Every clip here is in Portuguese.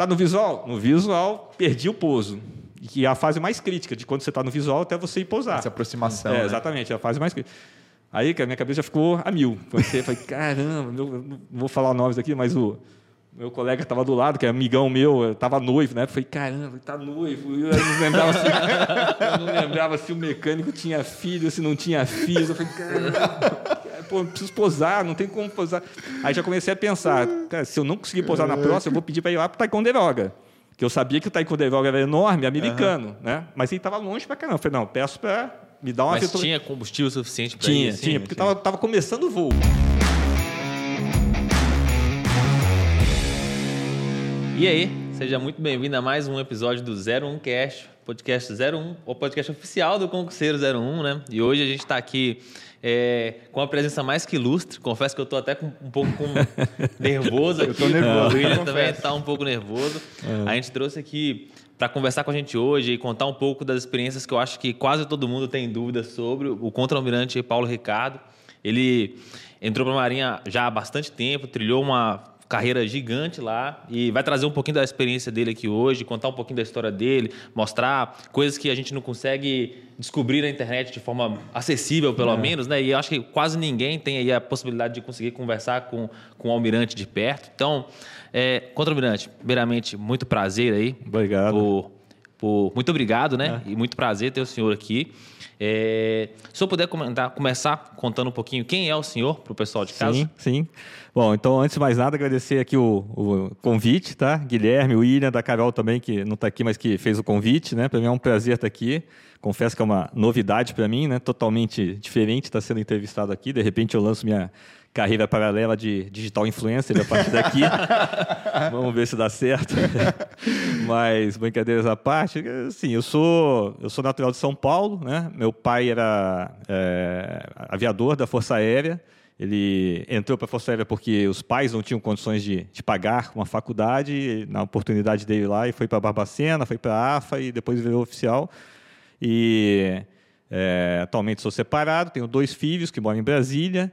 Tá no visual? No visual, perdi o pouso. Que é a fase mais crítica, de quando você está no visual até você ir pousar. Essa aproximação. É, né? exatamente, é a fase mais crítica. Aí, cara, minha cabeça já ficou a mil. Porque, falei, caramba, meu, não vou falar nomes aqui, mas o meu colega estava do lado, que é amigão meu, estava noivo, né? Falei, caramba, tá noivo. Eu não lembrava se, eu não lembrava se o mecânico tinha filho, se não tinha filhos. Eu falei, caramba, pô, preciso posar, não tem como posar. Aí já comecei a pensar, cara, se eu não conseguir posar na próxima, eu vou pedir para ir lá para o Taekwondo que eu sabia que o Taekwondo era enorme, americano, uhum. né? Mas ele estava longe para caramba. Eu falei, não, peço para me dar uma... Mas tinha combustível suficiente para Tinha, ir, assim? tinha, porque estava tava começando o voo. E aí, seja muito bem-vindo a mais um episódio do 01 Cast, podcast 01, o podcast oficial do Concurseiro 01, né? E hoje a gente está aqui é, com a presença mais que ilustre. Confesso que eu estou até com, um pouco com nervoso aqui. Eu estou nervoso. O William também está um pouco nervoso. É. A gente trouxe aqui para conversar com a gente hoje e contar um pouco das experiências que eu acho que quase todo mundo tem dúvidas sobre o contra-almirante Paulo Ricardo. Ele entrou para a Marinha já há bastante tempo, trilhou uma carreira gigante lá e vai trazer um pouquinho da experiência dele aqui hoje, contar um pouquinho da história dele, mostrar coisas que a gente não consegue descobrir na internet de forma acessível, pelo é. menos, né? E acho que quase ninguém tem aí a possibilidade de conseguir conversar com, com o almirante de perto. Então, é, contra-almirante, primeiramente, muito prazer aí. Obrigado. Por, por, muito obrigado, né? É. E muito prazer ter o senhor aqui. É, se eu puder comentar, começar contando um pouquinho quem é o senhor para o pessoal de casa. Sim, sim. Bom, então, antes de mais nada, agradecer aqui o, o convite, tá? Guilherme, o William, da Carol também, que não está aqui, mas que fez o convite, né? Para mim é um prazer estar aqui. Confesso que é uma novidade para mim, né? Totalmente diferente estar sendo entrevistado aqui. De repente eu lanço minha carreira paralela de digital influencer a partir daqui. Vamos ver se dá certo. Mas brincadeiras à parte, sim, eu sou eu sou natural de São Paulo, né? Meu pai era é, aviador da Força Aérea. Ele entrou para a Força Aérea porque os pais não tinham condições de, de pagar uma faculdade, na oportunidade dele lá, e foi para Barbacena, foi para a AFA e depois virou oficial. E é, atualmente sou separado, tenho dois filhos que moram em Brasília,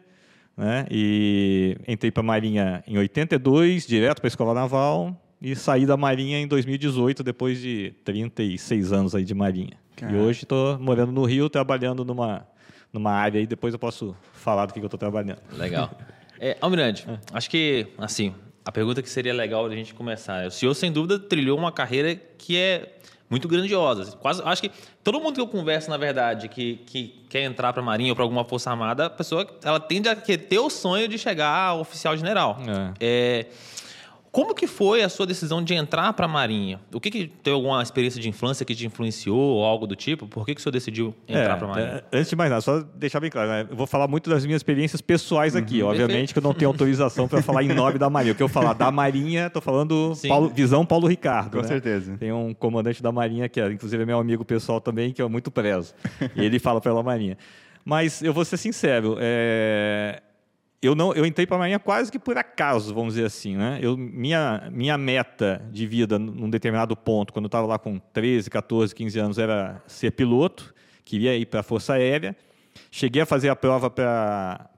né? e entrei para a Marinha em 82, direto para a Escola Naval, e saí da Marinha em 2018, depois de 36 anos aí de Marinha. E hoje estou morando no Rio, trabalhando numa numa área e depois eu posso falar do que eu estou trabalhando. Legal. É, Almirante, é. acho que, assim, a pergunta que seria legal a gente começar. O senhor, sem dúvida, trilhou uma carreira que é muito grandiosa. Quase, acho que todo mundo que eu converso, na verdade, que, que quer entrar para a Marinha ou para alguma Força Armada, a pessoa ela tende a ter o sonho de chegar a oficial general. É. é como que foi a sua decisão de entrar para a Marinha? O que, que tem alguma experiência de infância que te influenciou ou algo do tipo? Por que, que o senhor decidiu entrar é, para a Marinha? É, antes de mais nada, só deixar bem claro, né? eu vou falar muito das minhas experiências pessoais aqui. Uhum, Obviamente perfeito. que eu não tenho autorização para falar em nome da Marinha. O que eu falar da Marinha, estou falando Paulo, visão Paulo Ricardo. Com né? certeza. Tem um comandante da Marinha que é, inclusive, é meu amigo pessoal também, que é muito prezo. e ele fala pela Marinha. Mas eu vou ser sincero, é, eu não eu entrei para a marinha quase que por acaso vamos dizer assim né? Eu minha minha meta de vida num determinado ponto quando eu estava lá com 13 14 15 anos era ser piloto queria ir para a força aérea. Cheguei a fazer a prova para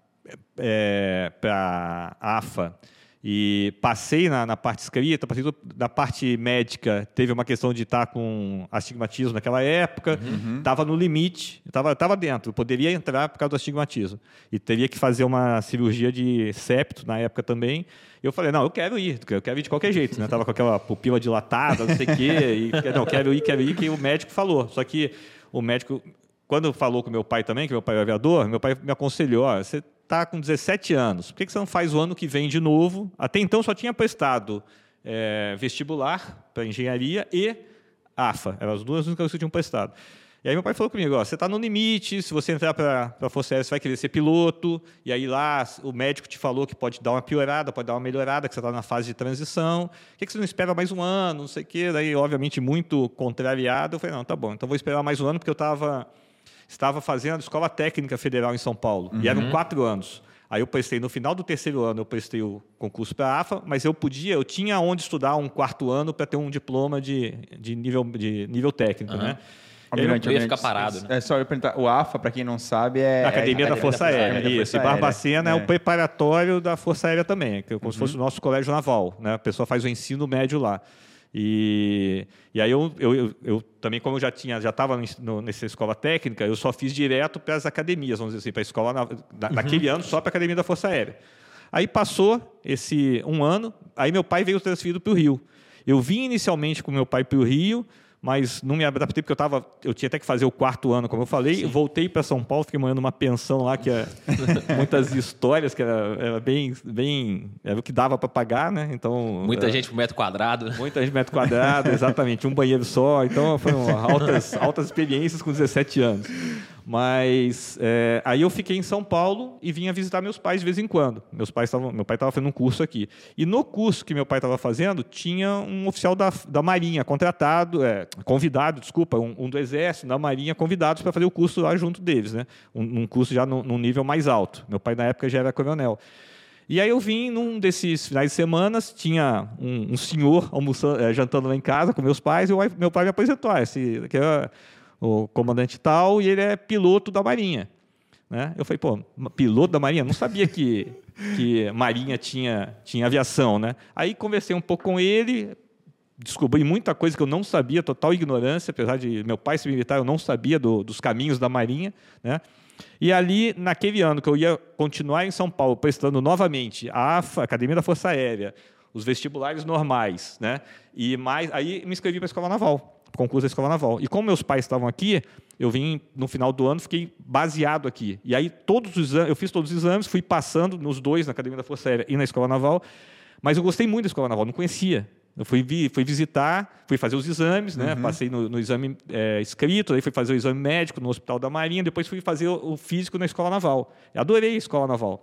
é, para AFA e passei na, na, parte escrita, passei na parte médica, teve uma questão de estar com astigmatismo naquela época, estava uhum. no limite, estava tava dentro, poderia entrar por causa do astigmatismo. E teria que fazer uma cirurgia de septo na época também. Eu falei, não, eu quero ir, eu quero ir de qualquer jeito. Estava né? com aquela pupila dilatada, não sei o quê, e não, quero ir, quero ir, que o médico falou. Só que o médico, quando falou com meu pai também, que meu pai é aviador, meu pai me aconselhou, ó, você está com 17 anos, por que você não faz o ano que vem de novo? Até então só tinha prestado é, vestibular para engenharia e AFA, eram as duas únicas que eu tinha prestado. E aí meu pai falou comigo, ó, você está no limite, se você entrar para a Força Aérea, você vai querer ser piloto, e aí lá o médico te falou que pode dar uma piorada, pode dar uma melhorada, que você está na fase de transição, por que, que você não espera mais um ano, não sei o quê, daí obviamente muito contrariado, eu falei, não, tá bom, então vou esperar mais um ano, porque eu estava estava fazendo Escola Técnica Federal em São Paulo. Uhum. E eram uhum. quatro anos. Aí eu prestei, no final do terceiro ano, eu prestei o concurso para a AFA, mas eu podia, eu tinha onde estudar um quarto ano para ter um diploma de, de, nível, de nível técnico, uhum. né? Almirante, eu ia ficar parado, né? É só eu perguntar. O AFA, para quem não sabe, é. A Academia, é, da, Força da Força Aérea. Aérea. Isso. E Barbacena é. é. o preparatório da Força Aérea também, que é como uhum. se fosse o nosso colégio naval. Né? A pessoa faz o ensino médio lá. E, e aí eu, eu, eu, eu também, como eu já tinha, já estava nessa escola técnica, eu só fiz direto para as academias, vamos dizer assim, para a escola na, na, naquele ano só para a academia da Força Aérea. Aí passou esse um ano, aí meu pai veio transferido para o Rio. Eu vim inicialmente com meu pai para o Rio, mas não me adaptei porque eu tava, eu tinha até que fazer o quarto ano, como eu falei. Sim. Voltei para São Paulo, fiquei morando numa pensão lá que é muitas histórias que era, era, bem, bem, era o que dava para pagar, né? Então muita era, gente por metro quadrado. Muita gente por metro quadrado, exatamente, um banheiro só. Então foram altas, altas experiências com 17 anos. Mas é, aí eu fiquei em São Paulo e vinha visitar meus pais de vez em quando. Meus pais tavam, meu pai estava fazendo um curso aqui. E no curso que meu pai estava fazendo, tinha um oficial da, da Marinha contratado, é, convidado, desculpa, um, um, do Exército, da Marinha, convidados para fazer o curso lá junto deles, né? Um, um curso já num nível mais alto. Meu pai, na época, já era coronel. E aí eu vim num desses finais de semana, tinha um, um senhor almoçando, é, jantando lá em casa com meus pais, e meu pai me apresentou, ah, esse, que é o comandante tal, e ele é piloto da Marinha. Né? Eu falei, pô, piloto da Marinha? Não sabia que, que Marinha tinha, tinha aviação. Né? Aí conversei um pouco com ele, descobri muita coisa que eu não sabia, total ignorância, apesar de meu pai ser militar, eu não sabia do, dos caminhos da Marinha. Né? E ali, naquele ano que eu ia continuar em São Paulo, prestando novamente a AFA, Academia da Força Aérea, os vestibulares normais, né? e mais, aí me inscrevi para a Escola Naval concurso da Escola Naval. E como meus pais estavam aqui, eu vim no final do ano, fiquei baseado aqui. E aí todos os exames, eu fiz todos os exames, fui passando nos dois, na Academia da Força Aérea e na Escola Naval, mas eu gostei muito da Escola Naval, não conhecia. Eu fui, vi, fui visitar, fui fazer os exames, né? Uhum. passei no, no exame é, escrito, aí fui fazer o exame médico no Hospital da Marinha, depois fui fazer o, o físico na Escola Naval. Eu adorei a Escola Naval.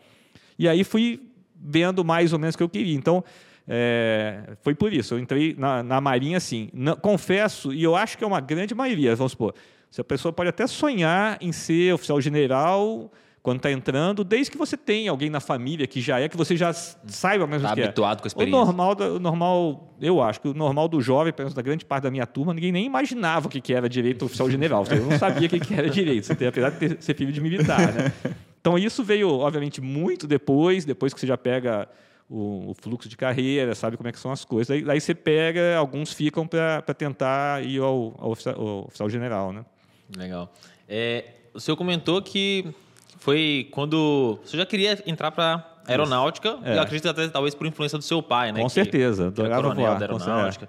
E aí fui vendo mais ou menos o que eu queria. Então, é, foi por isso, eu entrei na, na Marinha assim. Não, confesso, e eu acho que é uma grande maioria, vamos supor, se a pessoa pode até sonhar em ser oficial general quando está entrando, desde que você tenha alguém na família que já é, que você já saiba mesmo tá que é. habituado é. com a experiência. O normal, o normal, eu acho que o normal do jovem, pelo menos da grande parte da minha turma, ninguém nem imaginava o que era direito oficial general. Eu não sabia o que era direito, apesar de ter, ser filho de militar. Né? Então isso veio, obviamente, muito depois, depois que você já pega o, o, fluxo de carreira, sabe como é que são as coisas. Aí, aí você pega, alguns ficam para tentar ir ao, ao, oficial, ao, oficial, general, né? Legal. É, o senhor comentou que foi quando você já queria entrar para aeronáutica, é. eu acredito até talvez por influência do seu pai, né? Com que, certeza, adorava voar. Da aeronáutica.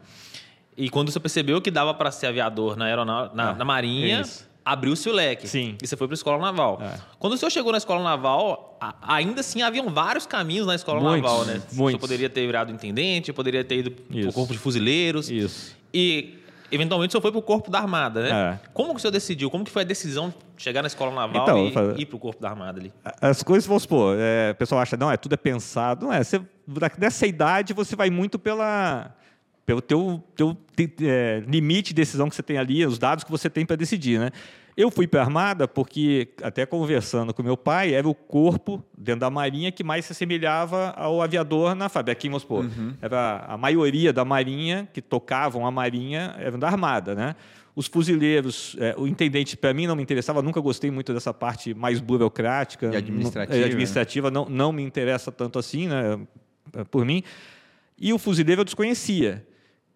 E quando você percebeu que dava para ser aviador na, aeronáutica, na, ah, na Marinha, isso abriu-se o leque. Sim. E você foi para a escola naval. É. Quando o senhor chegou na escola naval, ainda assim haviam vários caminhos na escola muitos, naval, né? Muitos. O senhor poderia ter virado intendente, poderia ter ido para o corpo de fuzileiros. Isso. E eventualmente o senhor foi para o corpo da armada, né? É. Como que o senhor decidiu? Como que foi a decisão de chegar na escola naval então, e ir para o corpo da armada ali? As coisas, vamos supor, é, o pessoal acha, não, é tudo é pensado. Não é, você, nessa idade você vai muito pela pelo teu, teu é, limite de decisão que você tem ali, os dados que você tem para decidir, né? Eu fui para a Armada porque, até conversando com meu pai, era o corpo dentro da Marinha que mais se assemelhava ao aviador na FAB. Aqui, vamos supor, uhum. era a maioria da Marinha que tocavam a Marinha eram da Armada, né? Os fuzileiros, é, o intendente para mim não me interessava, nunca gostei muito dessa parte mais burocrática. E administrativa. Não, administrativa não, não me interessa tanto assim, né, por mim. E o fuzileiro eu desconhecia.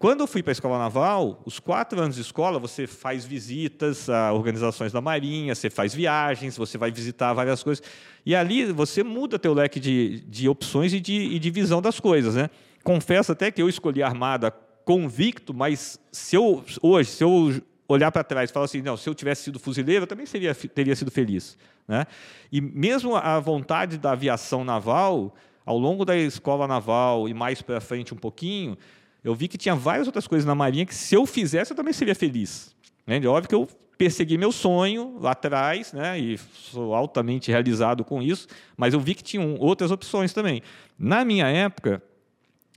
Quando eu fui para a escola naval, os quatro anos de escola, você faz visitas a organizações da Marinha, você faz viagens, você vai visitar várias coisas. E ali você muda teu leque de, de opções e de, e de visão das coisas. Né? Confesso até que eu escolhi a Armada convicto, mas se eu, hoje, se eu olhar para trás e falar assim, não, se eu tivesse sido fuzileiro, eu também seria, teria sido feliz. Né? E mesmo a vontade da aviação naval, ao longo da escola naval e mais para frente um pouquinho, eu vi que tinha várias outras coisas na Marinha que, se eu fizesse, eu também seria feliz. Né? Óbvio que eu persegui meu sonho lá atrás, né? e sou altamente realizado com isso, mas eu vi que tinham outras opções também. Na minha época,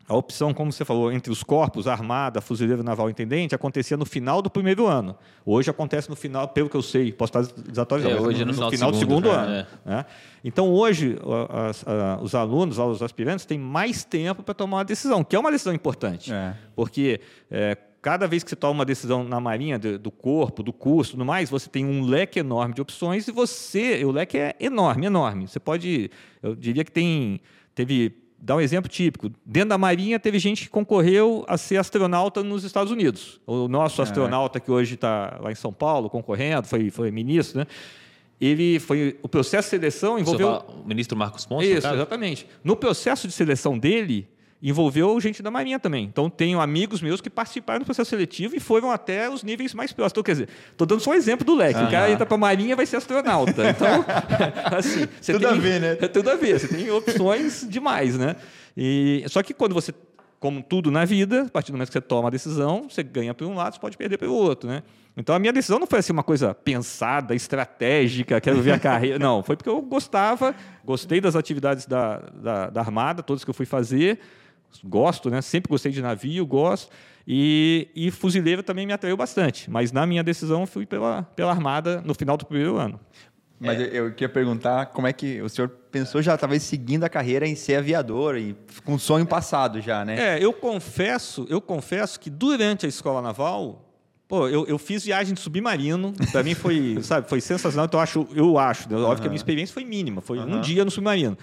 a opção, como você falou, entre os corpos, armada, fuzileiro naval intendente, acontecia no final do primeiro ano. Hoje acontece no final, pelo que eu sei, posso estar desatualizado, é, hoje é no, no, final, do segundo, segundo ano. É. Né? Então, hoje, as, a, os alunos, os aspirantes, têm mais tempo para tomar uma decisão, que é uma decisão importante. É. Porque é, cada vez que você toma uma decisão na Marinha, do, do corpo, do curso, tudo mais, você tem um leque enorme de opções e você, o leque é enorme, enorme. Você pode, eu diria que tem, teve dar um exemplo típico. Dentro da Marinha, teve gente que concorreu a ser astronauta nos Estados Unidos. O nosso É. astronauta, que hoje está lá em São Paulo, concorrendo, foi, foi ministro, né? Ele foi. O processo de seleção envolveu. o ministro Marcos Pontes, Isso, exatamente. No processo de seleção dele, envolveu gente da Marinha também. Então, tenho amigos meus que participaram do processo seletivo e foram até os níveis mais próximos. Então, quer dizer, estou dando só um exemplo do leque. O cara entra para a Marinha e vai ser astronauta. Então, assim, você Tudo tem, a ver, né? É tudo a ver. Você tem opções demais, né? E, só que quando você, como tudo na vida, a partir do momento que você toma a decisão, você ganha por um lado, você pode perder pelo outro, né? Então a minha decisão não foi assim uma coisa pensada, estratégica, quero ver a carreira. Não, foi porque eu gostava, gostei das atividades da, da, da Armada, todas que eu fui fazer, gosto, né? Sempre gostei de navio, gosto. E, e fuzileiro também me atraiu bastante. Mas na minha decisão fui pela, pela Armada no final do primeiro ano. Mas eu, eu queria perguntar como é que o senhor pensou já talvez seguindo a carreira em ser aviador e com um sonho passado já, né? É, eu confesso, eu confesso que durante a escola naval, pô, eu, eu fiz viagem de submarino. Para mim foi, sabe, foi sensacional. Então eu acho, eu acho, né? óbvio que a minha experiência foi mínima, foi um dia no submarino.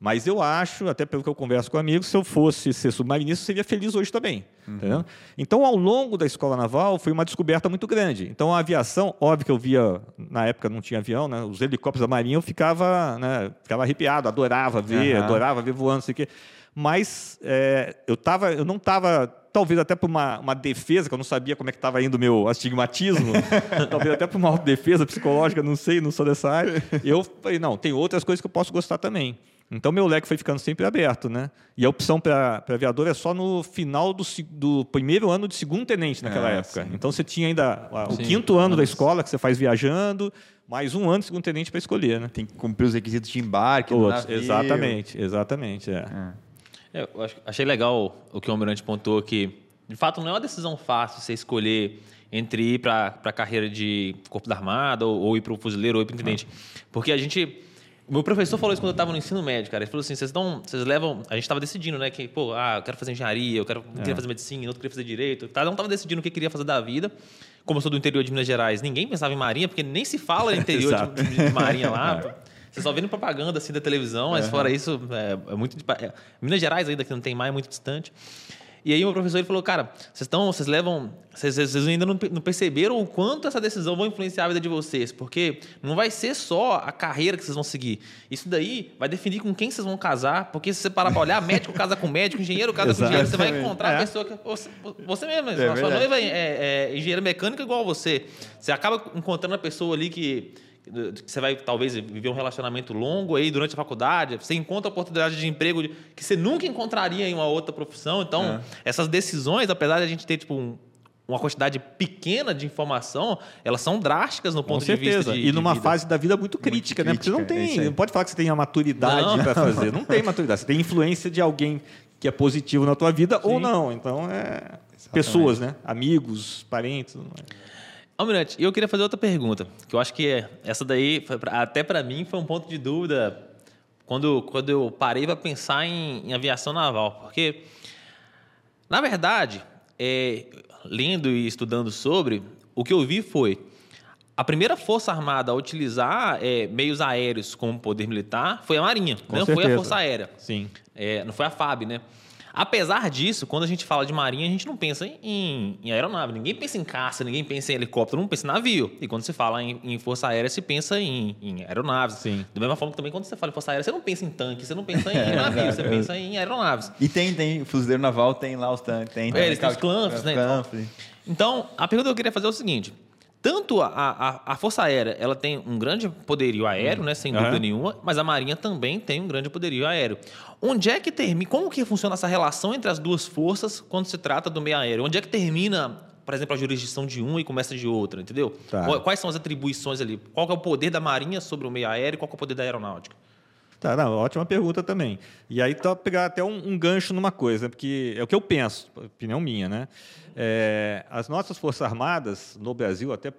Mas eu acho, até pelo que eu converso com amigos, se eu fosse ser submarinista, eu seria feliz hoje também. entendeu? Então, ao longo da escola naval, foi uma descoberta muito grande. Então, a aviação, óbvio que eu via, na época não tinha avião, né? os helicópteros da Marinha, eu ficava, né, ficava arrepiado, adorava ver, Aham. adorava ver voando, não sei o quê. Mas é, eu, tava, eu não estava, talvez até por uma, uma defesa, que eu não sabia como é que estava indo o meu astigmatismo, talvez até por uma autodefesa psicológica, não sei, não sou dessa área. Eu falei, não, tem outras coisas que eu posso gostar também. Então, meu leque foi ficando sempre aberto, né? E a opção para aviador é só no final do, do primeiro ano de segundo tenente naquela Ah, época. Então, você tinha ainda o Sim, quinto ano da escola, que você faz viajando, mais um ano de segundo tenente para escolher, né? Tem que cumprir os requisitos de embarque. Outros, navio. exatamente, exatamente, é. É. É, Eu achei legal o que o Almirante pontuou que, de fato, não é uma decisão fácil você escolher entre ir para a carreira de Corpo da Armada ou, ou ir para o fuzileiro ou ir para o intendente. Porque a gente... O meu professor falou isso quando eu estava no ensino médio, cara. Ele falou assim, vocês dão, vocês levam... A gente estava decidindo, né? Que, pô, ah, eu quero fazer engenharia, eu quero, um queria fazer medicina, outro queria fazer direito. Cada um estava decidindo o que queria fazer da vida. Como eu sou do interior de Minas Gerais, ninguém pensava em marinha, porque nem se fala interior Exato. de, de marinha lá. Você só vê no propaganda assim da televisão, mas fora isso, é, é muito. de pa- é, Minas Gerais ainda, que não tem mais, é muito distante. E aí o professor ele falou, cara, vocês estão, vocês levam, vocês, ainda não, não perceberam o quanto essa decisão vai influenciar a vida de vocês, porque não vai ser só a carreira que vocês vão seguir. Isso daí vai definir com quem vocês vão casar, porque se você parar para olhar, médico casa com médico, engenheiro casa com engenheiro, você vai encontrar a É. pessoa que você, você mesmo, É a sua verdade. noiva é, é, é engenheiro mecânico igual você. Você acaba encontrando a pessoa ali que que você vai talvez viver um relacionamento longo aí durante a faculdade, você encontra oportunidade de emprego que você nunca encontraria em uma outra profissão. Então, É. essas decisões, apesar de a gente ter tipo um- uma quantidade pequena de informação, elas são drásticas no ponto de vista de, e numa de fase da vida muito crítica, né? Porque você não é tem. aí. Não pode falar que você tem a maturidade para fazer. Não tem maturidade. Você tem influência de alguém que é positivo na tua vida ou não. Então é. Pessoas, né? Amigos, parentes. Almirante, eu queria fazer outra pergunta, que eu acho que é- essa daí, até para mim, foi um ponto de dúvida quando, quando eu parei para pensar em, em aviação naval. Porque, na verdade, é, lendo e estudando sobre, o que eu vi foi a primeira força armada a utilizar é, meios aéreos como poder militar foi a Marinha, Com não foi a certeza. Força Aérea. Sim. É, não foi a FAB, né? Apesar disso, quando a gente fala de marinha, a gente não pensa em, em aeronave. Ninguém pensa em caça, ninguém pensa em helicóptero, não pensa em navio. E quando se fala em, em força aérea, se pensa em, em aeronaves. Sim. Da mesma forma que também quando você fala em força aérea, você não pensa em tanque, você não pensa em navio, você pensa em aeronaves. E tem, tem, fuzileiro naval tem lá os tanques. Tem, É, eles têm os clanfs, né. Clanfs. Então, a pergunta que eu queria fazer é o seguinte. Tanto a, a, a Força Aérea ela tem um grande poderio aéreo, né, sem dúvida nenhuma, mas a Marinha também tem um grande poderio aéreo. Onde é que termina? Como que funciona essa relação entre as duas forças quando se trata do meio aéreo? Onde é que termina, por exemplo, a jurisdição de uma e começa de outra, entendeu? Tá. Quais são as atribuições ali? Qual é o poder da Marinha sobre o meio aéreo e qual é o poder da aeronáutica? Tá, não, ótima pergunta também. E aí, tá pegar até um, um gancho numa coisa, porque é o que eu penso, opinião minha, né? É, as nossas Forças Armadas no Brasil, até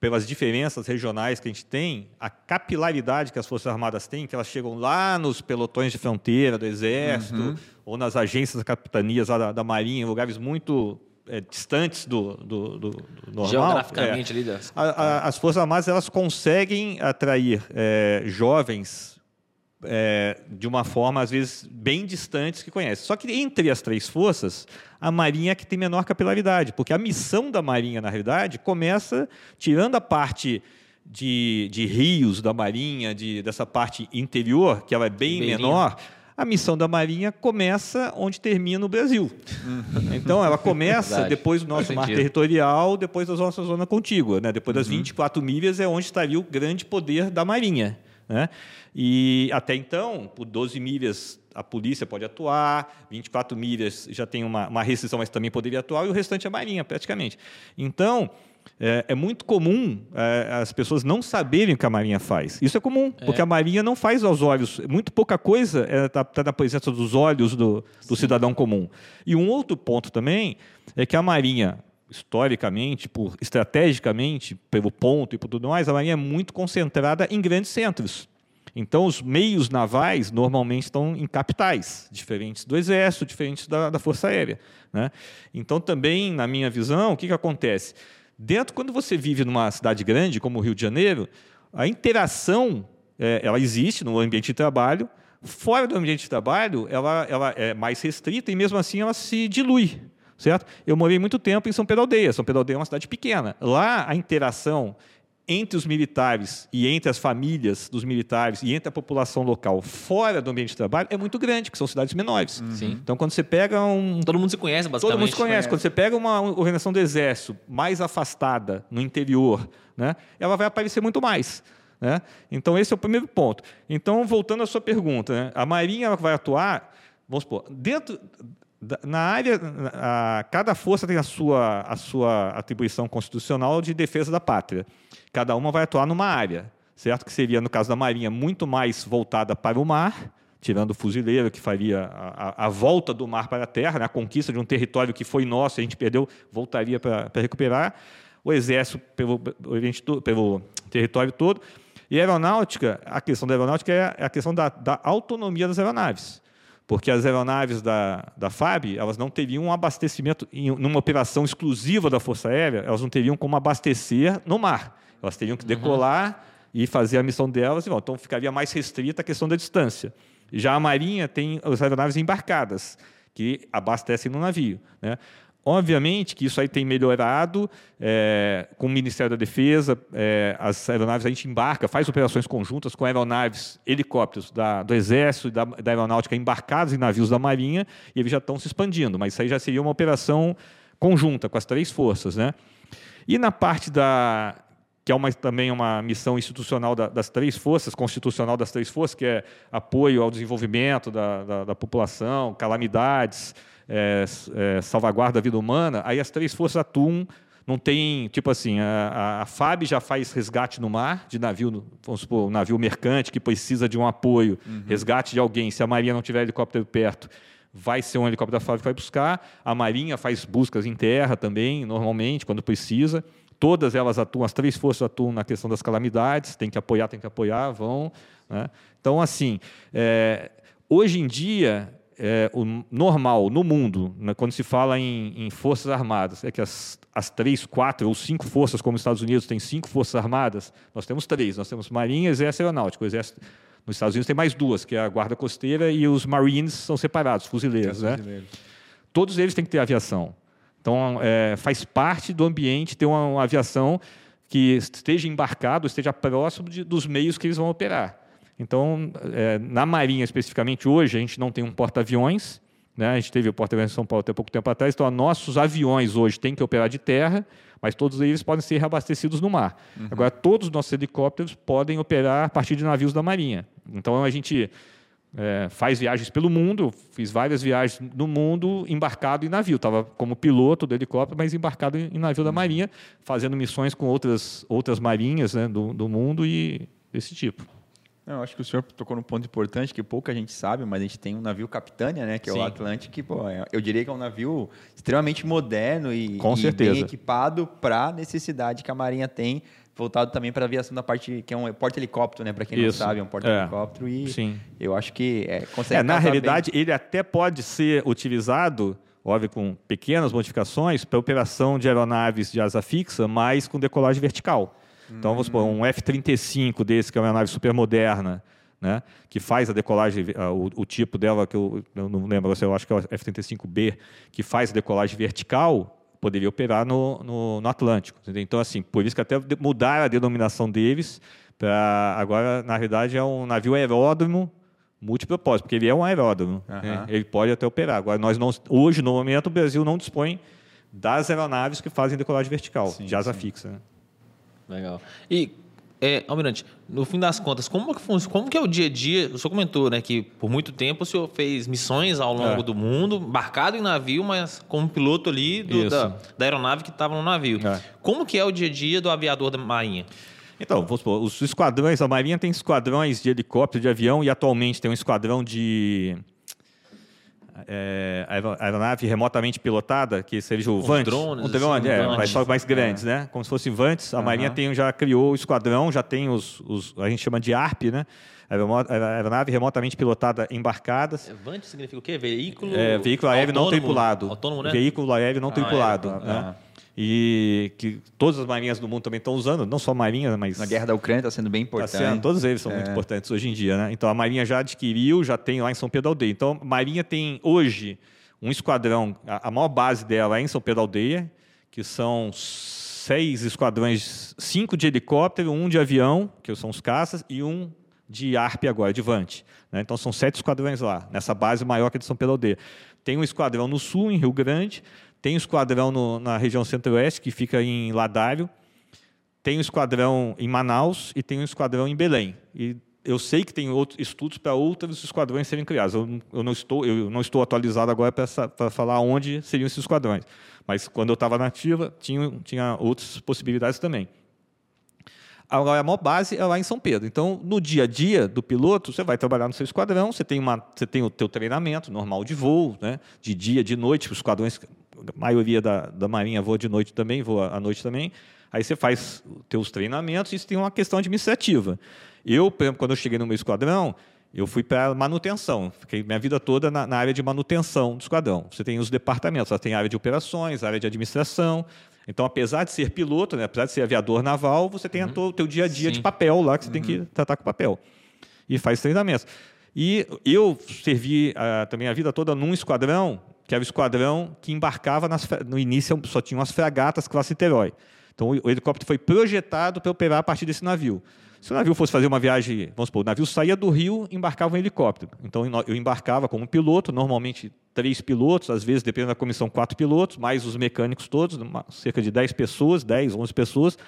pelas diferenças regionais que a gente tem, a capilaridade que as Forças Armadas têm, que elas chegam lá nos pelotões de fronteira do Exército, ou nas agências das capitanias lá da, da Marinha, em lugares muito é, distantes do, do, do, do normal. Geograficamente é. ali. Das... A- a- as Forças Armadas elas conseguem atrair é, jovens é, de uma forma, às vezes, bem distantes que conhecem. Só que entre as três forças, a Marinha é que tem menor capilaridade, porque a missão da Marinha, na realidade, começa tirando a parte de, de rios da Marinha, de, dessa parte interior, que ela é bem menor a missão da Marinha começa onde termina o Brasil. Uhum. Então, ela começa Verdade. depois do nosso mar territorial, depois da nossa zona contígua. Né? Depois das uhum. 24 milhas é onde estaria o grande poder da Marinha. Né? E até então, por 12 milhas, a polícia pode atuar, 24 milhas já tem uma, uma restrição, mas também poderia atuar, e o restante é Marinha, praticamente. Então, é, é, muito comum é, as pessoas não saberem o que a Marinha faz. Isso é comum, é. porque a Marinha não faz aos olhos. Muito pouca coisa está tá na presença dos olhos do, do cidadão comum. E um outro ponto também é que a Marinha, historicamente, por estrategicamente, pelo ponto e por tudo mais, a Marinha é muito concentrada em grandes centros. Então, os meios navais normalmente estão em capitais, diferentes do Exército, diferentes da, da Força Aérea. Né? Então, também, na minha visão, o que, que acontece? Dentro, quando você vive numa cidade grande, como o Rio de Janeiro, a interação é, ela existe no ambiente de trabalho. Fora do ambiente de trabalho, ela, ela é mais restrita e, mesmo assim, ela se dilui. Certo? Eu morei muito tempo em São Pedro Aldeia. São Pedro Aldeia é uma cidade pequena. Lá, a interação entre os militares e entre as famílias dos militares e entre a população local fora do ambiente de trabalho é muito grande, que são cidades menores. Uhum. Então, quando você pega um... Todo mundo se conhece, basicamente. Todo mundo se conhece. Quando você pega uma organização do Exército mais afastada, no interior, né, ela vai aparecer muito mais. Né? Então, esse é o primeiro ponto. Então, voltando à sua pergunta, né, a Marinha vai atuar, vamos supor, dentro na área, a, cada força tem a sua, a sua atribuição constitucional de defesa da pátria. Cada uma vai atuar numa área, certo? Que seria, no caso da Marinha, muito mais voltada para o mar, tirando o fuzileiro, que faria a, a, volta do mar para a terra, né? a conquista de um território que foi nosso, a gente perdeu, voltaria para, recuperar. O Exército pelo, pelo território todo. E a aeronáutica, a questão da aeronáutica é a questão da, da autonomia das aeronaves porque as aeronaves da, da FAB elas não teriam um abastecimento, em uma operação exclusiva da Força Aérea, elas não teriam como abastecer no mar. Elas teriam que decolar uhum. e fazer a missão delas, e, bom, então ficaria mais restrita a questão da distância. Já a Marinha tem as aeronaves embarcadas, que abastecem no navio. Né? Obviamente que isso aí tem melhorado é, com o Ministério da Defesa, é, as aeronaves a gente embarca, faz operações conjuntas com aeronaves, helicópteros da, do Exército e da, da, Aeronáutica embarcados em navios da Marinha e eles já estão se expandindo, mas isso aí já seria uma operação conjunta com as três forças. Né? E na parte da que é uma, também uma missão institucional da, das três forças, constitucional das três forças, que é apoio ao desenvolvimento da, da, da população, calamidades, é, é, salvaguarda da vida humana, aí as três forças atuam não tem, tipo assim, a, a, FAB já faz resgate no mar, de navio, vamos supor, um navio mercante que precisa de um apoio, uhum. resgate de alguém. Se a Marinha não tiver helicóptero perto, vai ser um helicóptero da FAB que vai buscar. A Marinha faz buscas em terra também, normalmente, quando precisa. Todas elas atuam, as três forças atuam na questão das calamidades, tem que apoiar, tem que apoiar, vão. Né? Então, assim, é, hoje em dia, é, o normal no mundo, né, quando se fala em, em, forças armadas, é que as, as três, quatro ou cinco forças, como os Estados Unidos tem cinco forças armadas, nós temos três. Nós temos Marinha, Exército e Aeronáutica. O Exército, nos Estados Unidos tem mais duas, que é a Guarda Costeira e os Marines são separados, fuzileiros. É, né? Todos eles têm que ter aviação. Então, é, faz parte do ambiente ter uma, uma aviação que esteja embarcado, esteja próximo de, dos meios que eles vão operar. Então, é, na Marinha especificamente, hoje a gente não tem um porta-aviões, né? a gente teve o porta-aviões em São Paulo até pouco tempo atrás, então nossos aviões hoje têm que operar de terra, mas todos eles podem ser reabastecidos no mar. Uhum. Agora, todos os nossos helicópteros podem operar a partir de navios da Marinha. Então, a gente é, faz viagens pelo mundo, fiz várias viagens no mundo embarcado em navio. Estava como piloto do helicóptero, mas embarcado em navio da uhum. Marinha, fazendo missões com outras, outras marinhas né, do, do mundo e desse tipo. Não, acho que o senhor tocou num ponto importante que pouca gente sabe, mas a gente tem um navio Capitânia, né, que é Sim. o Atlântico, que pô, é, eu diria que é um navio extremamente moderno e, e bem equipado para a necessidade que a Marinha tem, voltado também para a aviação da parte que é um porta-helicóptero, né, para quem Isso. não sabe, é um porta-helicóptero é. e Sim. eu acho que é, consegue é, na realidade bem. ele até pode ser utilizado óbvio, com pequenas modificações, para operação de aeronaves de asa fixa, mas com decolagem vertical. Então, vamos supor, um F-35 desse, que é uma nave super moderna, né, que faz a decolagem, o, o tipo dela, que eu, eu, não lembro, eu acho que é o F-35B, que faz a decolagem vertical, poderia operar no, no, no Atlântico. Entendeu? Então, assim, por isso que até mudaram a denominação deles para agora, na realidade, é um navio aeródromo multipropósito, porque ele é um aeródromo. Uhum. Né? Ele pode até operar. Agora, nós não, hoje, no momento, o Brasil não dispõe das aeronaves que fazem decolagem vertical, sim, de asa sim. fixa. Né? Legal. E é, Almirante, no fim das contas, como que, como que é o dia a dia? O senhor comentou né, que por muito tempo o senhor fez missões ao longo é. do mundo, embarcado em navio, mas como piloto ali do, da, da, aeronave que estava no navio. É. Como que é o dia a dia do aviador da Marinha? Então, vamos supor, os esquadrões, a Marinha tem esquadrões de helicóptero, de avião, e atualmente tem um esquadrão de é, aeronave remotamente pilotada, que seja o Vantes. Drones, drone, assim, é, mais, mais grandes, é. né? Como se fossem Vantes. A uhum. Marinha tem, já criou o esquadrão, já tem os, os a gente chama de ARP, né? Aeronave remotamente pilotada embarcadas. Vante significa o quê? Veículo. É, veículo aéreo não tripulado. Autônomo, né? Veículo aéreo não ah, tripulado. É, né? E que todas as marinhas do mundo também estão usando, não só a marinha, mas... Na guerra da Ucrânia está sendo bem importante. Tá sendo, todos eles são é. muito importantes hoje em dia. Né? Então, a marinha já adquiriu, já tem lá em São Pedro Aldeia. Então, a marinha tem hoje um esquadrão, a, a maior base dela é em São Pedro Aldeia, que são seis esquadrões, cinco de helicóptero, um de avião, que são os caças, e um de ARP agora, de Vante. Né? Então, são sete esquadrões lá, nessa base maior que é de São Pedro Aldeia. Tem um esquadrão no sul, em Rio Grande, tem um esquadrão no, na região centro-oeste, que fica em Ladário. Tem um esquadrão em Manaus e tem um esquadrão em Belém. E eu sei que tem outros estudos para outros esquadrões serem criados. Eu, eu, não estou, eu não estou atualizado agora para falar onde seriam esses esquadrões. Mas quando eu estava na ativa, tinha, tinha outras possibilidades também. Agora, a maior base é lá em São Pedro. Então, no dia a dia do piloto, você vai trabalhar no seu esquadrão, você tem, uma, você tem o teu treinamento normal de voo, né? de dia, de noite, os esquadrões a maioria da, da Marinha voa de noite também, voa à noite também. Aí você faz teus treinamentos e isso tem uma questão administrativa. Eu, por exemplo, quando eu cheguei no meu esquadrão, eu fui para manutenção. Fiquei minha vida toda na, na, área de manutenção do esquadrão. Você tem os departamentos, você tem a área de operações, a área de administração. Então, apesar de ser piloto, né, apesar de ser aviador naval, você tem uhum. o teu dia a dia Sim. de papel lá que você uhum. tem que uhum. tratar com papel. E faz treinamentos. E eu servi uh, também a vida toda num esquadrão que era o esquadrão que embarcava nas, no início só tinham as fragatas classe Niterói. Então o, helicóptero foi projetado para operar a partir desse navio. Se o navio fosse fazer uma viagem, vamos supor, o navio saía do Rio, embarcava um helicóptero. Então eu embarcava como piloto, normalmente três pilotos, às vezes, dependendo da comissão, quatro pilotos, mais os mecânicos todos, cerca de dez pessoas, dez, onze pessoas.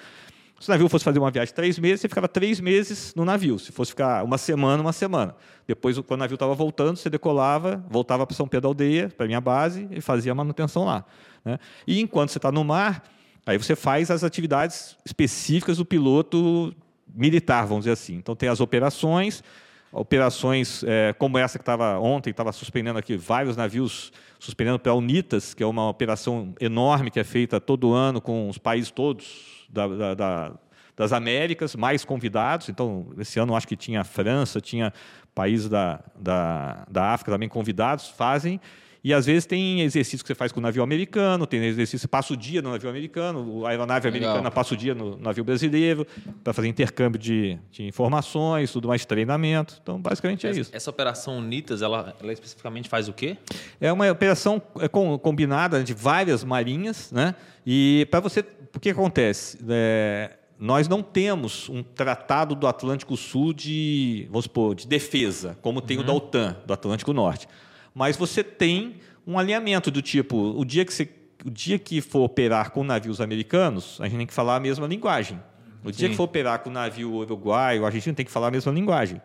Se o navio fosse fazer uma viagem de três meses, você ficava três meses no navio. Se fosse ficar uma semana, uma semana. Depois, quando o navio estava voltando, você decolava, voltava para São Pedro da Aldeia, para a minha base, e fazia a manutenção lá. Né? E enquanto você está no mar, aí você faz as atividades específicas do piloto militar, vamos dizer assim. Então, tem as operações, operações é, como essa que estava ontem, estava suspendendo aqui vários navios, suspendendo para a UNITAS, que é uma operação enorme que é feita todo ano com os países todos da, da, da, das Américas, mais convidados. Então, esse ano acho que tinha a França, tinha países da, da, da África também convidados, fazem. E às vezes tem exercício que você faz com o navio americano, tem exercício, passa o dia no navio americano, a aeronave Legal. americana passa o dia no navio brasileiro, para fazer intercâmbio de, de, informações, tudo mais treinamento. Então, basicamente é essa, isso. Essa operação UNITAS, ela, ela especificamente faz o quê? É uma operação é combinada de várias marinhas, né? E para você o que acontece? É, nós não temos um tratado do Atlântico Sul de, vamos supor, de defesa, como tem uhum. o da OTAN, do Atlântico Norte. Mas você tem um alinhamento do tipo, o dia que, você, o dia que for operar com navios americanos, a gente tem que falar a mesma linguagem. O Sim. dia que for operar com navio uruguaio, a gente tem que falar a mesma linguagem.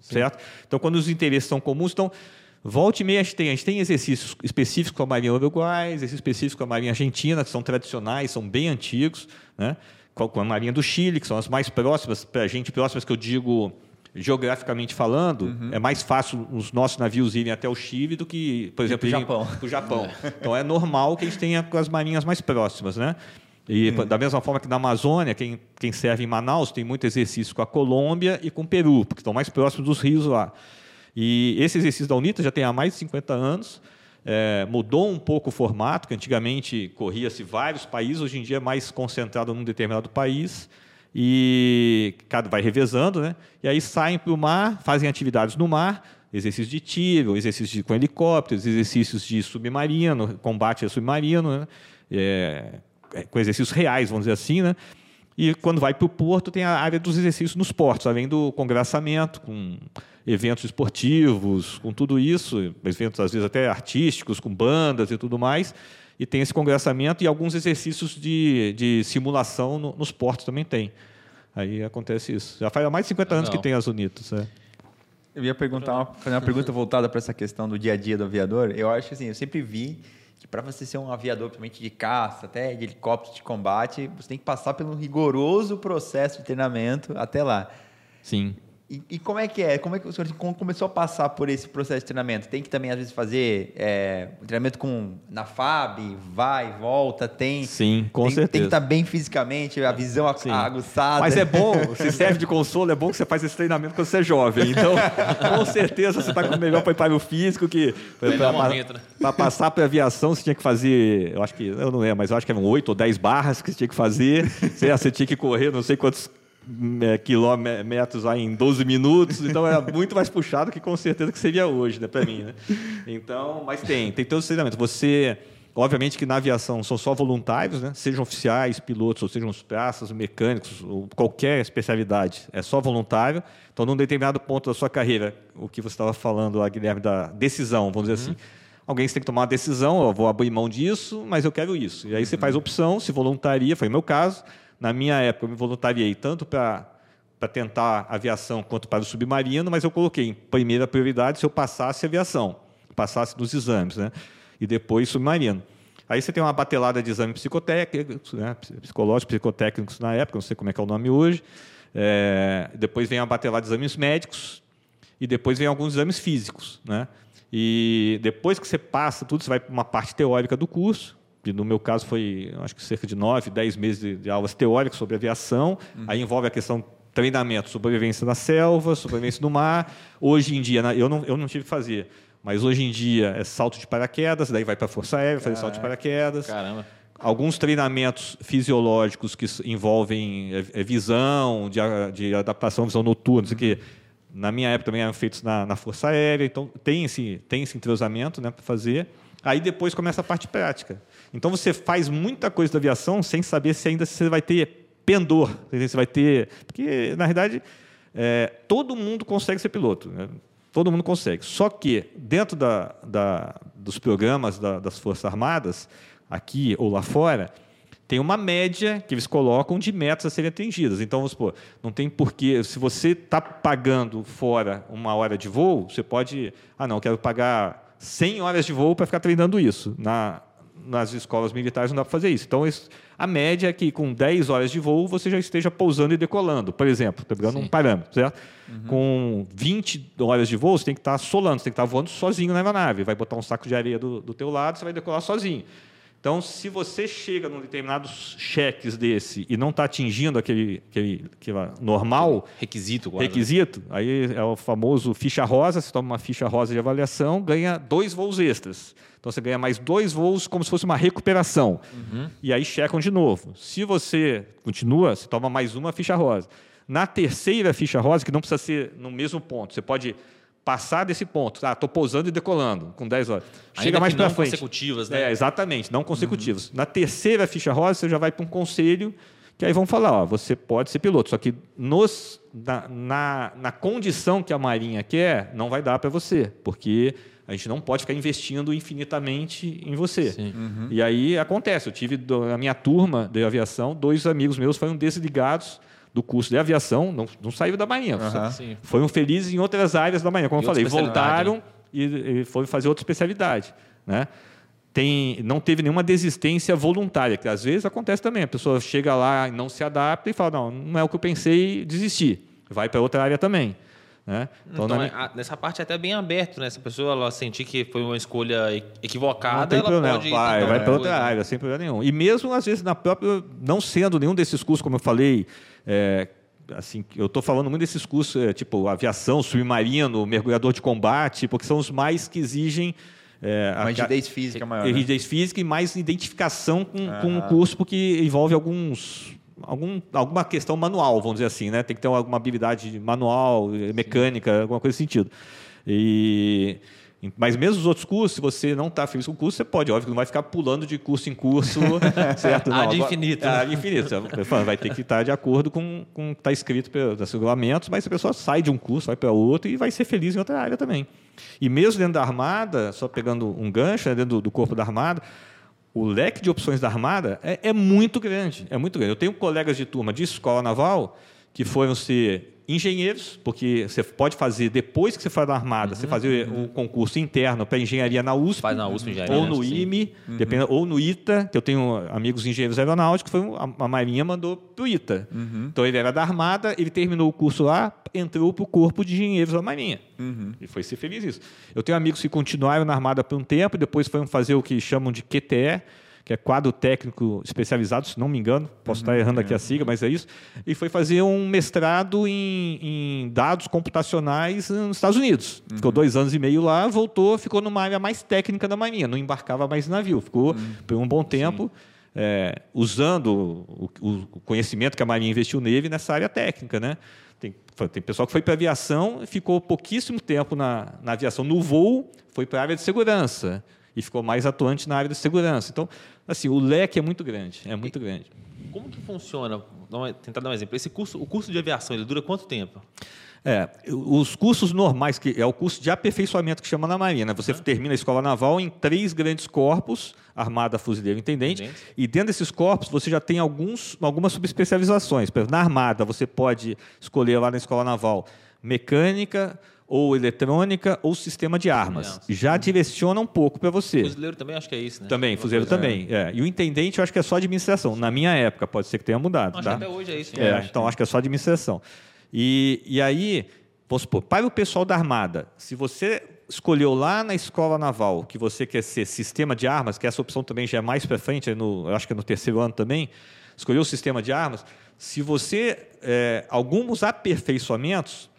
Certo? Sim. Então, quando os interesses são comuns, então Volte e meia, a gente tem, a gente tem exercícios específicos com a Marinha Uruguai, exercícios específicos com a Marinha Argentina, que são tradicionais, são bem antigos, né? com a Marinha do Chile, que são as mais próximas, para a gente, próximas que eu digo geograficamente falando, uhum. é mais fácil os nossos navios irem até o Chile do que, por exemplo, para o Japão. Japão. Então é normal que a gente tenha com as marinhas mais próximas, né? E hum. da mesma forma que na Amazônia, quem, quem serve em Manaus tem muito exercício com a Colômbia e com o Peru, porque estão mais próximos dos rios lá. E esse exercício da UNITA já tem há mais de 50 anos. É, mudou um pouco o formato, que antigamente corria-se vários países, hoje em dia é mais concentrado num determinado país. E cada vai revezando, né? E aí saem para o mar, fazem atividades no mar, exercícios de tiro, exercícios com helicópteros, exercícios de submarino, combate a submarino, né? É, é, com exercícios reais, vamos dizer assim, né? E quando vai para o porto, tem a área dos exercícios nos portos, além do congraçamento, com eventos esportivos, com tudo isso, eventos às vezes até artísticos, com bandas e tudo mais. E tem esse congraçamento e alguns exercícios de, de simulação no, nos portos também tem. Aí acontece isso. Já faz mais de 50 anos que tem as Unitas. É. Eu ia perguntar, uma, fazer uma pergunta voltada para essa questão do dia a dia do aviador. Eu acho que assim, eu sempre vi que para você ser um aviador, principalmente de caça, até de helicóptero de combate, você tem que passar pelo rigoroso processo de treinamento até lá. Sim. E, e, como é que é? Como é que o senhor começou a passar por esse processo de treinamento? Tem que também, às vezes, fazer é, treinamento com, na FAB, vai, volta, tem. Sim, com tem, certeza. Tem que estar bem fisicamente, a visão Sim. aguçada. Mas é bom, se serve de consolo, é bom que você faz esse treinamento quando você é jovem. Então, com certeza, você está com o melhor preparo físico que. Para passar para a aviação, você tinha que fazer, eu acho que, eu não lembro, mas eu acho que eram 8 ou 10 barras que você tinha que fazer. Você, você tinha que correr não sei quantos é, quilômetros aí em 12 minutos, então era muito mais puxado que com certeza que seria hoje, né, para mim, né? Então, mas tem, tem todo esse treinamento. Você, obviamente que na aviação são só voluntários, né? Sejam oficiais, pilotos, ou sejam os praças, mecânicos, ou qualquer especialidade, é só voluntário. Então, num determinado ponto da sua carreira, o que você estava falando, lá, Guilherme, da decisão, vamos dizer uhum. assim, alguém tem que tomar uma decisão, eu vou abrir mão disso, mas eu quero isso. E aí você faz opção, se voluntaria, foi o meu caso na minha época, eu me voluntariei tanto para tentar aviação quanto para o submarino, mas eu coloquei em primeira prioridade se eu passasse aviação, passasse nos exames, né? E depois submarino. Aí você tem uma batelada de exames psicotécnicos, né? psicológicos, psicotécnicos na época, não sei como é que é o nome hoje. É, depois vem a batelada de exames médicos e depois vem alguns exames físicos, né? E depois que você passa tudo, você vai para uma parte teórica do curso, que no meu caso foi, acho que cerca de nove, dez meses de, de aulas teóricas sobre aviação. Uhum. Aí envolve a questão treinamento, sobrevivência na selva, sobrevivência no mar. Hoje em dia, eu não, eu não tive que fazer, mas hoje em dia é salto de paraquedas, daí vai para a Força Aérea, fazer salto de paraquedas. Caramba. Alguns treinamentos fisiológicos que envolvem é, é visão, de, de adaptação, visão noturna, não sei o quê. Na minha época também eram feitos na, na Força Aérea, então tem esse, tem esse entrosamento né, para fazer. Aí depois começa a parte prática. Então você faz muita coisa da aviação sem saber se ainda você vai ter pendor, você vai ter. Porque, na realidade, é, todo mundo consegue ser piloto. Né? Todo mundo consegue. Só que, dentro da, da, dos programas da, das Forças Armadas, aqui ou lá fora, tem uma média que eles colocam de metas a serem atingidas. Então, vamos supor, não tem porquê. Se você está pagando fora uma hora de voo, você pode. Ah, não, quero pagar 100 horas de voo para ficar treinando isso. Na, nas escolas militares não dá para fazer isso. Então, a média é que com 10 horas de voo você já esteja pousando e decolando, por exemplo. Estou pegando um parâmetro, certo? Uhum. Com 20 horas de voo, você tem que estar solando, você tem que estar voando sozinho na aeronave. Vai botar um saco de areia do, do teu lado, você vai decolar sozinho. Então, se você chega num determinados cheques desse e não está atingindo aquele, aquele, aquele normal requisito, guarda. requisito, aí é o famoso ficha rosa. Você toma uma ficha rosa de avaliação, ganha dois voos extras. Então você ganha mais dois voos como se fosse uma recuperação. Uhum. E aí checam de novo. Se você continua, você toma mais uma ficha rosa. Na terceira ficha rosa, que não precisa ser no mesmo ponto, você pode passar desse ponto. Ah, estou pousando e decolando com 10 horas. Chega Ainda mais para frente. consecutivas, né? É, exatamente, não consecutivas. Uhum. Na terceira ficha rosa, você já vai para um conselho que aí vão falar, ó, você pode ser piloto, só que nos, na, na, na condição que a Marinha quer, não vai dar para você, porque a gente não pode ficar investindo infinitamente em você. Uhum. E aí acontece, eu tive na minha turma de aviação, dois amigos meus foram desligados do curso de aviação, não, não saiu da Marinha. Uhum. Foram felizes em outras áreas da Marinha. Como eu falei, voltaram e, e foram fazer outra especialidade. Né? Tem, não teve nenhuma desistência voluntária, que às vezes acontece também. A pessoa chega lá e não se adapta e fala: não, não é o que eu pensei, desistir. Vai para outra área também. Né? Então, então na... nessa parte é até bem aberto, né? Se a pessoa ela sentir que foi uma escolha equivocada, ela problema. pode vai, vai para outra área, sem problema nenhum. E mesmo às vezes na própria, não sendo nenhum desses cursos, como eu falei, é, assim, eu estou falando muito desses cursos, é, tipo aviação, submarino, mergulhador de combate, porque são os mais que exigem é, mais rigidez física maior. Rigidez né? física e mais identificação com, com o curso, porque envolve alguns algum, alguma questão manual, vamos dizer assim, né? Tem que ter alguma habilidade manual, mecânica, alguma coisa nesse sentido. E mas mesmo os outros cursos, se você não está feliz com o curso, você pode, óbvio, não vai ficar pulando de curso em curso, certo? Não, de infinito. Ah, infinito. Vai ter que estar de acordo com, com o que está escrito pelos regulamentos, mas a pessoa sai de um curso, vai para outro e vai ser feliz em outra área também. E mesmo dentro da Armada, só pegando um gancho, né, dentro do, do corpo da Armada, o leque de opções da Armada é, é, muito grande, é muito grande. Eu tenho colegas de turma de escola naval que foram ser engenheiros, porque você pode fazer, depois que você for na Armada, uhum, você fazer uhum. um concurso interno para engenharia na USP. Faz na USP engenharia. Ou no IME, uhum. depende, ou no ITA, que eu tenho amigos engenheiros aeronáuticos, foi a, a Marinha mandou para o ITA. Uhum. Então ele era da Armada, ele terminou o curso lá, entrou para o Corpo de Engenheiros da Marinha. Uhum. E foi ser feliz isso. Eu tenho amigos que continuaram na Armada por um tempo, depois foram fazer o que chamam de QTE, que é quadro técnico especializado, se não me engano, posso uhum, estar errando aqui a sigla, mas é isso, e foi fazer um mestrado em, em dados computacionais nos Estados Unidos. Uhum. Ficou dois anos e meio lá, voltou, ficou numa área mais técnica da Marinha, não embarcava mais navio, ficou uhum. por um bom tempo. É, usando o, o, conhecimento que a Marinha investiu nele nessa área técnica, né? Tem, tem pessoal que foi para a aviação, ficou pouquíssimo tempo na, na aviação no voo, foi para a área de segurança e ficou mais atuante na área de segurança. Então, assim, o leque é muito grande, é muito e grande. Como que funciona? Vou tentar dar um exemplo. Esse curso, o curso de aviação, ele dura quanto tempo? É, os cursos normais, que é o curso de aperfeiçoamento que chama na Marinha. Você uhum. termina a escola naval em três grandes corpos, armada, fuzileiro intendente, intendente, e dentro desses corpos você já tem alguns, algumas subespecializações. Na armada você pode escolher lá na escola naval mecânica, ou eletrônica ou sistema de armas. Já direciona um pouco para você. Fuzileiro também acho que é isso, né? Também, fuzileiro também. É. E o intendente eu acho que é só administração. Na minha época, pode ser que tenha mudado. Acho tá? que até hoje é isso. É, acho então acho que é só administração. E, e aí, vamos supor, para o pessoal da Armada, se você escolheu lá na escola naval que você quer ser sistema de armas, que essa opção também já é mais para frente, no, acho que é no terceiro ano também, escolheu o sistema de armas, se você, é, alguns aperfeiçoamentos,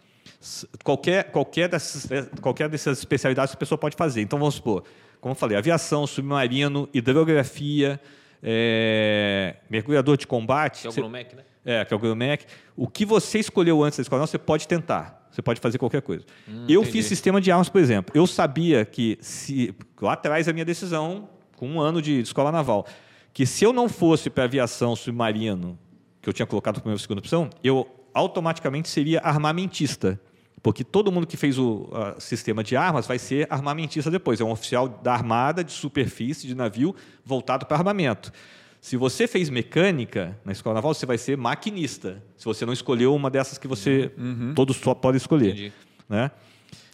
qualquer, qualquer, dessas, é, qualquer dessas especialidades que a pessoa pode fazer. Então, vamos supor, como eu falei, aviação, submarino, hidrografia, é, mergulhador de combate. Que é o GROMEC, né? É, que é o GROMEC. O que você escolheu antes da escola, você pode tentar. Você pode fazer qualquer coisa. Hum, eu entendi. fiz sistema de armas, por exemplo. Eu sabia que, se, lá atrás, a minha decisão, com um ano de escola naval, que se eu não fosse para aviação submarino, que eu tinha colocado como minha segunda opção, eu automaticamente seria armamentista. Porque todo mundo que fez o uh, sistema de armas vai ser armamentista depois. É um oficial da armada, de superfície, de navio, voltado para armamento. Se você fez mecânica na escola naval, você vai ser maquinista. Se você não escolheu uma dessas que você uhum. todos só podem escolher. Entendi. Né?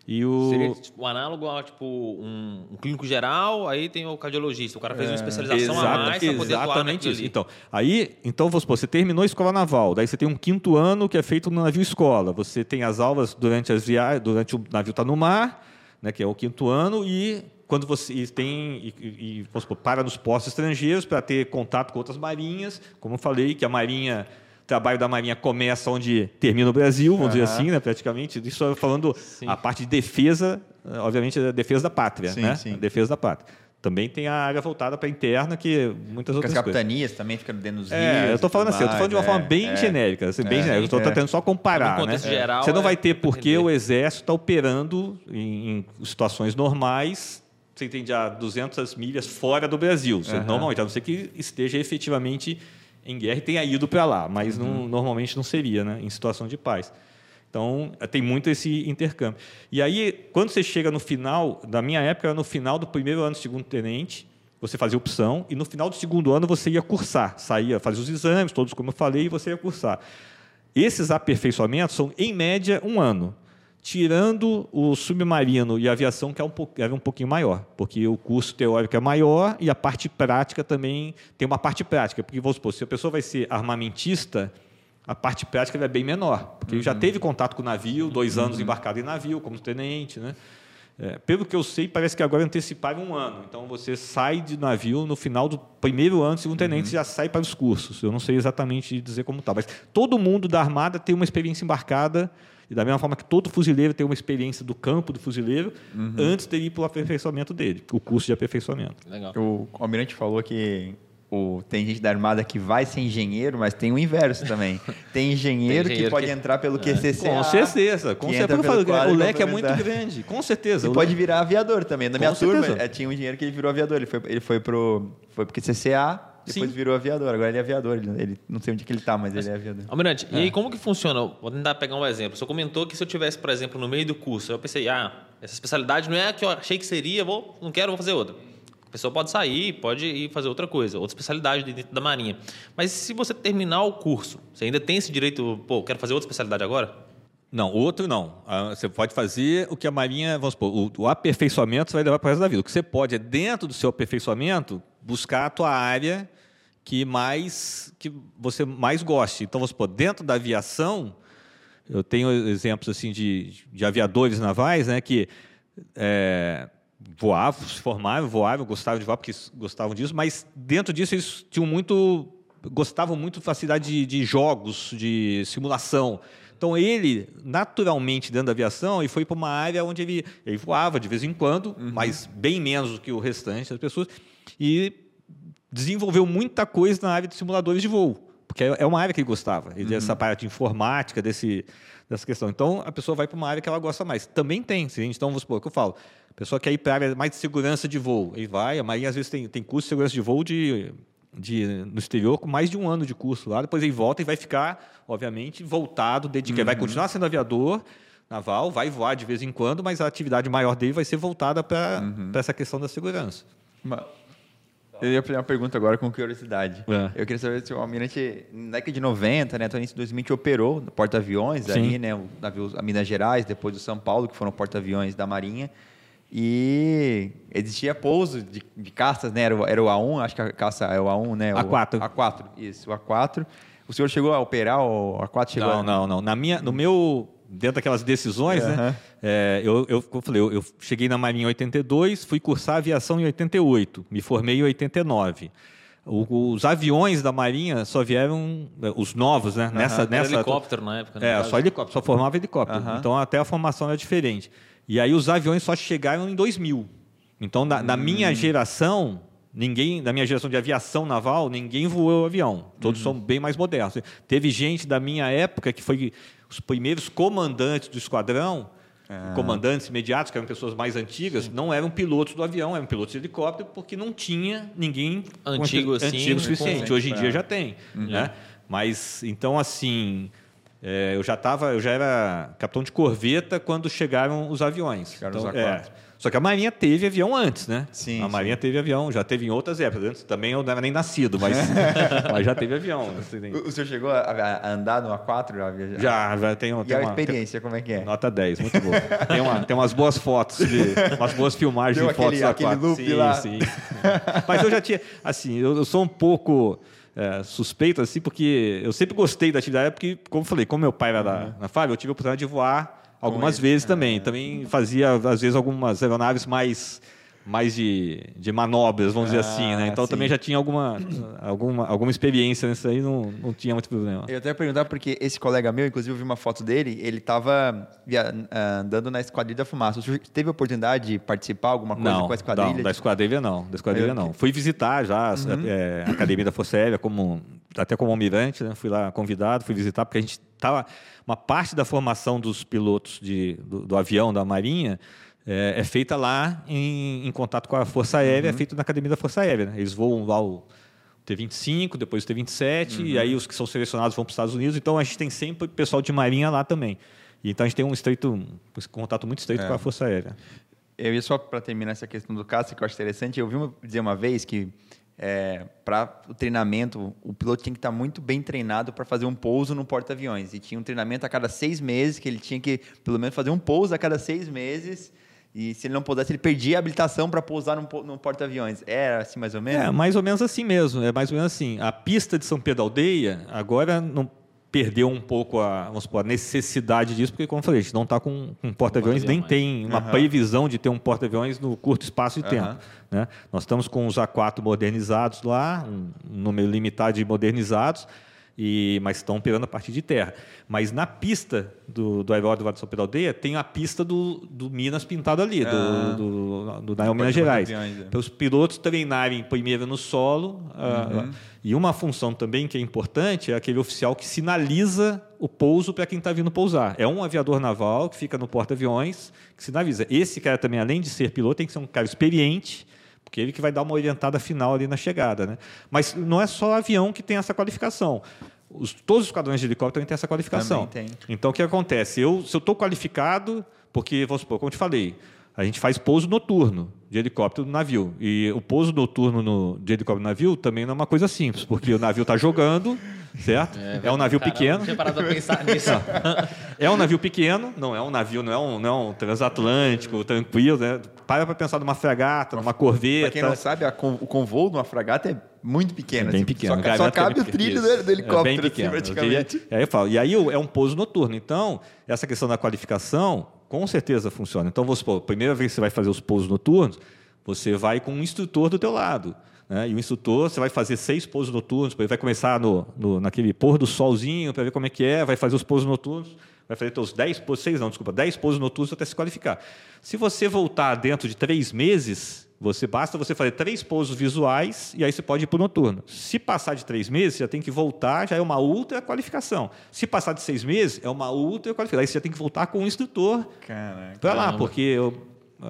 E o... Seria tipo, o análogo a tipo, um, um, clínico geral, aí tem o cardiologista. O cara fez é, uma especialização exata, a mais para poder Exatamente isso. Então, aí, então, vamos supor, você terminou a escola naval, daí você tem um quinto ano que é feito no navio escola. Você tem as aulas durante as viagens, durante o navio está no mar, né, que é o quinto ano, e quando você tem e, e, vamos supor, para nos postos estrangeiros para ter contato com outras marinhas, como eu falei, que a marinha trabalho da Marinha começa onde termina o Brasil, vamos uhum. dizer assim, né, praticamente. Isso falando sim. a parte de defesa, obviamente, a defesa da pátria, sim, né? Sim. A defesa da pátria. Também tem a área voltada para a interna, que muitas outras As capitanias coisas. também ficam dentro dos é, rios. Eu estou falando assim, eu estou falando de uma é, forma bem é, genérica, assim, bem é, genérica. Eu estou tentando só comparar. Né? Geral, você não vai ter porque o Exército está operando em, em, situações normais, você entende, a 200 milhas fora do Brasil. Você, uhum. Normalmente, a não ser que esteja efetivamente em guerra e tenha ido para lá, mas uhum. não, normalmente não seria, né, em situação de paz. Então, tem muito esse intercâmbio. E aí, quando você chega no final, da minha época, era no final do primeiro ano segundo tenente, você fazia opção, e no final do segundo ano você ia cursar, saía, fazia os exames, todos como eu falei, e você ia cursar. Esses aperfeiçoamentos são, em média, um ano tirando o submarino e a aviação, que é um, era um pouquinho maior, porque o curso teórico é maior e a parte prática também tem uma parte prática. Porque, vamos supor, se a pessoa vai ser armamentista, a parte prática é bem menor, porque uhum. já teve contato com o navio, dois anos uhum. embarcado em navio, como tenente. Né? É, pelo que eu sei, parece que agora anteciparam um ano. Então, você sai de navio no final do primeiro ano, segundo tenente, uhum. já sai para os cursos. Eu não sei exatamente dizer como está, mas todo mundo da Armada tem uma experiência embarcada e da mesma forma que todo fuzileiro tem uma experiência do campo do fuzileiro uhum. antes de ir para o aperfeiçoamento dele, o curso de aperfeiçoamento. Legal. O almirante falou que o, tem gente da Armada que vai ser engenheiro, mas tem o inverso também. Tem engenheiro, Tem engenheiro que pode que- entrar pelo QCCA. Com certeza, com que certeza. falo, o leque é muito grande, com certeza. E O pode virar aviador também. Na Com minha turma, certeza. eh, tinha um engenheiro que ele virou aviador. Ele foi, ele foi pro, foi pro QCCA, depois Sim. virou aviador. Agora ele é aviador. Ele, ele- não sei onde que ele tá, mas ele é aviador. Almirante, e aí como que funciona? Vou tentar pegar um exemplo. O senhor comentou que se eu tivesse, por exemplo, no meio do curso, eu pensei, ah, essa especialidade não é a que eu achei que seria, vou, não quero, vou fazer outra. A pessoa pode sair, pode ir fazer outra coisa, outra especialidade dentro da Marinha. Mas se você terminar o curso, você ainda tem esse direito, pô, quero fazer outra especialidade agora? Não, outro não. Ah, Você pode fazer o que a Marinha, vamos supor, o, o aperfeiçoamento você vai levar para o resto da vida. O que você pode é, dentro do seu aperfeiçoamento, buscar a tua área que mais que você mais goste. Então, vamos supor, dentro da aviação, eu tenho exemplos assim de, de aviadores navais, né, que é, voavam, se formaram, voavam, gostavam de voar porque gostavam disso, mas dentro disso eles tinham muito, gostavam muito de facilidade de, de jogos, de simulação. Então ele, naturalmente, dentro da aviação, ele foi para uma área onde ele, ele voava de vez em quando, mas bem menos do que o restante das pessoas, e desenvolveu muita coisa na área de simuladores de voo, porque é uma área que ele gostava, ele dessa parte de informática, desse, dessa questão. Então, a pessoa vai para uma área que ela gosta mais. Também tem, sim. Então, vamos supor, o que eu falo, a pessoa quer ir para a área mais de segurança de voo, ele vai, a Marinha às vezes tem, tem curso de segurança de voo de, de, no exterior com mais de um ano de curso lá, depois ele volta e vai ficar, obviamente, voltado, dedicado, vai continuar sendo aviador, naval, vai voar de vez em quando, mas a atividade maior dele vai ser voltada para essa questão da segurança. Uma- Eu ia fazer uma pergunta agora com curiosidade. É. Eu queria saber se o Almirante, na década de 90, né, até o início de 2020, operou no porta-aviões ali, né, o navio a Minas Gerais, depois do São Paulo, que foram porta-aviões da Marinha. E existia pouso de, de caças, né? Era, o- era o A1, acho que a caça é o A1, né? O A4. A4, isso, o A4. O senhor chegou a operar o A4? Chegou Não, a... não, não. Na minha, no meu, dentro daquelas decisões, né? Aham. é, eu, eu, falei, eu, eu cheguei na Marinha em 82, fui cursar aviação em 88, me formei em 89. O- os aviões da Marinha só vieram, é, os novos, né? Nessa, Era nessa helicóptero na época, né? É, só helicóptero, só formava helicóptero. Aham. Então até a formação era diferente. E aí os aviões só chegaram em 2000. Então na, na Hum. minha geração, ninguém, da minha geração de aviação naval, ninguém voou avião. Todos Uhum. são bem mais modernos. Teve gente da minha época que foi os primeiros comandantes do esquadrão, Ah. comandantes imediatos, que eram pessoas mais antigas, não eram pilotos do avião, eram pilotos de helicóptero, porque não tinha ninguém Antigo assim, antigo o com- suficiente. Hoje em pra- dia já tem, Uhum. né? Mas então assim, é, eu já tava, eu já era capitão de corveta quando chegaram os aviões. Chegaram os Então, A4. é. Só que a Marinha teve avião antes, né? Sim, a sim. Marinha teve avião, já teve em outras épocas. Antes também eu não era nem nascido, mas, mas já teve avião. assim, O, o senhor chegou a, a andar no A4? A viajar? Já, já tem, E tem a uma, experiência, como é que é? Nota 10, muito boa. Tem, uma- tem umas boas fotos, de, umas boas filmagens Deu de fotos aquele- da aquele quatro. loop sim, lá. Sim, Mas eu já tinha, assim, eu, eu sou um pouco é, suspeito, assim, porque eu sempre gostei da atividade, porque, como eu falei, como meu pai era da, na Fábio, eu tive a oportunidade de voar algumas ele. vezes também. Também fazia, às vezes, algumas aeronaves mais mais de, de manobras, vamos dizer assim, né? Ah, Então sim. também já tinha alguma, alguma, alguma experiência nisso aí, não, não tinha muito problema. Eu até ia perguntar porque esse colega meu, inclusive eu vi uma foto dele, ele estava andando na Esquadrilha da Fumaça. Senhor teve a oportunidade de participar alguma coisa não, com a Esquadrilha? Não, da esquadrilha não. Da esquadrilha Eu- não. Fui visitar já Uhum. é, a Academia da Força Aérea, como, até como almirante, né? fui lá convidado, fui visitar, porque a gente estava. Uma parte da formação dos pilotos de, do, do avião da Marinha é, é feita lá em, em contato com a Força Aérea, Uhum. é feita na Academia da Força Aérea. né? Eles voam lá o T-25, depois o T-27, Uhum. e aí os que são selecionados vão para os Estados Unidos. Então a gente tem sempre pessoal de Marinha lá também. E, então a gente tem um estreito, um contato muito estreito É. com a Força Aérea. Eu ia só para terminar essa questão do caça, que eu acho interessante. Eu vi uma- dizer uma vez que para o treinamento, o piloto tinha que estar muito bem treinado para fazer um pouso no porta-aviões. E tinha um treinamento a cada seis meses, que ele tinha que, pelo menos, fazer um pouso a cada seis meses. E se ele não pudesse, ele perdia a habilitação para pousar po- num porta-aviões. Era assim mais ou menos? É, mais ou menos assim mesmo. É mais ou menos assim. A pista de São Pedro Aldeia agora não perdeu um pouco a, vamos supor, a necessidade disso, porque, como eu falei, a gente não está com, com porta-aviões, nem tem uma Aham. previsão de ter um porta-aviões no curto espaço de Aham. tempo. Né? Nós estamos com os A4 modernizados lá, um, um número limitado de modernizados, e, mas estão operando a partir de terra. Mas na pista do, do aeródromo Vale do São Pedro Aldeia tem a pista do, do Minas pintado ali, Ah. do, do, do, da Minas Gerais. é. Para os pilotos treinarem primeiro no solo. ah, Uhum. e uma função também que é importante é aquele oficial que sinaliza o pouso para quem está vindo pousar. É um aviador naval que fica no porta-aviões, que sinaliza. Esse cara também, além de ser piloto, tem que ser um cara experiente, porque ele que vai dar uma orientada final ali na chegada. Né? Mas não é só avião que tem essa qualificação. Os- todos os esquadrões de helicóptero têm essa qualificação. Então, o que acontece? Eu, se eu estou qualificado, porque, vamos supor, como eu te falei, a gente faz pouso noturno de helicóptero no navio. E o pouso noturno no, de helicóptero no navio também não é uma coisa simples, porque o navio está jogando, certo? É, um navio Caramba, pequeno. Não tinha parado pra pensar nisso. É um navio pequeno, não é um navio, não é um, não é um transatlântico, tranquilo, né? Para para pensar numa fragata, numa corveta. Pra quem não sabe, con- o convô de uma fragata é muito pequeno. É bem assim, pequeno. Só, só é cabe bem o trilho Isso. do, do helicóptero, É bem assim, pequeno. Eu praticamente. diria- aí eu falo, e aí é um pouso noturno. Então, essa questão da qualificação, com certeza funciona. Então, vamos supor, a primeira vez que você vai fazer os pousos noturnos, você vai com um instrutor do teu lado. né? E o instrutor, você vai fazer seis pousos noturnos, ele vai começar no, no- naquele pôr do solzinho para ver como é que é, vai fazer os pousos noturnos, vai fazer os 10 pousos, seis não, desculpa, 10 pousos noturnos até se qualificar. Se você voltar dentro de três meses, você basta você fazer três pousos visuais e aí você pode ir para o noturno. Se passar de três meses, você já tem que voltar, já é uma ultra qualificação. Se passar de seis meses, é uma ultra qualificação. Aí você já tem que voltar com o instrutor Caraca. para lá, porque eu,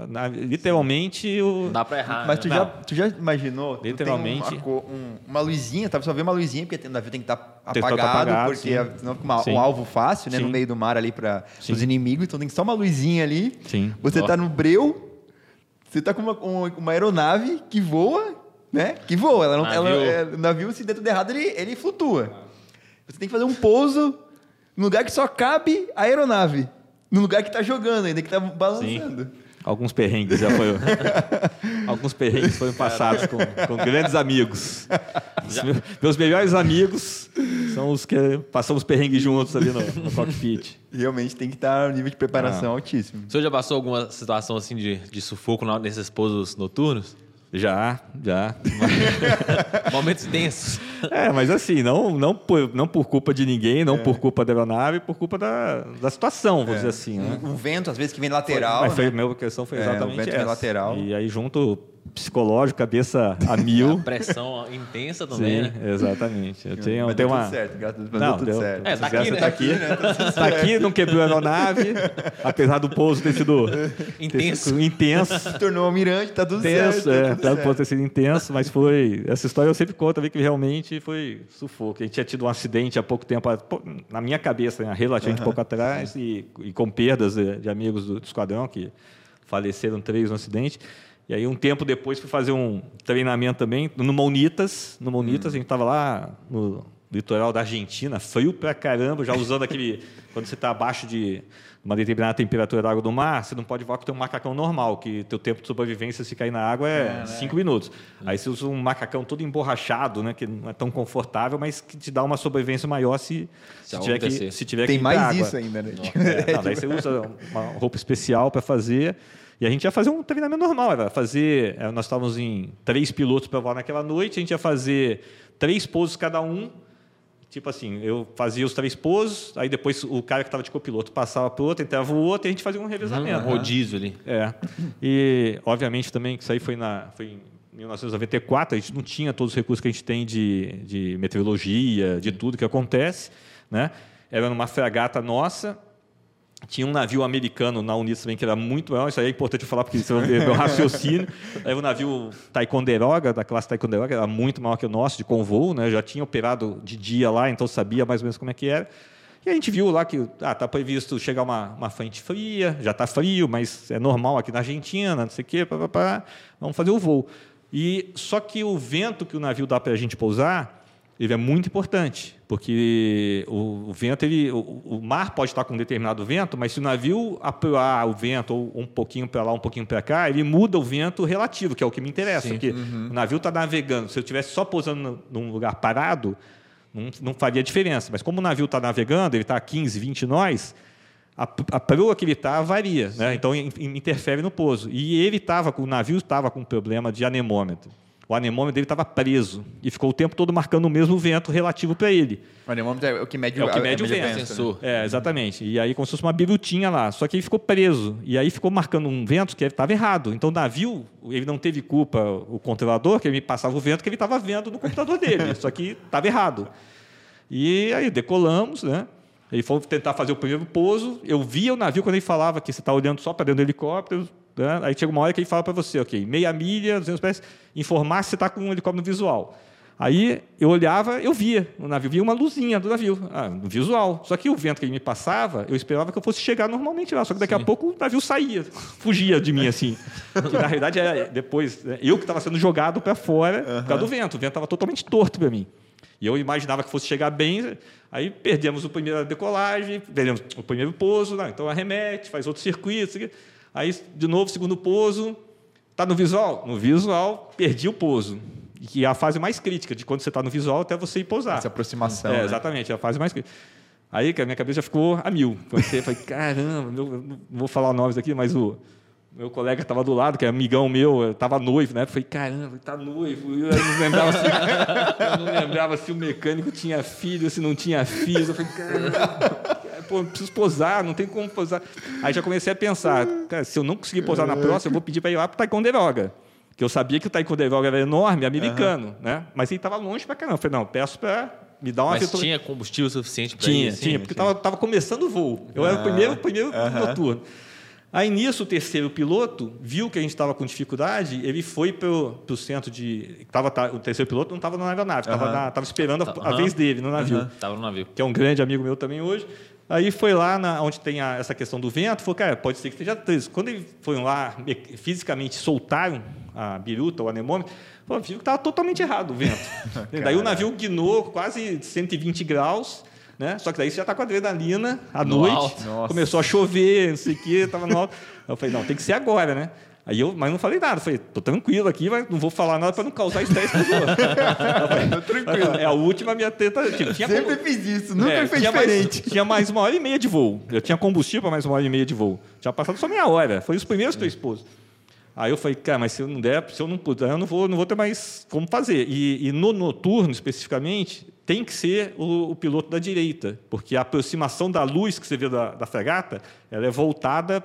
na- literalmente o, Não dá pra errar. Mas né? tu Não. já, tu já imaginou? tu tem Literalmente. Uma, co- um- uma luzinha, tá? Só ver uma luzinha, porque o navio tem que estar Tem que estar apagado, apagado, porque sim. é- senão fica uma- um alvo fácil, né? No Sim. meio do mar ali para os inimigos. Então tem só uma luzinha ali. Sim. Você Ó. tá no breu, você tá com uma, uma aeronave que voa, né? Que voa. Ela não, Navio. ela- é, o navio, se dentro de errado, ele, ele flutua. Você tem que fazer um pouso no lugar que só cabe a aeronave. No lugar que tá jogando ainda, que tá balançando. Alguns perrengues já foram. alguns perrengues foram passados com, com grandes amigos. Os meus, meus melhores amigos são os que passamos perrengues juntos ali no, no cockpit. Realmente tem que estar no nível de preparação Ah. altíssimo. O senhor já passou alguma situação assim de, de sufoco nesses pousos noturnos? Já, já. Momentos tensos. É, mas assim, não, não, por, não por culpa de ninguém, não por culpa da aeronave, por culpa da, da situação, vamos dizer assim. Né? Um, um vento, às vezes, que vem lateral. Mas foi, né? minha questão foi É, o exatamente vento vem essa. lateral. E aí junto psicológico, cabeça a mil. Pressão intensa também, Sim, né? exatamente. Eu tenho, Mas tenho deu uma... tudo certo, graças a Deus, Não, deu tudo deu- certo. É, tá aqui, né? tá aqui, tá aqui, não quebrou a aeronave, apesar do pouso ter sido Intenso. ter sido intenso, Se tornou almirante, tá tudo intenso, certo. é, tá tudo apesar do certo. pouso ter sido intenso, mas foi essa história eu sempre conto que realmente foi sufoco. A gente tinha tido um acidente há pouco tempo, na minha cabeça, né, relativamente pouco atrás, e, e com perdas de, de amigos do, do esquadrão que faleceram três no acidente. E aí, um tempo depois, fui fazer um treinamento também no Maunitas. No Maunitas, a gente estava lá no litoral da Argentina, frio pra caramba, já usando aquele. quando você está abaixo de uma determinada temperatura da água do mar, você não pode voar com o teu macacão normal, que teu tempo de sobrevivência se cair na água é cinco minutos. Aí você usa um macacão todo emborrachado, né, que não é tão confortável, mas que te dá uma sobrevivência maior se, Se se, tiver, que, se tiver Tem que mais água. isso ainda, né? É, não, daí você usa uma roupa especial para fazer. E a gente ia fazer um treinamento normal, era fazer. eh, Nós estávamos em três pilotos para voar naquela noite, a gente ia fazer três pousos cada um. Tipo assim, eu fazia os três pousos, aí depois o cara que estava de copiloto passava para o outro, entrava o outro e a gente fazia um Um revezamento. rodízio ali. É. E, obviamente, também que isso aí foi, na, foi em 1994, a gente não tinha todos os recursos que a gente tem de, de meteorologia, de tudo que acontece. Né? Era numa fragata nossa, tinha um navio americano na Unis também que era muito maior, isso aí é importante eu falar porque isso é o meu raciocínio. Aí o navio Ticonderoga, da classe Ticonderoga, era muito maior que o nosso, de convoo, né? já tinha operado de dia lá, então sabia mais ou menos como é que era. E a gente viu lá que está ah, tá previsto chegar uma, uma frente fria, já está frio, mas é normal aqui na Argentina, não sei o quê, pá, pá, pá, vamos fazer o voo. E só que o vento que o navio dá para a gente pousar, ele é muito importante, porque o, o vento, ele, o, o mar pode estar com um determinado vento, mas se o navio apoiar o vento ou um pouquinho para lá, um pouquinho para cá, ele muda o vento relativo, que é o que me interessa, Sim. porque o navio está navegando. Se eu estivesse só pousando num lugar parado, não, não faria diferença. Mas como o navio está navegando, ele está a 15, 20 nós, a, a proa que ele está varia, né? então in- in- interfere no pouso. E ele estava o navio estava com um problema de anemômetro. O anemômetro dele estava preso e ficou o tempo todo marcando o mesmo vento relativo para ele. O anemômetro é o que mede É o que mede a o vento. medida Sensor. É, exatamente. E aí, como se fosse uma birutinha lá. Só que ele ficou preso. E aí ficou marcando um vento que estava errado. Então, o navio, ele não teve culpa, o controlador, que ele me passava o vento que ele estava vendo no computador dele. Só que estava errado. E aí, decolamos, né? Ele foi tentar fazer o primeiro pouso. Eu via o navio quando ele falava que você está olhando só para dentro do helicóptero. Né? Aí chega uma hora que ele fala para você, ok, meia milha, 200 pés, informar se você está com um helicóptero visual. Aí eu olhava, eu via o navio, via uma luzinha do navio, ah, visual. Só que o vento que ele me passava, eu esperava que eu fosse chegar normalmente lá. Só que daqui a pouco o navio saía, fugia de mim assim. Que na realidade era depois, né, eu que estava sendo jogado para fora por causa do vento. O vento estava totalmente torto para mim. E eu imaginava que fosse chegar bem, aí perdemos a primeira decolagem, perdemos o primeiro pouso, não, então arremete, faz outro circuito, aqui. Aí de novo, segundo pouso, está no visual? No visual, perdi o pouso. Que é a fase mais crítica, de quando você está no visual até você ir pousar. Essa aproximação. É, né? exatamente, é a fase mais crítica. Aí, que a minha cabeça já ficou a mil. Comecei, falei, caramba, meu, eu não vou falar nomes aqui, mas o meu colega estava do lado, que é amigão meu, estava noivo, né? Falei, caramba, tá noivo. Eu não lembrava se, eu não lembrava se o mecânico tinha filho, se não tinha filho. Eu falei, caramba, pô, preciso posar, não tem como posar. Aí já comecei a pensar, cara, se eu não conseguir posar na próxima, eu vou pedir para ir lá para o Ticonderoga. Que eu sabia que o Ticonderoga era enorme, americano, né? Mas ele estava longe para caramba. Eu falei, não, peço para me dar uma Mas tinha combustível suficiente para tinha, ir? assim? tinha, porque estava tava começando o voo. Eu era o primeiro, primeiro noturno. Aí nisso, o terceiro piloto viu que a gente estava com dificuldade, ele foi para o centro de. Tava, tá, o terceiro piloto não estava na aeronave, estava esperando a, a vez dele no navio, Tava no navio. que é um grande amigo meu também hoje. Aí foi lá na, onde tem a- essa questão do vento, falou, cara, pode ser que esteja três. Quando eles foram lá, me- fisicamente soltaram a biruta, o anemômetro, falou, viu que estava totalmente errado o vento. daí o navio guinou quase 120 graus, né? Só que daí você já está com a adrenalina à No noite, alto. Nossa. começou a chover, não sei o quê, estava no alto. Eu falei, não, tem que ser agora, né? Aí eu, mas não falei nada, falei, tô tranquilo aqui, mas não vou falar nada para não causar estresse para os outros. tranquilo. É a última minha tentativa. Tinha Sempre como- fiz isso, nunca é, foi tinha diferente. Mais, tinha mais uma hora e meia de voo. Eu tinha combustível para mais uma hora e meia de voo. Tinha passado só meia hora. Foi os primeiros três pousos. Aí eu falei, cara, mas se eu não der, se eu não puder, eu não vou, não vou ter mais como fazer. E, e no noturno, especificamente, tem que ser o, o piloto da direita, porque a aproximação da luz que você vê da, da fragata, ela é voltada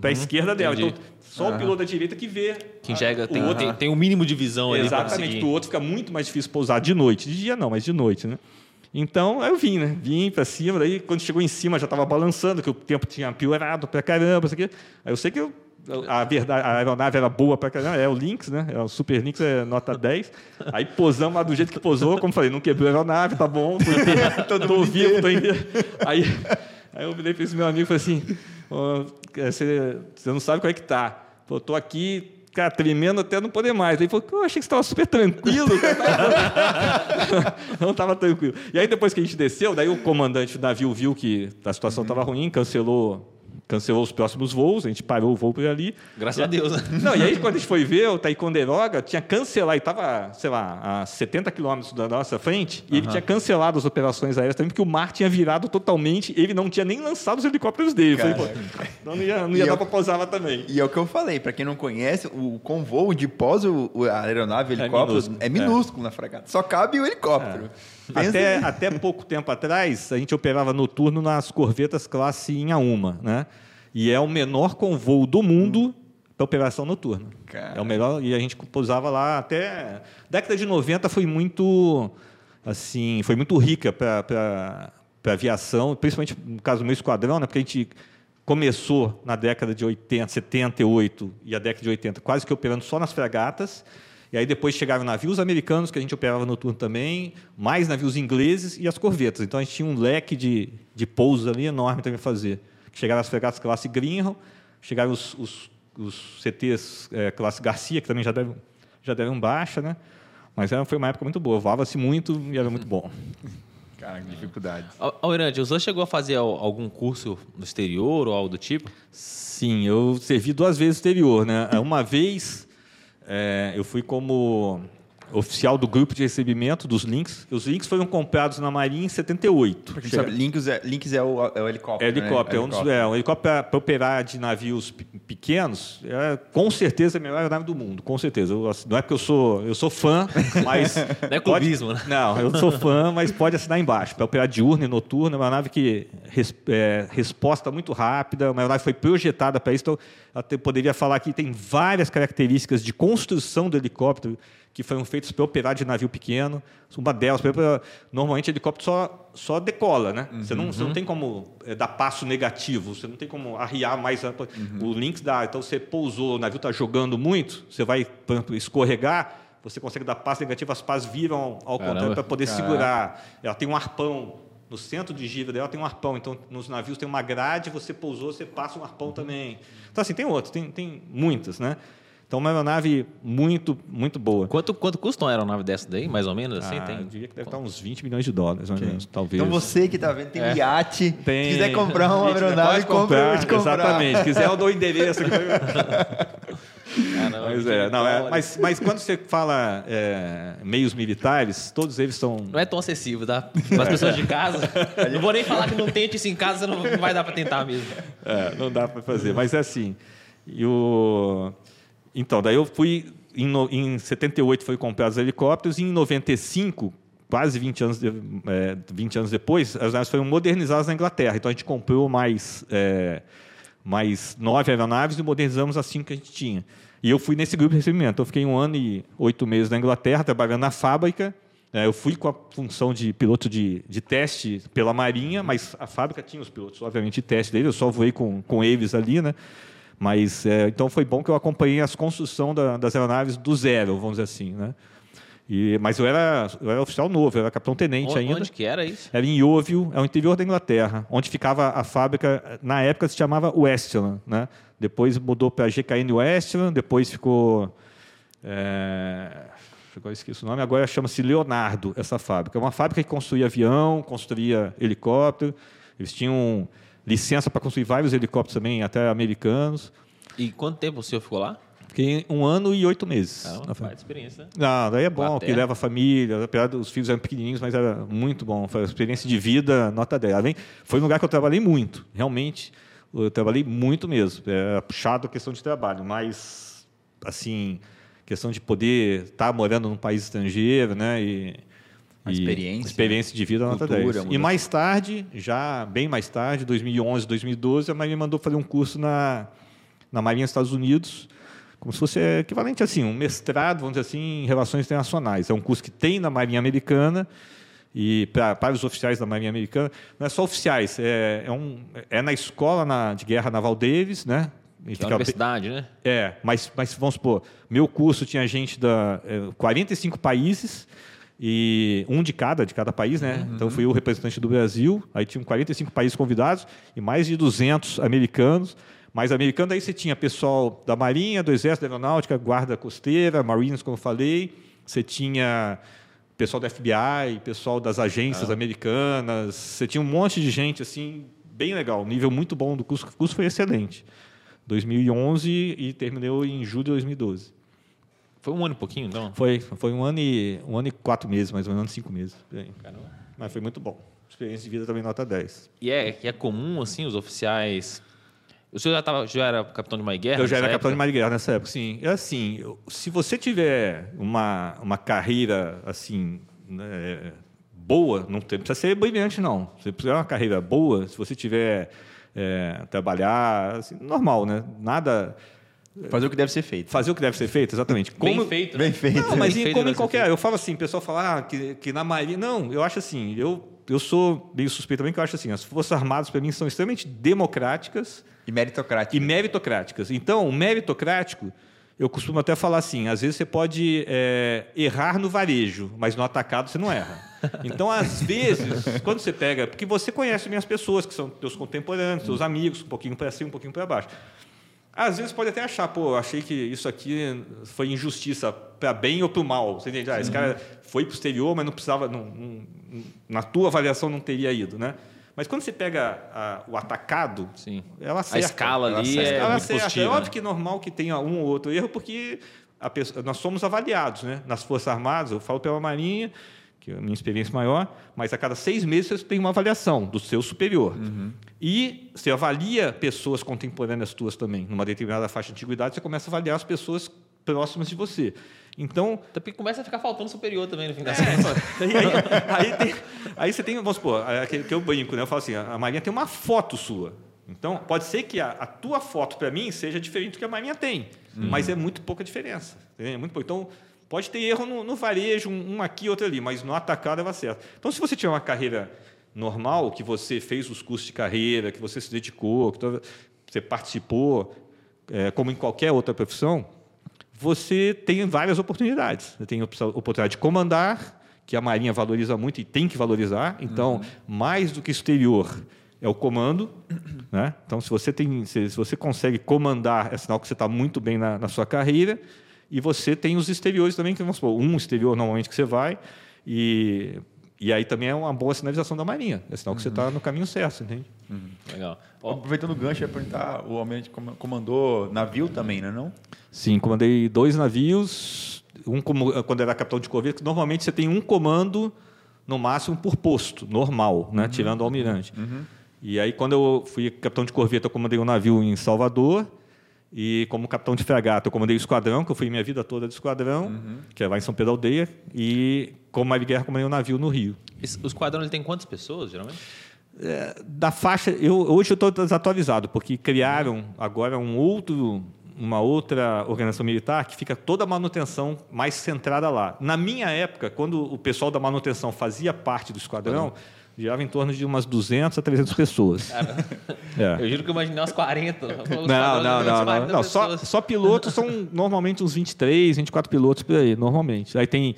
para a esquerda dela. entendi. Então, só o piloto da direita que vê. Que a- enxerga, o tem, outro- tem, tem um mínimo de visão Exatamente, do outro fica muito mais difícil pousar de noite. De dia não, mas de noite, né? Então, aí eu vim, né? Vim para cima, daí quando chegou em cima já estava balançando, que o tempo tinha piorado pra caramba, isso aqui. Aí eu sei que eu- a, verdade, a aeronave era boa pra caramba, é o Lynx, né? É o Super Lynx, é nota 10. Aí posamos lá do jeito que posou, como falei, não quebrou a aeronave, tá bom, tô, vivo, tô inteiro. Aí, aí eu virei para esse meu amigo e falei assim, "Ó, você, você não sabe qual é que tá. Pô, tô aqui, cara, tremendo até não poder mais. Aí falou, eu achei que você estava super tranquilo. cara." não estava tranquilo. E aí depois que a gente desceu, daí o comandante do navio viu que a situação estava ruim, cancelou cancelou os próximos voos, a gente parou o voo por ali. Graças a Deus, né? Não, e aí quando a gente foi ver, o Ticonderoga tinha cancelado, ele estava, sei lá, a 70 quilômetros da nossa frente, e ele tinha cancelado as operações aéreas também, porque o mar tinha virado totalmente, ele não tinha nem lançado os helicópteros dele. Falei, pô, então não ia, não ia E dar para pousar lá também. E é o que eu falei, pra quem não conhece, o convoo de pós o, a aeronave, o helicóptero, minúsculo, é minúsculo, na fragata. Só cabe o helicóptero. Até, até pouco tempo atrás, a gente operava noturno nas corvetas classe Inha Uma, né? E é o menor convoo do mundo para operação noturna. Cara. É o melhor e a gente pousava lá até década de 90 foi muito assim, foi muito rica para para aviação, principalmente no caso do meu esquadrão, né? Porque a gente começou na década de 80, 78 e a década de 80 quase que operando só nas fragatas. E aí depois chegaram navios americanos, que a gente operava noturno também, mais navios ingleses e as corvetas. Então a gente tinha um leque de, de pousos ali enorme também para fazer. Chegaram as fregatas classe Greenhow, chegaram os, os, os CTs eh, classe Garcia, que também já deram, já deram baixa, né? Mas era, foi uma época muito boa, voava-se muito e era muito bom. Cara, que dificuldade. Al- Almirante, o senhor chegou a fazer al- algum curso no exterior ou algo do tipo? Sim, eu servi duas vezes no exterior, né? Uma vez eh, eu fui como oficial do grupo de recebimento dos links. Os links foram comprados na Marinha em 78. Pra quem não sabe, Links é, Links é, o, é o helicóptero. É helicóptero, né? é um, dos, é um helicóptero para operar de navios pe- pequenos, é, com certeza é a melhor aeronave do mundo, com certeza. Eu, assim, não é porque eu sou, eu sou fã, mas. Não é clubismo, né? Não, eu sou fã, mas pode assinar embaixo. Para operar diurno e noturno, é uma nave que res, é, resposta muito rápida, uma aeronave foi projetada para isso. Então, eu poderia falar que tem várias características de construção do helicóptero que foram feitas para operar de navio pequeno. Uma delas, exemplo, normalmente o helicóptero só, só decola, né? Você, não, você não tem como é, dar passo negativo, você não tem como arriar mais. a- O Lynx dá. Então, você pousou, o navio está jogando muito, você vai, por exemplo, escorregar, você consegue dar passo negativo, as pás viram ao Caramba. contrário para poder Caraca. segurar. Ela tem um arpão. No centro de gira dela tem um arpão. Então, nos navios tem uma grade, você pousou, você passa um arpão também. Então, assim, tem outros, tem, tem muitas, né? Então, uma aeronave muito, muito boa. Quanto, quanto custa uma aeronave dessa daí, mais ou menos? Assim, Ah, tem? Eu diria que deve estar uns 20 milhões de dólares, mais ou menos, talvez. Então você que tá vendo, tem um É. iate. Tem- Se quiser comprar uma aeronave, pode compra comprar. Exatamente. Se quiser, eu dou o endereço. aqui. Caramba, mas, é, não, é, mas, mas quando você fala é, meios militares, todos eles são Não é tão acessível, tá? Para as pessoas de casa. não vou nem falar que não tente isso em casa, não não vai dar para tentar mesmo. É, não dá para fazer, mas é assim. E o... Então, daí eu fui. Em, no, em 78 foi comprado os helicópteros, e em 95, quase 20 anos, de, é, 20 anos depois, as naves foram modernizadas na Inglaterra. Então a gente comprou mais, é, mais nove aeronaves e modernizamos as cinco que a gente tinha. E eu fui nesse grupo de recebimento. Eu fiquei um ano e oito meses na Inglaterra, trabalhando na fábrica. É, eu fui com a função de piloto de, de teste pela Marinha, mas a fábrica tinha os pilotos, obviamente, de teste deles. Eu só voei com, com eles ali, né? Mas, é, então, foi bom que eu acompanhei a construção da, das aeronaves do zero, vamos dizer assim, né? E, mas eu era, eu era oficial novo, eu era capitão-tenente Onde, ainda. onde que era isso? Era em Yeovil, é o interior da Inglaterra, onde ficava a fábrica, na época se chamava Westland, né? Depois mudou para GKN Westland, depois ficou... É, agora esqueci o nome, agora chama-se Leonardo, essa fábrica. É uma fábrica que construía avião, construía helicóptero, eles tinham licença para construir vários helicópteros também, até americanos. E quanto tempo o senhor ficou lá? Fiquei um ano e oito meses. Caramba, na baita experiência, né? Não, daí é bom, Inglaterra. que leva a família, apesar dos filhos eram pequenininhos, mas era muito bom. Foi uma experiência de vida, nota 10. Além, foi um lugar que eu trabalhei muito, realmente. Eu trabalhei muito mesmo. Era puxado a questão de trabalho, mas, assim, questão de poder estar morando num país estrangeiro, né? E, A e experiência, experiência de vida, nota cultura, 10. E mudança. mais tarde, já bem mais tarde, 2011, 2012, a Marinha mandou fazer um curso na, na Marinha dos Estados Unidos, como se fosse equivalente assim, um mestrado, vamos dizer assim, em relações internacionais. É um curso que tem na Marinha Americana e pra, para os oficiais da Marinha Americana, não é só oficiais, é, é, um, é na escola na, de guerra naval Davis, né? E Que é fica universidade, né? é, mas, mas vamos supor, meu curso tinha gente da é, 45 países e um de cada, de cada país, né? Então fui o representante do Brasil, aí tinham 45 países convidados e mais de 200 americanos. Mas americano aí você tinha pessoal da Marinha, do Exército, da Aeronáutica, Guarda Costeira, Marines, como eu falei. Você tinha pessoal da FBI, pessoal das agências americanas. Você tinha um monte de gente assim, bem legal, nível muito bom do curso. O curso foi excelente. 2011 e terminou em julho de 2012. Foi um ano e pouquinho, então? Foi, foi um ano e um ano e quatro meses, mais ou menos, um ano e cinco meses. Caramba. Mas foi muito bom. Experiência de vida também nota 10. E é, que é comum, assim, os oficiais... O senhor já, tava, já era capitão de uma guerra? Eu já era nessa capitão de época? Marinha nessa época, sim. É assim, se você tiver uma, uma carreira assim né, boa, não tem- precisa ser brilhante, não. Se tiver uma carreira boa, se você tiver é, trabalhar, assim, normal, né? Nada Fazer o que deve ser feito. fazer o que deve ser feito, exatamente. Bem Como- feito, Bem né? feito. Não, mas Bem em, feito como em qualquer. Eu falo assim, o pessoal fala ah, que, que na Marinha. Não, eu acho assim, eu, eu sou meio suspeito também, que eu acho assim, as Forças Armadas, para mim, são extremamente democráticas E meritocrático. e meritocráticas. Então, o meritocrático, eu costumo até falar assim, às vezes você pode é, errar no varejo, mas no atacado você não erra. Então, às vezes, quando você pega... Porque você conhece bem as pessoas, que são teus contemporâneos, teus amigos, um pouquinho para cima, um pouquinho para baixo. Às vezes pode até achar, pô, achei que isso aqui foi injustiça para bem ou para o mal. Você entende? Ah, esse cara foi para o exterior, mas não precisava, não- não- na tua avaliação não teria ido, né? Mas quando você pega a- o atacado, Sim. ela A acerta. escala Ela ali acerta. é Ela muito acerta. positiva. É né? óbvio que é normal que tenha um ou outro erro, porque pessoa, nós somos avaliados, né? Nas Forças Armadas, eu falo pela Marinha, que é a minha experiência maior, mas a cada seis meses você tem uma avaliação do seu superior. Uhum. E você avalia pessoas contemporâneas tuas também. Numa determinada faixa de antiguidade, você começa a avaliar as pessoas próximas de você. Então. Também começa a ficar faltando superior também no fim das é, contas. aí, aí, tem, aí, você tem, vamos supor, que, que eu brinco, né? Eu falo assim: a Marinha tem uma foto sua. Então, pode ser que a, a tua foto para mim seja diferente do que a Marinha tem, uhum. mas é muito pouca diferença. É muito pouco. Então, pode ter erro no, no varejo, um, um aqui, outro ali, mas no atacado vai certo. Então, se você tiver uma carreira normal, que você fez os cursos de carreira, que você se dedicou, que você participou, é, como em qualquer outra profissão, você tem várias oportunidades. Você tem a oportunidade de comandar, que a Marinha valoriza muito e tem que valorizar. Então, uhum. mais do que exterior, é o comando. Né? Então, se você, tem, se, se você consegue comandar, é sinal que você está muito bem na, na, sua carreira. E você tem os exteriores também, que vamos supor, um exterior normalmente que você vai. E, e aí também é uma boa sinalização da Marinha. É sinal que você está uhum. no caminho certo, entende? Uhum. Legal. Aproveitando o gancho, eu ia perguntar, o Almirante comandou navio também, não é não? Sim, comandei dois navios. Um quando era capitão de corvette, normalmente você tem um comando no máximo por posto, normal, né? Uhum. tirando o almirante. Uhum. E aí, quando eu fui capitão de corvette, eu comandei um navio em Salvador. E como capitão de fragata, eu comandei o esquadrão, que eu fui minha vida toda de esquadrão, uhum. que é lá em São Pedro Aldeia. E como mar de guerra, comandei um navio no Rio. Esse, o esquadrão ele tem quantas pessoas, geralmente? É, da faixa, eu, hoje eu estou desatualizado, porque criaram agora um outro uma outra organização militar que fica toda a manutenção mais centrada lá. Na minha época, quando o pessoal da manutenção fazia parte do esquadrão, girava em torno de umas 200 a 300 pessoas. É. Eu juro que eu imaginei umas 40. Não, não, não, não, não. Só, só pilotos são normalmente uns 23, 24 pilotos por aí, normalmente. Aí tem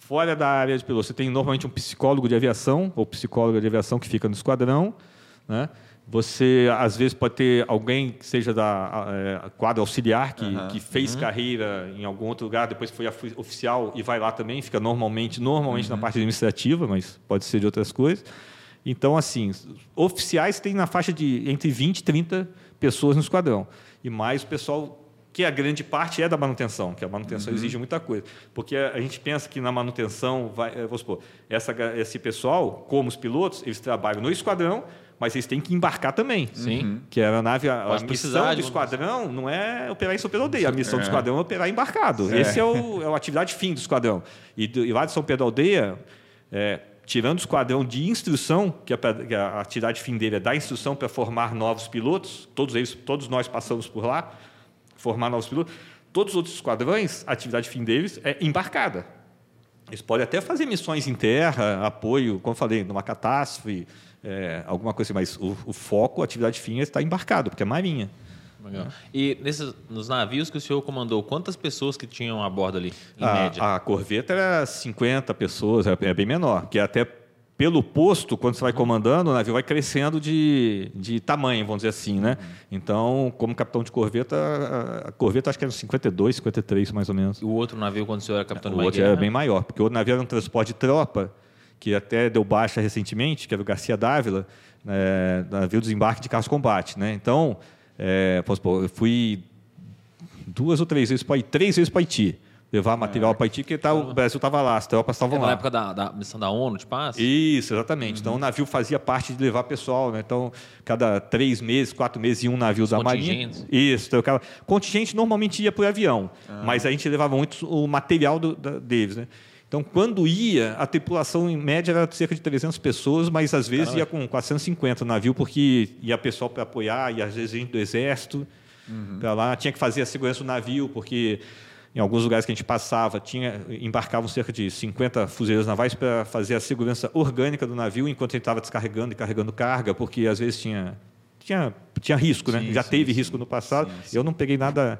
fora da área de piloto, você tem normalmente um psicólogo de aviação ou psicóloga de aviação que fica no esquadrão, né? Você, às vezes, pode ter alguém que seja da é, quadra auxiliar, que, uhum. que fez uhum. carreira em algum outro lugar, depois foi oficial e vai lá também, fica normalmente, normalmente uhum. na parte administrativa, mas pode ser de outras coisas. Então, assim, oficiais tem na faixa de entre 20 e 30 pessoas no esquadrão. E mais o pessoal que a grande parte é da manutenção, que a manutenção uhum. exige muita coisa. Porque a gente pensa que na manutenção, vai, eh, vamos supor, essa, esse pessoal, como os pilotos, eles trabalham no esquadrão, mas eles têm que embarcar também. Sim. Uhum. Que a nave, a, a missão do esquadrão não é operar em São Pedro Aldeia. A missão é. do esquadrão é operar embarcado. É. Esse é, o, é a atividade fim do esquadrão. E, e lá de São Pedro Aldeia, é, tirando o esquadrão de instrução, que a, que a atividade fim dele é dar instrução para formar novos pilotos, todos eles, todos nós passamos por lá, formar novos pilotos. Todos os outros esquadrões, a atividade fim deles é embarcada. Eles podem até fazer missões em terra, apoio, como eu falei, numa catástrofe, é, alguma coisa assim, mas o, o, foco, a atividade fim, está embarcado, porque é marinha. Legal. E nesses, nos navios que o senhor comandou, quantas pessoas que tinham a bordo ali, em a, média? A corveta era 50 pessoas, é, é bem menor, que é até pelo posto, quando você vai comandando, o navio vai crescendo de, de tamanho, vamos dizer assim, né? Então, como capitão de corveta, a corveta acho que era 52, 53 mais ou menos. E o outro navio, quando o senhor era capitão de O outro era bem maior, porque o outro navio era um transporte de tropa, que até deu baixa recentemente, que era o Garcia Dávila, é, navio desembarque de carros combate. Né? Então, é, eu fui duas ou três vezes para Haiti, três vezes para Haiti. Levar material para Haiti, porque tá, o Brasil estava lá, as tropas estavam é lá. Na época da, da, missão da ONU, de paz? Isso, exatamente. Uhum. Então, o navio fazia parte de levar pessoal. Né? Então, cada três meses, quatro meses, ia um navio Os da Marinha. Isso. Trocava. Contingente normalmente ia por avião, ah. mas a gente levava muito o material do, da, deles. Né? Então, quando ia, a tripulação em média era cerca de 300 pessoas, mas às vezes Caramba. ia com 450 no navio, porque ia pessoal para apoiar, e às vezes gente do exército uhum. para lá. Tinha que fazer a segurança do navio, porque em alguns lugares que a gente passava, tinha, embarcavam cerca de 50 fuzileiros navais para fazer a segurança orgânica do navio enquanto ele estava descarregando e carregando carga, porque às vezes tinha, tinha, tinha risco, né? sim? Já sim, teve sim. risco no passado. Eu não peguei nada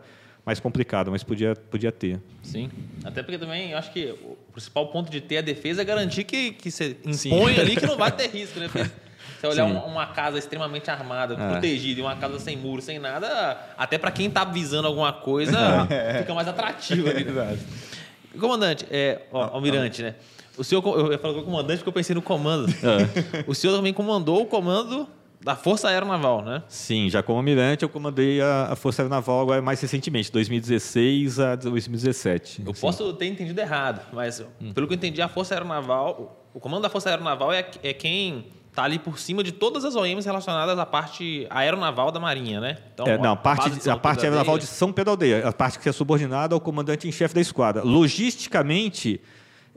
mais complicado, mas podia, podia ter. Sim. Até porque também eu acho que principal ponto de ter a defesa é garantir que, que você impõe Sim. ali que não vai ter risco, né? Porque você olhar uma, uma, casa extremamente armada, é. protegida, e uma casa sem muro, sem nada, até para quem está visando alguma coisa, é. fica mais atrativo ali. Verdade. Comandante, é, ó, almirante, né? O senhor, eu falo comandante porque eu pensei no comando. É. O senhor também comandou o comando da Força Aeronaval, né? Sim, já como almirante eu comandei a, a Força Aeronaval agora mais recentemente, 2016 a 2017. Eu Sim. posso ter entendido errado, mas Hum. pelo que eu entendi, a Força Aeronaval, o comando da Força Aeronaval é, é quem está ali por cima de todas as OMs relacionadas à parte aeronaval da Marinha, né? Então, É, não, a parte, de a parte da aeronaval de São Pedro Aldeia, a parte que é subordinada ao comandante em chefe da esquadra. Logisticamente,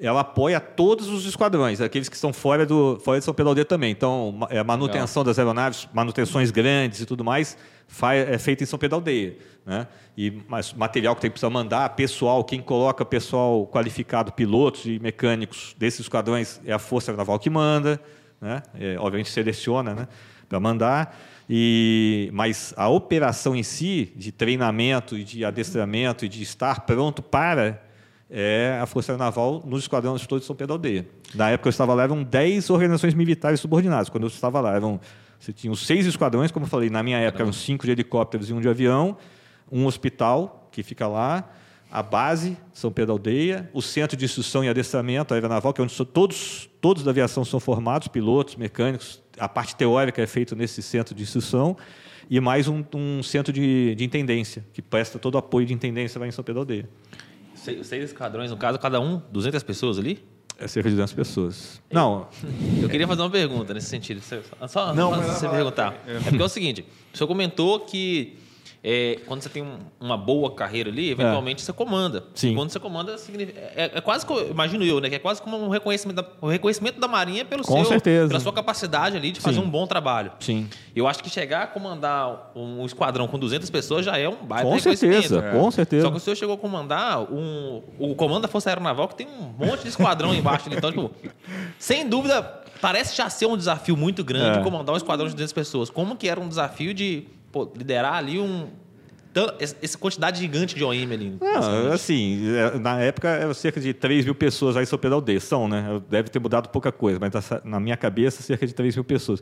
ela apoia todos os esquadrões, aqueles que estão fora, do, fora de São Pedro Aldeia também. Então, é, manutenção das aeronaves, manutenções grandes e tudo mais, é feita em São Pedro Aldeia. Né? E mas, material que tem que precisar mandar, pessoal, quem coloca pessoal qualificado, pilotos e mecânicos desses esquadrões é a Força Naval que manda, né? É, obviamente seleciona né? para mandar. E, mas a operação em si, de treinamento e de adestramento e de estar pronto para, é a Força Naval nos esquadrões todos de São Pedro Aldeia. Na época eu estava lá, eram 10 organizações militares subordinadas. Quando eu estava lá, eram, você tinha os seis esquadrões, como eu falei, na minha época eram cinco de helicópteros e um de avião, um hospital que fica lá, a base, São Pedro Aldeia, o centro de instrução e adestramento, a aeronaval, que é onde todos, todos da aviação são formados, pilotos, mecânicos, a parte teórica é feita nesse centro de instrução, e mais um, um centro de, de intendência, que presta todo o apoio de intendência lá em São Pedro Aldeia. Seis, seis esquadrões, no caso, cada um, 200 pessoas ali? É cerca de 200 pessoas. Não, Eu queria fazer uma pergunta nesse sentido. Só, só Não, você perguntar. É porque é o seguinte: o senhor comentou que é, quando você tem um- uma boa carreira ali, eventualmente você comanda. Sim. Quando você comanda, é, é quase, imagino eu, né? Que é quase como um reconhecimento da, um reconhecimento da Marinha pelo Com seu, certeza. pela sua capacidade ali de fazer Sim. um bom trabalho. sim. Eu acho que chegar a comandar um esquadrão com 200 pessoas já é um baita Com certeza, com certeza. Só que o senhor chegou a comandar um, o comando da Força Aeronaval, que tem um monte de esquadrão embaixo. ali. Então, tipo, sem dúvida, parece já ser um desafio muito grande É. comandar um esquadrão de 200 pessoas. Como que era um desafio de pô, liderar ali um... essa quantidade gigante de OM ali? Não, assim, é, na época eram cerca de 3 mil pessoas lá em São Pedro Aldeia. São, né? Deve ter mudado pouca coisa, mas na minha cabeça, cerca de 3 mil pessoas.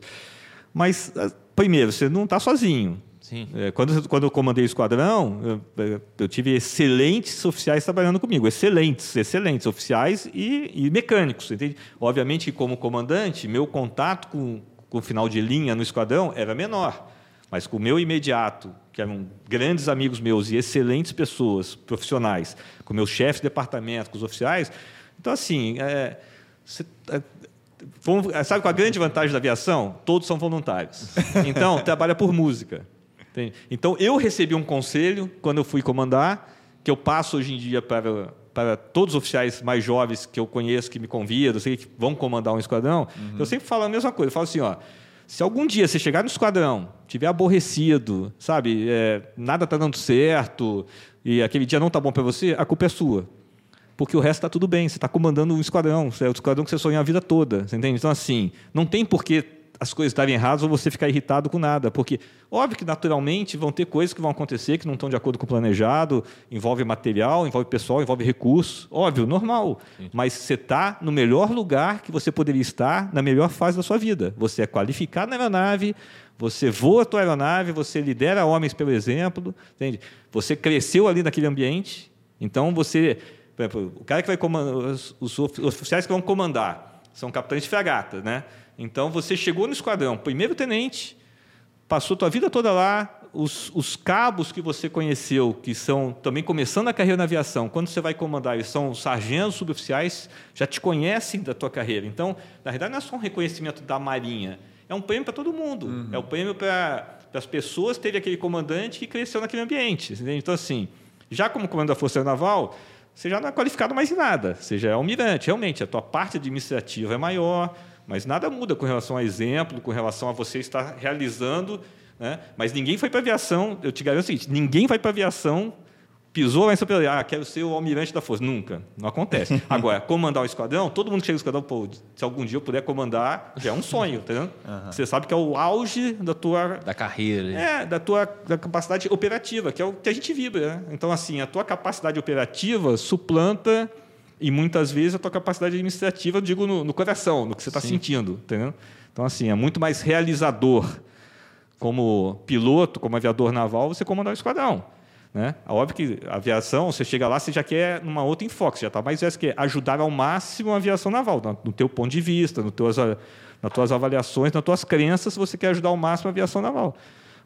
Mas, ah, primeiro, você não está sozinho. Sim. É, quando, quando eu comandei o esquadrão, eu, eu tive excelentes oficiais trabalhando comigo. Excelentes, excelentes oficiais e, e mecânicos. Entende? Obviamente, como comandante, meu contato com, com o final de linha no esquadrão era menor. Mas com o meu imediato, que eram grandes amigos meus e excelentes pessoas, profissionais, com meus chefes de departamento, com os oficiais. Então, assim, é, você- é, Vamos- Sabe qual a grande vantagem da aviação? Todos são voluntários. Então, trabalha por música. entende? Então, eu recebi um conselho quando eu fui comandar, que eu passo hoje em dia para, para todos os oficiais mais jovens que eu conheço, que me convidam, sei que vão comandar um esquadrão. Eu sempre falo a mesma coisa. Eu falo assim, ó, se algum dia você chegar no esquadrão, tiver aborrecido, sabe, é, nada está dando certo, e aquele dia não está bom para você, a culpa é sua porque o resto está tudo bem. Você está comandando um esquadrão, é o esquadrão que você sonhou a vida toda, entende? Então, assim, não tem por que as coisas estarem erradas ou você ficar irritado com nada, porque óbvio que naturalmente vão ter coisas que vão acontecer que não estão de acordo com o planejado, envolve material, envolve pessoal, envolve recurso, óbvio, normal. Mas você está no melhor lugar que você poderia estar na melhor fase da sua vida. Você é qualificado na aeronave, você voa a tua aeronave, você lidera homens pelo exemplo, entende? Você cresceu ali naquele ambiente, então você exemplo, o cara que vai comandar, os, os oficiais que vão comandar são capitães de fragata, né? Então você chegou no esquadrão, primeiro tenente, passou tua vida toda lá, os, os cabos que você conheceu, que são também começando a carreira na aviação, quando você vai comandar, eles são sargentos, suboficiais, já te conhecem da tua carreira. Então, na verdade, não é só um reconhecimento da Marinha, é um prêmio para todo mundo. É um prêmio para as pessoas terem aquele comandante que cresceu naquele ambiente. entende? Então, assim, já como comandante da Força Naval, você já não é qualificado mais em nada. Você já é almirante. Realmente, a tua parte administrativa é maior, mas nada muda com relação a exemplo, com relação a você estar realizando. Né? Mas ninguém foi para a aviação, eu te garanto o seguinte, ninguém vai para a aviação, pisou lá em São Pedro, ah, quero ser o almirante da força. Nunca, não acontece. Agora, comandar o esquadrão, todo mundo que chega no esquadrão, pô, se algum dia eu puder comandar, já é um sonho, entendeu? Você sabe que é o auge da tua Da carreira. é, da tua da capacidade operativa, que é o que a gente vibra. Né? Então, assim, a tua capacidade operativa suplanta, e muitas vezes, a tua capacidade administrativa, eu digo no, no coração, no que você está sentindo. Entendeu? Então, assim, é muito mais realizador como piloto, como aviador naval, você comandar o esquadrão. Né? É Óbvio que a aviação, você chega lá, você já quer numa outra enfoque, já está mais você quer ajudar ao máximo a aviação naval, no teu ponto de vista, no teus, nas tuas avaliações, nas tuas crenças, você quer ajudar ao máximo a aviação naval.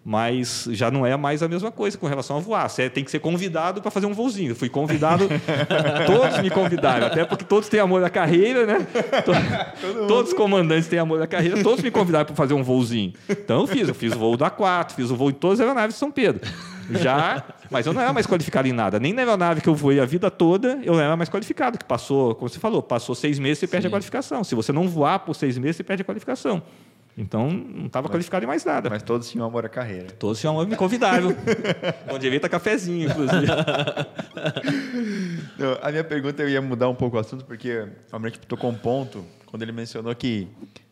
Mas já não é mais a mesma coisa com relação a voar. Você tem que ser convidado para fazer um voozinho. Eu fui convidado, todos me convidaram, até porque todos têm amor à carreira, né? todos os comandantes têm amor à carreira, todos me convidaram para fazer um voozinho. Então eu fiz, eu fiz o voo da 4, fiz o voo em todas as aeronaves de São Pedro. Já, mas eu não era mais qualificado em nada. Nem na aeronave que eu voei a vida toda, eu não era mais qualificado. Que passou, como você falou, passou seis meses, você perde a qualificação. Se você não voar por seis meses, você perde a qualificação. Então, não estava qualificado em mais nada. Mas todos tinham amor à carreira. Todos tinham amor, me convidaram. Onde evita cafezinho, inclusive. não, a minha pergunta, eu ia mudar um pouco o assunto, porque o Almirante tocou um ponto, quando ele mencionou que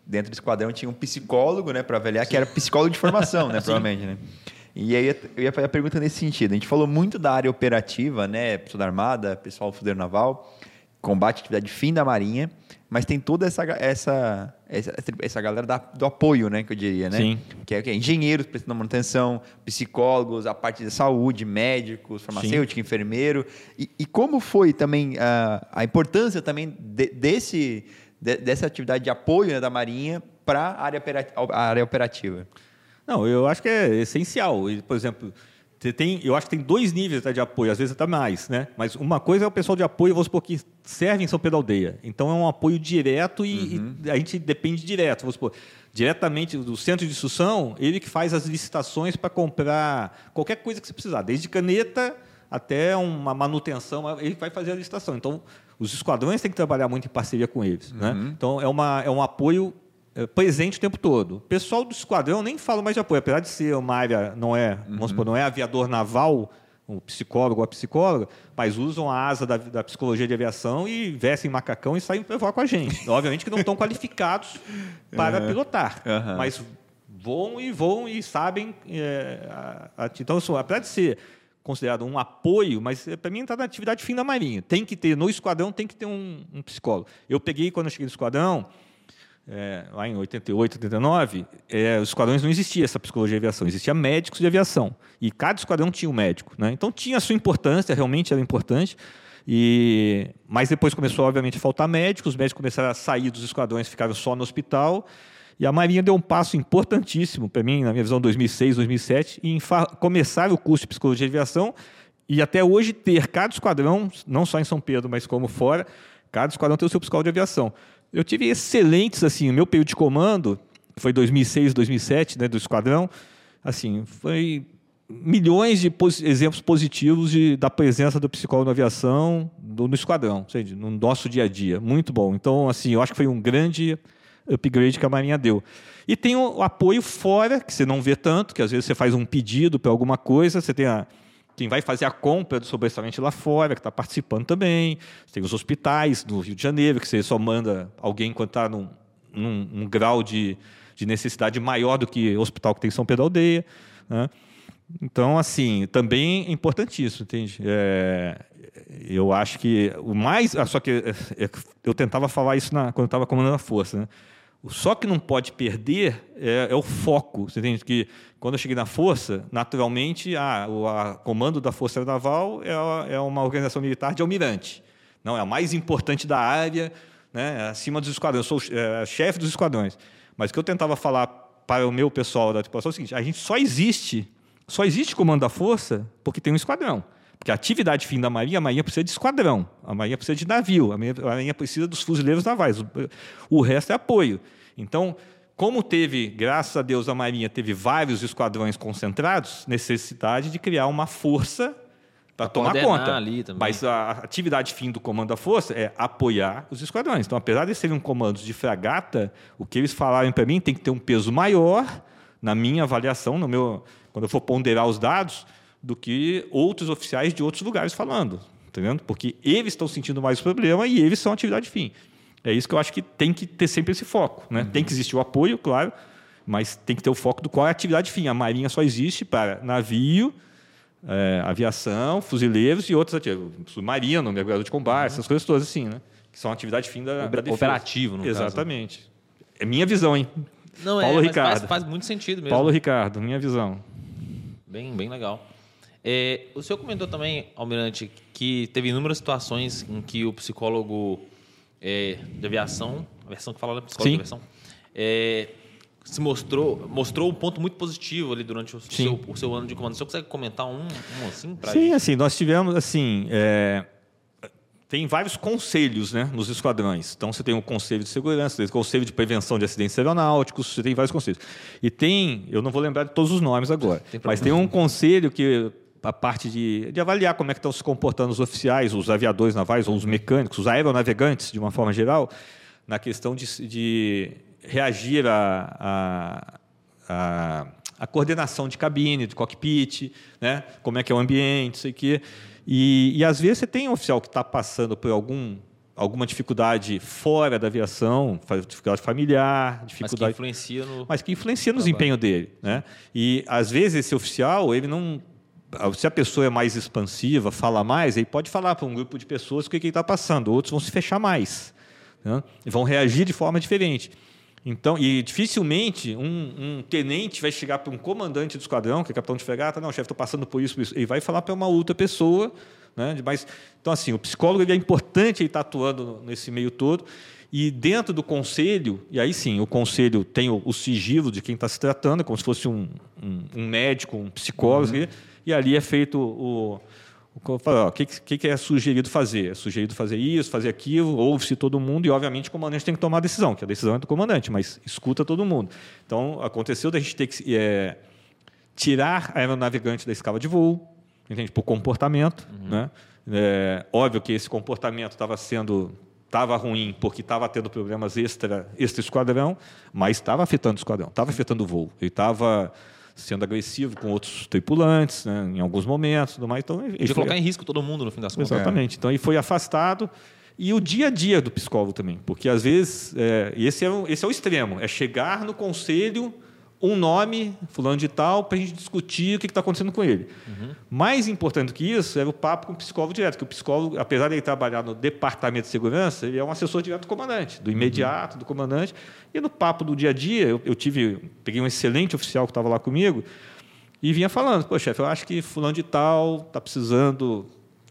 dentro do esquadrão tinha um psicólogo, né, para avaliar, Sim. que era psicólogo de formação, né, provavelmente, né? E aí eu ia fazer a pergunta nesse sentido. A gente falou muito da área operativa, né, pessoal da Armada, pessoal do Fudeiro Naval, combate atividade fim da Marinha, mas tem toda essa essa essa, essa galera da, do apoio, né, que eu diria, né? Sim. Que é, que é engenheiros prestando manutenção, psicólogos, a parte de saúde, médicos, farmacêutico, Sim. enfermeiro. E, e, como foi também a, a importância também de, desse de, dessa atividade de apoio né, da Marinha para a área, área operativa? Não, eu acho que é essencial. Por exemplo, você tem, eu acho que tem dois níveis até de apoio, às vezes até mais, né? Mas uma coisa é o pessoal de apoio, vamos supor, que serve em São Pedro Aldeia. Então é um apoio direto e, uhum. e a gente depende direto, vamos supor, diretamente do centro de instrução, ele que faz as licitações para comprar qualquer coisa que você precisar, desde caneta até uma manutenção, ele vai fazer a licitação. Então, os esquadrões têm que trabalhar muito em parceria com eles. Né? Uhum. Né? Então, é, uma, é um apoio presente o tempo todo. O pessoal do esquadrão nem fala mais de apoio, apesar de ser uma área, não é, uhum. vamos supor, não é aviador naval, o psicólogo ou a psicóloga, mas usam a asa da, da, psicologia de aviação e vestem macacão e saem para voar com a gente. Obviamente que não estão qualificados para uhum. pilotar, uhum. mas voam e voam e sabem. É, a, a, então, assim, apesar de ser considerado um apoio, mas é, para mim está na atividade fim da Marinha. Tem que ter, no esquadrão tem que ter um, um psicólogo. Eu peguei, quando eu cheguei no esquadrão, é, lá em 88, 89, é, os esquadrões não existia essa psicologia de aviação, existia médicos de aviação. E cada esquadrão tinha um médico. Né? Então tinha a sua importância, realmente era importante. E, mas depois começou, obviamente, a faltar médicos, os médicos começaram a sair dos esquadrões, ficaram só no hospital. E a Marinha deu um passo importantíssimo para mim, na minha visão, 2006, 2007, em começar o curso de psicologia de aviação e até hoje ter cada esquadrão, não só em São Pedro, mas como fora, cada esquadrão ter o seu psicólogo de aviação. Eu tive excelentes, assim, o meu período de comando foi 2006, 2007, né, do esquadrão, assim, foi milhões de pos exemplos positivos de, da presença do psicólogo na aviação do, no esquadrão, seja, no nosso dia a dia. Muito bom. Então, assim, eu acho que foi um grande upgrade que a Marinha deu. E tem o apoio fora, que você não vê tanto, que às vezes você faz um pedido para alguma coisa, você tem a, quem vai fazer a compra do seu restaurante lá fora, que está participando também. Tem os hospitais do Rio de Janeiro, que você só manda alguém quando está num, num, grau de, de necessidade maior do que o hospital que tem em São Pedro Aldeia. Né? Então, assim, também é importantíssimo, entende? É, eu acho que o mais. Ah, só que é, é, eu tentava falar isso na, quando eu estava comandando a força. Né? Só que não pode perder é, é, o foco. Você entende que quando eu cheguei na Força, naturalmente, o a comando da Força Naval é, é uma organização militar de almirante. Não, é a mais importante da área, né, acima dos esquadrões. Eu sou é, chefe dos esquadrões. Mas o que eu tentava falar para o meu pessoal da tripulação é o seguinte: a gente só existe, só existe comando da Força porque tem um esquadrão. Porque a atividade fim da Marinha, a Marinha precisa de esquadrão, a Marinha precisa de navio, a Marinha, a Marinha precisa dos fuzileiros navais. O, o resto é apoio. Então, como teve, graças a Deus, a Marinha teve vários esquadrões concentrados, necessidade de criar uma força para tomar conta. Mas a atividade fim do comando da força é apoiar os esquadrões. Então, apesar de serem comandos de fragata, o que eles falaram para mim tem que ter um peso maior na minha avaliação, no meu, quando eu for ponderar os dados, do que outros oficiais de outros lugares falando, entendendo? Porque eles estão sentindo mais o problema e eles são atividade fim. É isso que eu acho que tem que ter sempre esse foco, né? Uhum. Tem que existir o apoio, claro, mas tem que ter o foco do qual é a atividade fim. A Marinha só existe para navio, é, aviação, fuzileiros e outras atividades. Submarino, mergulhador de combate, uhum. essas coisas todas assim, né? Que são atividade fim da, da defesa. Operativo, no Exatamente. Caso. É minha visão, hein? Não, é, Paulo é, Ricardo. Faz, faz, muito sentido mesmo. Paulo Ricardo, minha visão. Bem, bem legal. É, o senhor comentou também, Almirante, que teve inúmeras situações em que o psicólogo é, de aviação, a versão que fala da psicólogo Sim. de aviação, é, se mostrou mostrou um ponto muito positivo ali durante o seu, o seu, ano de comando. Você consegue comentar um, um assim para Sim, gente? assim, nós tivemos assim. É, tem vários conselhos né, nos esquadrões. Então, você tem o Conselho de Segurança, tem o Conselho de Prevenção de Acidentes Aeronáuticos, você tem vários conselhos. E tem, eu não vou lembrar de todos os nomes agora, tem mas tem um conselho que a parte de, de avaliar como é que estão se comportando os oficiais, os aviadores navais ou os mecânicos, os aeronavegantes, de uma forma geral, na questão de, de reagir a, a, a, a, coordenação de cabine, de cockpit, né? como é que é o ambiente, isso aqui. E, e às vezes você tem um oficial que está passando por algum alguma dificuldade fora da aviação, dificuldade familiar, dificuldade, mas que influencia no, mas que influencia no desempenho dele, né? E às vezes esse oficial ele não se a pessoa é mais expansiva, fala mais, ele pode falar para um grupo de pessoas o que ele está passando. Outros vão se fechar mais, né? e vão reagir de forma diferente. Então, e dificilmente um, um tenente vai chegar para um comandante do esquadrão, que é capitão de fragata, não, chefe, estou passando por isso, por isso. Ele vai falar para uma outra pessoa. Né? Mas, então, assim, o psicólogo é importante ele estar tá atuando nesse meio todo. E dentro do conselho, e aí sim, o conselho tem o, o sigilo de quem está se tratando, como se fosse um, um, um médico, um psicólogo, uhum. E ali é feito o, o que, que, que é sugerido fazer? É sugerido fazer isso, fazer aquilo, ouve-se todo mundo e, obviamente, o comandante tem que tomar a decisão, que a decisão é do comandante, mas escuta todo mundo. Então, aconteceu da gente ter que é, tirar a aeronavegante da escala de voo, entende? por comportamento. Uhum. Né? É, óbvio que esse comportamento estava sendo estava ruim porque estava tendo problemas extra, extra esquadrão, mas estava afetando o esquadrão, estava afetando o voo. Ele estava sendo agressivo com outros tripulantes, né, em alguns momentos, tudo mais. Então, ele colocar em risco todo mundo no fim das contas. Exatamente. Então ele foi afastado e o dia a dia do psicólogo também, porque às vezes é, esse é o, esse é o extremo, é chegar no conselho um nome, fulano de tal, para a gente discutir o que está acontecendo com ele. Uhum. Mais importante do que isso era o papo com o psicólogo direto, que o psicólogo, apesar de ele trabalhar no departamento de segurança, ele é um assessor direto do comandante, do imediato, uhum. do comandante. E no papo do dia a dia, eu, eu tive, peguei um excelente oficial que estava lá comigo e vinha falando, pô, chefe, eu acho que fulano de tal está precisando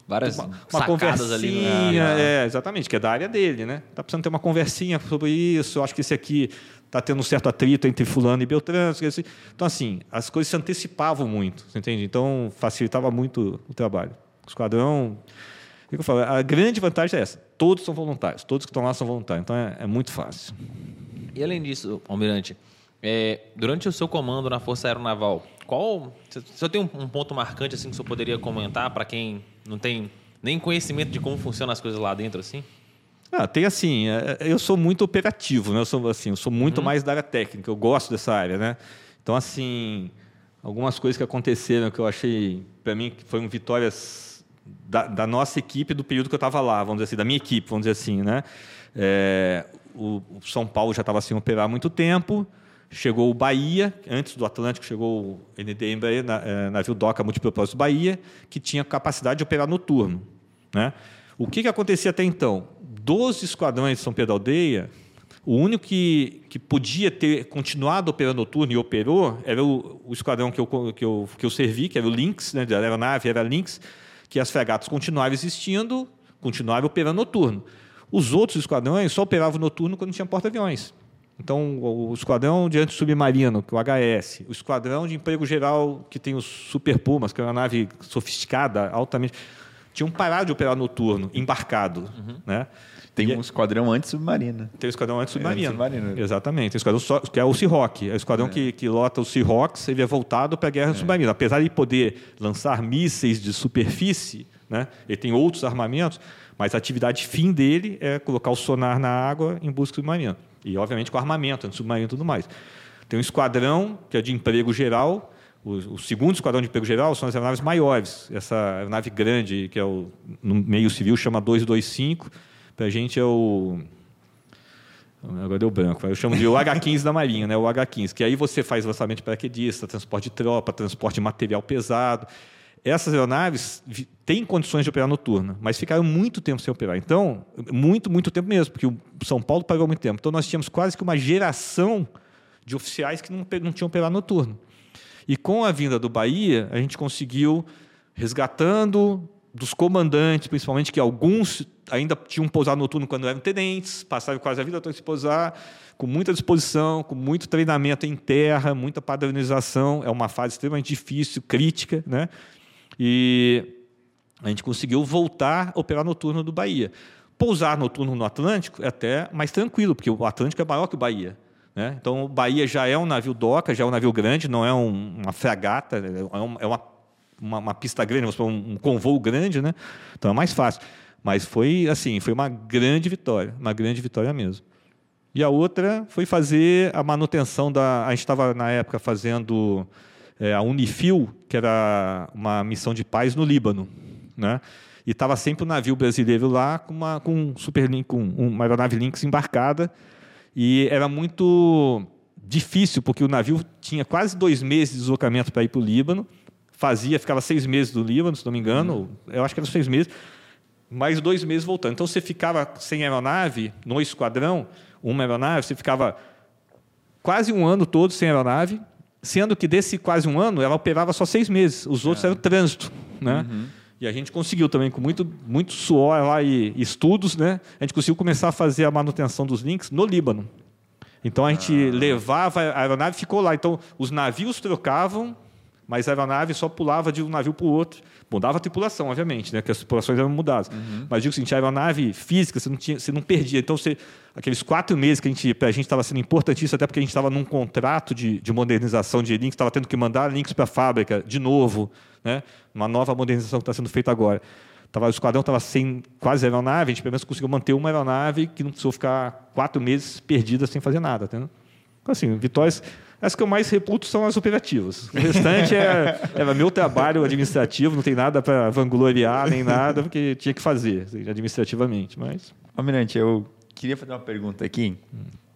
várias uma, uma conversinha, ali, né? é, exatamente, que é da área dele, né? Está precisando ter uma conversinha sobre isso. Eu acho que esse aqui está tendo um certo atrito entre fulano e Beltrano. Então, assim, as coisas se antecipavam muito, entende? Então, facilitava muito o trabalho. O esquadrão... O que eu falo? A grande vantagem é essa. Todos são voluntários. Todos que estão lá são voluntários. Então, é, é muito fácil. E, além disso, Almirante, é, durante o seu comando na Força Aeronaval, qual... Se eu tenho um ponto marcante assim que você poderia comentar para quem não tem nem conhecimento de como funcionam as coisas lá dentro, assim? Ah, tem assim, é, eu sou muito operativo, né? Eu sou assim, eu sou muito uhum. mais da área técnica, eu gosto dessa área, né? Então assim, algumas coisas que aconteceram que eu achei, para mim, que foram vitórias da, da, nossa equipe do período que eu estava lá, vamos dizer assim, da minha equipe, vamos dizer assim, né? É, o, o, São Paulo já estava sem operar há muito tempo, chegou o Bahia, antes do Atlântico chegou o NDM, na, é, navio DOCA Multipropósito Bahia, que tinha capacidade de operar noturno, né? O que, que acontecia até então? Dos esquadrões de São Pedro Aldeia, o único que, que podia ter continuado operando noturno e operou era o, o esquadrão que eu, que, eu, que eu servi, que era o Lynx, né, da aeronave era Lynx, que as fregatas continuavam existindo, continuavam operando noturno. Os outros esquadrões só operavam noturno quando tinha porta-aviões. Então, o esquadrão de anti-submarino, que é o HS, o esquadrão de emprego geral, que tem os Super Pumas, que é uma nave sofisticada, altamente tinham parado de operar noturno, embarcado. Uhum. Né? Tem e um esquadrão anti-submarino. Tem um esquadrão anti-submarino. É, Exatamente. Tem o esquadrão só, que é o Seahawk. É o esquadrão é. que, que lota os Seahawks, ele é voltado para a guerra é. submarina. Apesar de poder lançar mísseis de superfície, né? ele tem outros armamentos, mas a atividade fim dele é colocar o sonar na água em busca do submarino. E, obviamente, com armamento, anti-submarino e tudo mais. Tem um esquadrão, que é de emprego geral, o, segundo esquadrão de emprego geral são as aeronaves maiores. Essa aeronave grande, que é o, no meio civil, chama 225. Para a gente é o. Agora deu branco. Eu chamo de o H-15 da Marinha, né? o H-15, que aí você faz lançamento de paraquedista, transporte de tropa, transporte de material pesado. Essas aeronaves têm condições de operar noturna, mas ficaram muito tempo sem operar. Então, muito, muito tempo mesmo, porque o São Paulo pagou muito tempo. Então, nós tínhamos quase que uma geração de oficiais que não, não tinham operado noturno. E com a vinda do Bahia, a gente conseguiu, resgatando dos comandantes, principalmente, que alguns ainda tinham pousado noturno quando eram tenentes, passaram quase a vida toda se pousar, com muita disposição, com muito treinamento em terra, muita padronização. É uma fase extremamente difícil, crítica, né? E a gente conseguiu voltar a operar noturno do Bahia. Pousar noturno no Atlântico é até mais tranquilo, porque o Atlântico é maior que o Bahia. Né? Então, o Bahia já é um navio doca, já é um navio grande, não é um, uma fragata, é, um, é uma, uma, uma, pista grande, um, um convoo grande, né? então é mais fácil. Mas foi assim, foi uma grande vitória, uma grande vitória mesmo. E a outra foi fazer a manutenção da. A gente estava na época fazendo é, a Unifil, que era uma missão de paz no Líbano, né? E estava sempre o um navio brasileiro lá com uma com um super com uma aeronave Lynx embarcada e era muito difícil, porque o navio tinha quase dois meses de deslocamento para ir para o Líbano, fazia, ficava seis meses do Líbano, se não me engano, uhum. eu acho que eram seis meses, mais dois meses voltando. Então você ficava sem aeronave no esquadrão, uma aeronave, você ficava quase um ano todo sem aeronave, sendo que desse quase um ano ela operava só seis meses, os outros é. eram trânsito, né? Uhum. E a gente conseguiu também, com muito, muito suor lá e estudos, né? A gente conseguiu começar a fazer a manutenção dos links no Líbano. Então a gente ah. levava, a aeronave ficou lá. Então os navios trocavam, mas a aeronave só pulava de um navio para o outro. Mudava a tripulação, obviamente, né? Que as tripulações eram mudadas. Uhum. Mas digo o seguinte, a aeronave física você não, tinha, você não perdia. Então, você, aqueles quatro meses que a gente, para a gente estava sendo importantíssimo, até porque a gente estava num contrato de, de modernização de links, estava tendo que mandar links para a fábrica de novo né? Uma nova modernização que está sendo feita agora. Tava, o esquadrão estava sem quase aeronave, a gente pelo menos conseguiu manter uma aeronave que não precisou ficar quatro meses perdida sem fazer nada. Tá? Então, assim, vitórias. As que eu mais reputo são as operativas. O restante é, era meu trabalho administrativo, não tem nada para vangloriar nem nada, porque tinha que fazer assim, administrativamente. Mas... Almirante, eu queria fazer uma pergunta aqui,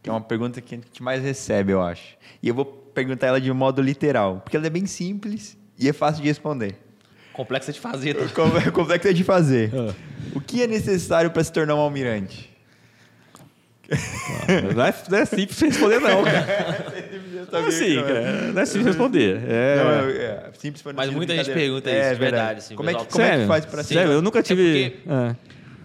que é uma pergunta que a gente mais recebe, eu acho. E eu vou perguntar ela de modo literal, porque ela é bem simples e é fácil de responder. Complexa de fazer. Tá? Complexa de fazer. Ah. O que é necessário para se tornar um almirante? Não é, não é simples responder, não, cara. Não é assim, cara. Não é simples responder. É, não, é, é simples Mas muita gente pergunta isso, é, de verdade. Assim, como, é que, como é que faz para ser? Sério, eu nunca tive. É porque,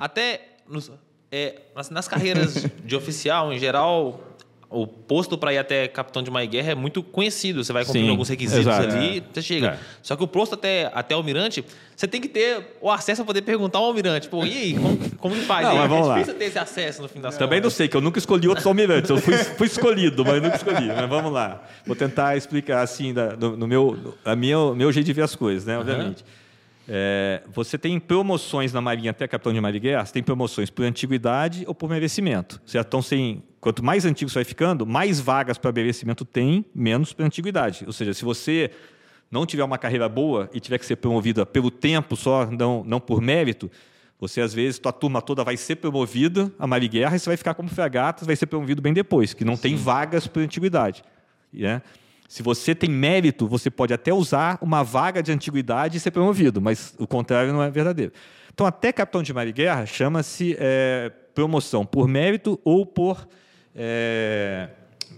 até nos, é, nas, nas carreiras de oficial, em geral, o posto para ir até capitão de uma guerra é muito conhecido. Você vai cumprir alguns requisitos exato, ali, é. você chega. É. Só que o posto até, até almirante, você tem que ter o acesso a poder perguntar ao almirante. Pô, e aí, como, como que faz? Não, mas vamos é difícil lá. ter esse acesso no fim das Também não sei, que eu nunca escolhi outros almirantes. Eu fui, fui escolhido, mas nunca escolhi. Mas vamos lá. Vou tentar explicar assim, da, no, no, meu, a minha, meu jeito de ver as coisas, né? Obviamente. Uhum. É, você tem promoções na Marinha até capitão de Marinha você tem promoções por antiguidade ou por merecimento. Certo? Então, sem, quanto mais antigo você vai ficando, mais vagas para merecimento tem, menos para antiguidade. Ou seja, se você não tiver uma carreira boa e tiver que ser promovida pelo tempo só, não, não por mérito, você às vezes, tua turma toda vai ser promovida a Marighera e você vai ficar como fragata, vai ser promovido bem depois, que não Sim. tem vagas por antiguidade. Né? Se você tem mérito, você pode até usar uma vaga de antiguidade e ser promovido, mas o contrário não é verdadeiro. Então, até capitão de mar e guerra chama-se é, promoção por mérito ou por é,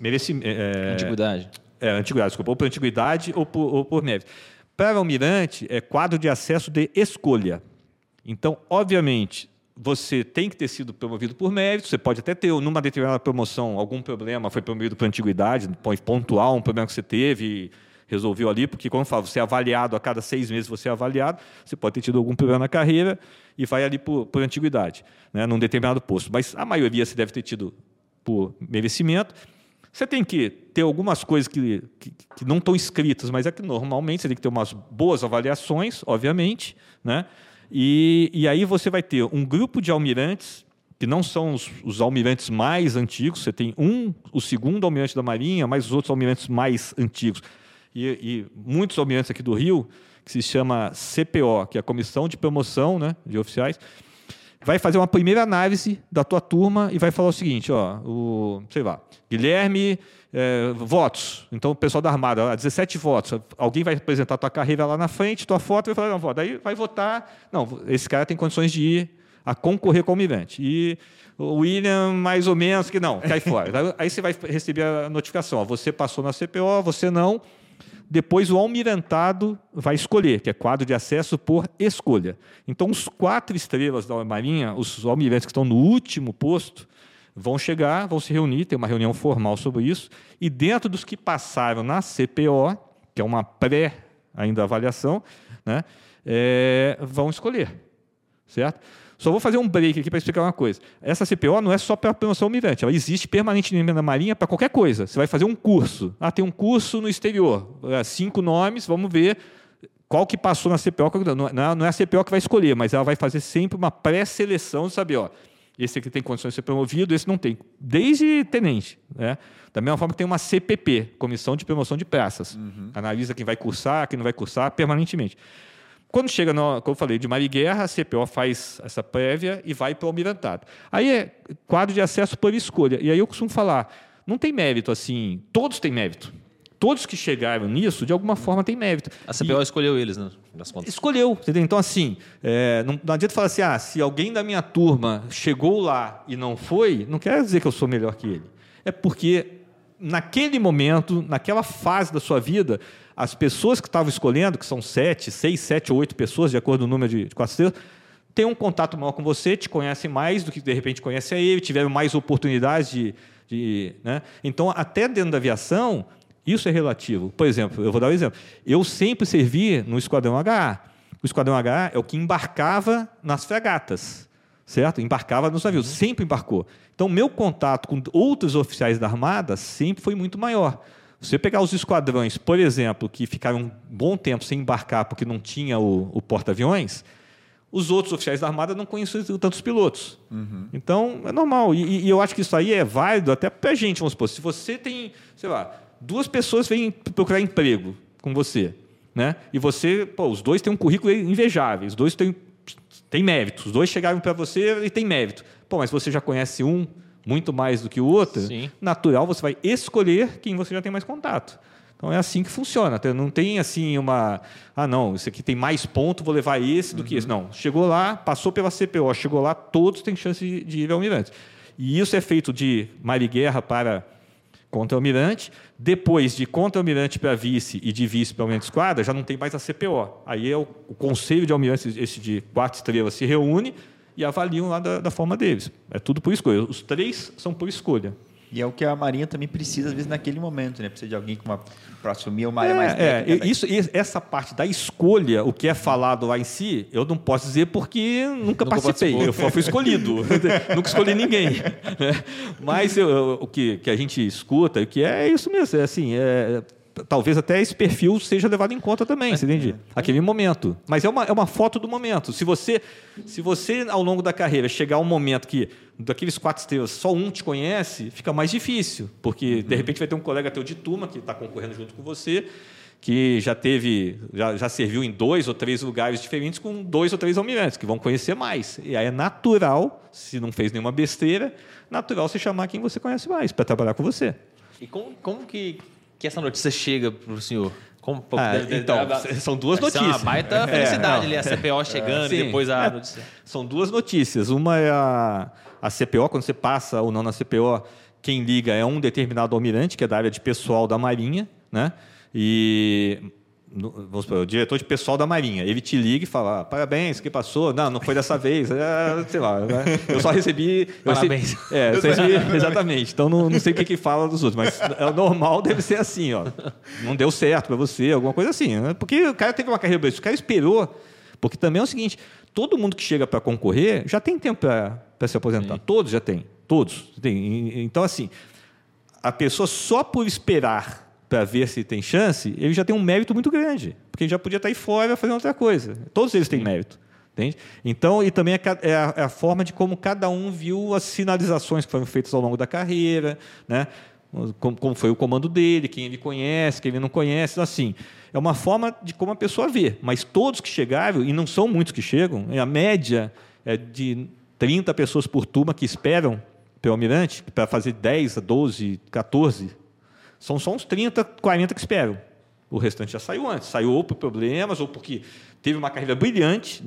merecimento. É, antiguidade. É, antiguidade, desculpa, ou por antiguidade ou por, ou por mérito. Para almirante, é quadro de acesso de escolha. Então, obviamente, você tem que ter sido promovido por mérito, você pode até ter, numa determinada promoção, algum problema, foi promovido por antiguidade, pode pontuar um problema que você teve resolveu ali, porque, como eu falo, você é avaliado, a cada seis meses você é avaliado, você pode ter tido algum problema na carreira e vai ali por, por antiguidade, né, num determinado posto. Mas a maioria você deve ter tido por merecimento. Você tem que ter algumas coisas que, que, que não estão escritas, mas é que normalmente você tem que ter umas boas avaliações, obviamente, né? E, e aí você vai ter um grupo de almirantes, que não são os, os, almirantes mais antigos, você tem um, o segundo almirante da Marinha, mais os outros almirantes mais antigos. E, e muitos almirantes aqui do Rio, que se chama CPO, que é a Comissão de Promoção né, de Oficiais, vai fazer uma primeira análise da tua turma e vai falar o seguinte, ó, o, sei lá, Guilherme, é, votos. Então, o pessoal da Armada, 17 votos. Alguém vai apresentar tua carreira lá na frente, tua foto, vai falar, não, voto. Daí vai votar. Não, esse cara tem condições de ir a concorrer com o almirante. E o William, mais ou menos, que não, cai fora. Aí você vai receber a notificação. Ó, você passou na CPO, você não. Depois o almirantado vai escolher, que é quadro de acesso por escolha. Então, os quatro estrelas da Marinha, os almirantes que estão no último posto, vão chegar, vão se reunir, tem uma reunião formal sobre isso, e dentro dos que passaram na CPO, que é uma pré ainda avaliação, né, é, vão escolher, certo? Só vou fazer um break aqui para explicar uma coisa. Essa CPO não é só para a promoção almirante, ela existe permanentemente na Marinha para qualquer coisa. Você vai fazer um curso. Ah, tem um curso no exterior. É, cinco nomes, vamos ver qual que passou na CPO. Não é a CPO que vai escolher, mas ela vai fazer sempre uma pré-seleção de saber, ó, esse aqui tem condições de ser promovido, esse não tem. Desde tenente. Né? Da mesma forma que tem uma CPP, Comissão de Promoção de Praças. Uhum. Analisa quem vai cursar, quem não vai cursar permanentemente. Quando chega, no, como eu falei, de mar e guerra, a CPO faz essa prévia e vai para o almirantado. Aí é quadro de acesso por escolha. E aí eu costumo falar, não tem mérito assim, todos têm mérito. Todos que chegaram nisso, de alguma forma, têm mérito. A CPO e, escolheu eles, né? Das contas. Escolheu. Entendeu? Então, assim, é, não, não adianta falar assim, ah, se alguém da minha turma chegou lá e não foi, não quer dizer que eu sou melhor que ele. É porque naquele momento, naquela fase da sua vida, as pessoas que estavam escolhendo, que são sete, seis, sete ou oito pessoas, de acordo com o número de, de quatro têm um contato maior com você, te conhecem mais do que de repente conhece a ele, tiveram mais oportunidades de. de né? Então, até dentro da aviação, isso é relativo. Por exemplo, eu vou dar um exemplo. Eu sempre servi no Esquadrão HA. O Esquadrão HA é o que embarcava nas fregatas, certo? Embarcava nos navios, uhum. sempre embarcou. Então, meu contato com outros oficiais da Armada sempre foi muito maior. Você pegar os esquadrões, por exemplo, que ficaram um bom tempo sem embarcar porque não tinha o, o porta-aviões, os outros oficiais da Armada não conheciam tantos pilotos. Uhum. Então, é normal. E, e, eu acho que isso aí é válido até para a gente, vamos supor. Se você tem, sei lá, duas pessoas vêm procurar emprego com você, né? e você, pô, os dois têm um currículo invejável, os dois têm, têm mérito, os dois chegaram para você e têm mérito. Pô, mas você já conhece um, muito mais do que o outro, Sim. natural você vai escolher quem você já tem mais contato. Então é assim que funciona. Não tem assim uma. Ah, não, esse aqui tem mais ponto, vou levar esse do uhum. que esse. Não. Chegou lá, passou pela CPO, chegou lá, todos têm chance de ir ao almirante. E isso é feito de guerra para contra-almirante. Depois de contra-almirante para vice e de vice para almirante esquadra, já não tem mais a CPO. Aí é o, o conselho de almirantes, esse de quatro estrelas, se reúne e avaliam lá da, da forma deles. É tudo por escolha. Os três são por escolha. E é o que a Marinha também precisa, às vezes, naquele momento, né? Precisa de alguém para assumir uma área é, mais técnica. É, né? isso, essa parte da escolha, o que é falado lá em si, eu não posso dizer porque nunca, nunca participei. Eu fui escolhido. nunca escolhi ninguém. Né? Mas eu, o que, que a gente escuta, o que é, é isso mesmo. É assim, é, talvez até esse perfil seja levado em conta também, você entende? Aquele momento. Mas é uma, é uma foto do momento. Se você, se você, ao longo da carreira, chegar a um momento que daqueles quatro estrelas só um te conhece, fica mais difícil. Porque, uhum. de repente, vai ter um colega teu de turma que está concorrendo junto com você, que já teve, já, já serviu em dois ou três lugares diferentes com dois ou três almirantes, que vão conhecer mais. E aí é natural, se não fez nenhuma besteira, natural você chamar quem você conhece mais para trabalhar com você. E como, como que que essa notícia chega para o senhor? Como, ah, deve, então, deve, são duas notícias. É uma baita é, felicidade ali, a CPO chegando e depois a é, notícia. São duas notícias. Uma é a, a CPO, quando você passa ou não na CPO, quem liga é um determinado almirante, que é da área de pessoal da Marinha, né? E vamos supor, o diretor de pessoal da Marinha, ele te liga e fala, ah, parabéns, que passou? Não, não foi dessa vez, é, sei lá, né? eu só recebi... Parabéns. Recebi, é, eu recebi, exatamente, então não, não sei o que, que fala dos outros, mas é normal deve ser assim, ó, não deu certo para você, alguma coisa assim, né? porque o cara teve uma carreira, o cara esperou, porque também é o seguinte, todo mundo que chega para concorrer já tem tempo para se aposentar, Sim. todos já têm, todos, tem. então assim, a pessoa só por esperar para ver se tem chance, ele já tem um mérito muito grande, porque ele já podia estar aí fora fazendo outra coisa. Todos eles têm mérito. Entende? Então, e também é, é a, é a, forma de como cada um viu as sinalizações que foram feitas ao longo da carreira, né? como, como foi o comando dele, quem ele conhece, quem ele não conhece. Então, assim, é uma forma de como a pessoa vê. Mas todos que chegaram, e não são muitos que chegam, a média é de 30 pessoas por turma que esperam pelo almirante, para fazer 10, 12, 14 são só uns 30, 40 que esperam. O restante já saiu antes. Saiu ou por problemas, ou porque teve uma carreira brilhante.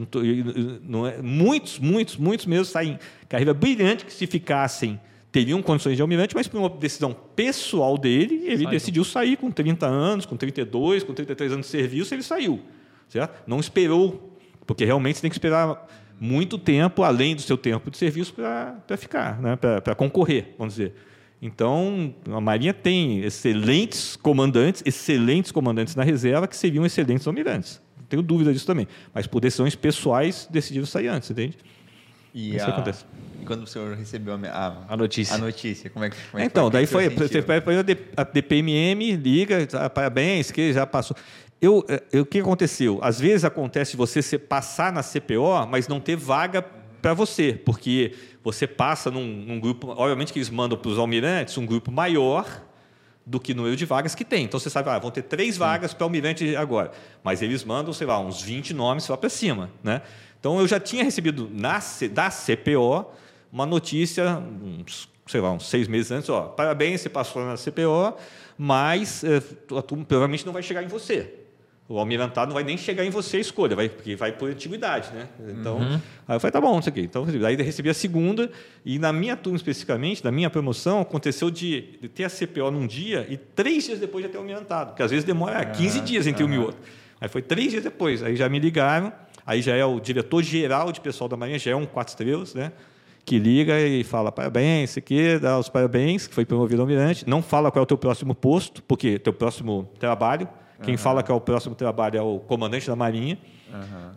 Não é, muitos, muitos, muitos mesmo saem carreira brilhante que se ficassem teriam condições de almirante, mas por uma decisão pessoal dele, ele Saiu. decidiu sair com 30 anos, com 32, com 33 anos de serviço, ele saiu. Certo? Não esperou, porque realmente você tem que esperar muito tempo, além do seu tempo de serviço, para ficar, né? para concorrer, vamos dizer. Então, a Marinha tem excelentes comandantes, excelentes comandantes na reserva, que seriam excelentes almirantes. Não tenho dúvida disso também. Mas por decisões pessoais, decidiram sair antes, entende? E, Isso a- acontece. e quando o senhor recebeu a, a, A notícia. a notícia, como é que, como é que Então, foi? daí O que o foi, a DPMM, liga, ah, parabéns, que já passou. Eu, eu- o que aconteceu? Às vezes acontece você passar na CPO, mas não ter vaga para você, porque você passa num, num grupo, obviamente que eles mandam para os almirantes um grupo maior do que o número de vagas que tem. Então você sabe, ah, vão ter três vagas para almirante agora, mas eles mandam, sei lá, uns 20 nomes lá para cima, né? Então eu já tinha recebido na, da CPO uma notícia, uns, sei lá, uns seis meses antes, ó, parabéns, você passou na CPO, mas eh, a turma provavelmente não vai chegar em você. O almirantado não vai nem chegar em você a escolha, vai, porque vai por antiguidade, né? Então, aí eu falei, tá bom, isso aqui. Então, aí recebi a segunda, e na minha turma especificamente, na minha promoção, aconteceu de, de ter a CPO num dia e três dias depois já ter almirantado, porque às vezes demora 15 dias entre um e outro. Aí foi três dias depois, aí já me ligaram, aí já é o diretor-geral de pessoal da Marinha, já é um quatro estrelas, né? que liga e fala parabéns, isso aqui, dá os parabéns, que foi promovido almirante. Não fala qual é o teu próximo posto, porque teu próximo trabalho. Quem fala que é o próximo trabalho é o comandante da Marinha.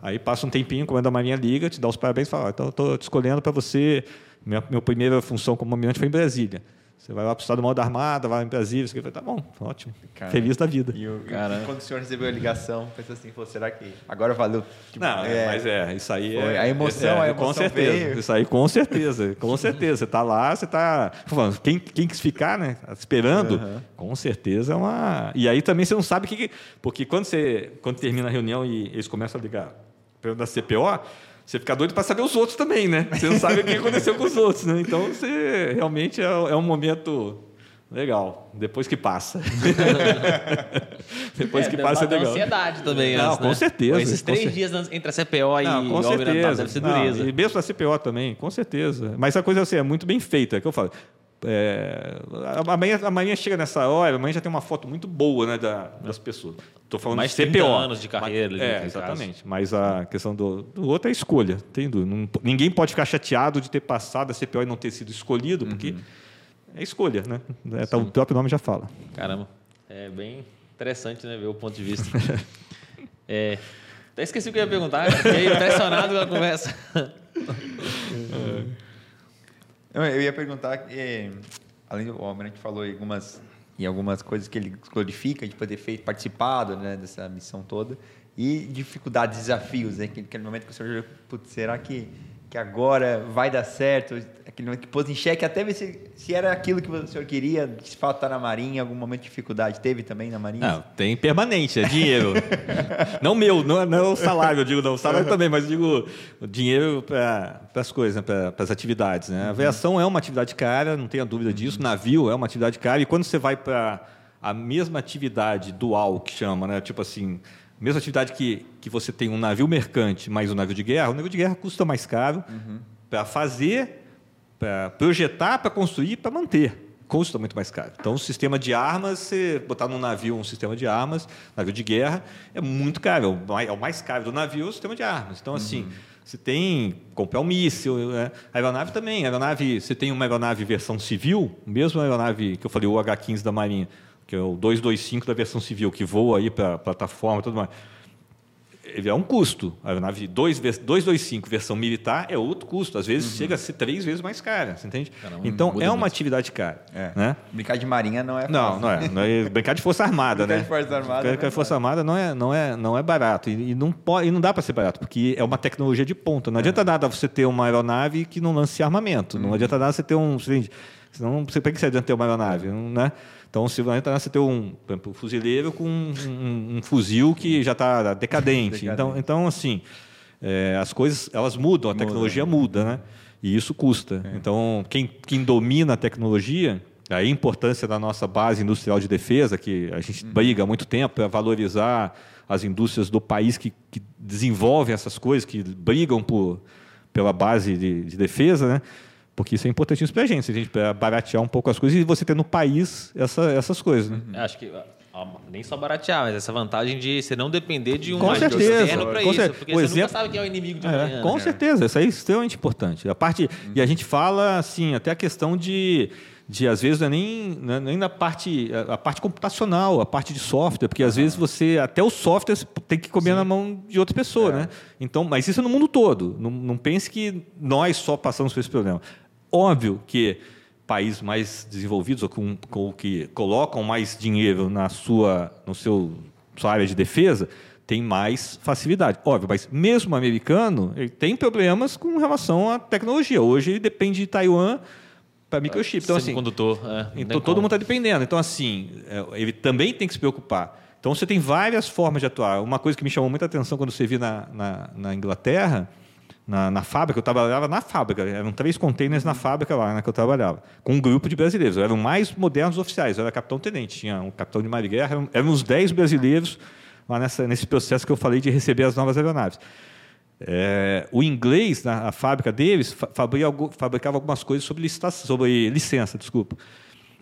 Aí passa um tempinho, o comandante da Marinha liga, te dá os parabéns e fala: "Ó, então estou te escolhendo para você. Minha, minha primeira função como almirante foi em Brasília. Você vai lá para o Estado-Maior da Armada, vai em Brasília. Isso aqui. Eu falei, tá bom, ótimo. Cara. Feliz da vida. E, o- e quando o senhor recebeu a ligação, pensou assim, pô, será que agora valeu? Tipo, Não, mas é, isso aí Foi. é. A emoção, é, a Com emoção certeza. veio. Isso aí, com certeza. Com certeza. Você está lá, você está. Quem, quem quis ficar, né? Esperando, Aham. com certeza é uma. E aí também você não sabe o que. que- Porque quando, você, quando termina a reunião e eles começam a ligar pelo da CPO, você fica doido para saber os outros também, né? Você não sabe o que aconteceu com os outros, né? Então você realmente é, é um momento. Legal, depois que passa. depois que passa é legal. ansiedade também Não, antes, com né? certeza, Pô, Esses com três cer- dias antes- entre a CPO e Não, com o certeza. deve ser Não, dureza. e mesmo a CPO também, com certeza. Mas a coisa assim, é muito bem feita, é o que eu falo. É, a, Marinha chega nessa hora, a Marinha já tem uma foto muito boa né, da- das pessoas. Estou falando Mais de 30 CPO. anos de carreira ali, É, exatamente. Mas a questão do, do outro é a escolha. Tem ninguém pode ficar chateado de ter passado a CPO e não ter sido escolhido, porque é escolha, né? É, tá, o próprio nome já fala. Caramba, é bem interessante, né, ver o ponto de vista. é, até esqueci o que eu ia perguntar, fiquei impressionado com a conversa. Eu ia perguntar, eh, além do Almirante falou em algumas, em algumas coisas que ele glorifica de poder feito, participado né, dessa missão toda, e dificuldades, desafios, né, aquele momento que o senhor, putz, será que, que agora vai dar certo? Aquele momento que pôs em xeque, até ver se, se era aquilo que o senhor queria, de fato estar na Marinha, algum momento de dificuldade, teve também na Marinha? Não, tem permanente, é dinheiro. não meu, não, não é o salário, eu digo, não. O salário também, mas eu digo o dinheiro para as coisas, né, para as atividades. Né? A aviação é uma atividade cara, não tenha dúvida disso. Navio é uma atividade cara. E quando você vai para a mesma atividade dual, que chama, né? tipo assim, mesma atividade que, que você tem um navio mercante mais um navio de guerra, o navio de guerra custa mais caro para fazer, para projetar, para construir, para manter. Custa muito mais caro. Então, o sistema de armas, você botar num navio um sistema de armas, navio de guerra, é muito caro. É o mais, é o mais caro do navio o sistema de armas. Então, assim, você tem comprar um míssil, né? a aeronave também. A aeronave, você tem uma aeronave versão civil, mesmo a aeronave que eu falei, o H-15 da Marinha, que é o 225 da versão civil, que voa aí para a plataforma e tudo mais. Ele é um custo. A aeronave 2 225 versão militar é outro custo. Às vezes chega a ser três vezes mais cara, você entende? Caramba, então, é uma muito. atividade cara. É. Né? Brincar de Marinha não é Não, fácil. não é. Não é brincar de Força Armada, Brincar né? de Força Armada Brincar não é de Força Armada não é, não é, não é barato. E, e não, pode, e não dá para ser barato, porque é uma tecnologia de ponta. Não adianta nada você ter uma aeronave que não lance armamento. Não adianta nada você ter um. Senão, você, para que você adianta ter uma aeronave? Não, Né? Então, se adianta nada você ter um, por exemplo, um fuzileiro com um, um- um fuzil que já está decadente. Decadente. Então, então, assim, é, as coisas elas mudam, a tecnologia muda, né? E isso custa. Então, quem, quem domina a tecnologia, a importância da nossa base industrial de defesa, que a gente briga há muito tempo para valorizar as indústrias do país que, que desenvolvem essas coisas, que brigam por, pela base de, de defesa, né? Porque isso é importantíssimo para a gente, a gente baratear um pouco as coisas e você ter no país essa, essas coisas. Né? Acho que nem só baratear, mas essa vantagem de você não depender de um Com certeza, externo para isso. cer- Porque o você exemplo- nunca sabe quem é o inimigo de É, amanhã. com né? certeza, isso é extremamente importante. A parte, E a gente fala, assim, até a questão de, de às vezes, não é nem, não é nem na parte, a parte computacional, a parte de software, porque às vezes você, até o software tem que comer na mão de outra pessoa, né? Então, mas isso é no mundo todo. Não, não pense que nós só passamos por esse problema. Óbvio que países mais desenvolvidos ou com, com que colocam mais dinheiro na sua, no seu sua área de defesa tem mais facilidade. Óbvio, mas mesmo o americano ele tem problemas com relação à tecnologia. Hoje ele depende de Taiwan para microchip. Então, assim, Semicondutor. é, então todo mundo está dependendo. Então, assim, é, ele também tem que se preocupar. Então você tem várias formas de atuar. Uma coisa que me chamou muita atenção quando você viu na, na, na Inglaterra, na, na fábrica, eu trabalhava na fábrica, eram três containers na fábrica lá né, que eu trabalhava, com um grupo de brasileiros. Eram mais modernos oficiais, eu era capitão-tenente, tinha um capitão de mar de guerra, eram, uns 10 brasileiros lá nessa, nesse processo que eu falei de receber as novas aeronaves. É, o inglês, na fábrica deles, fabricava algumas coisas sobre, licitação, sobre licença, desculpa.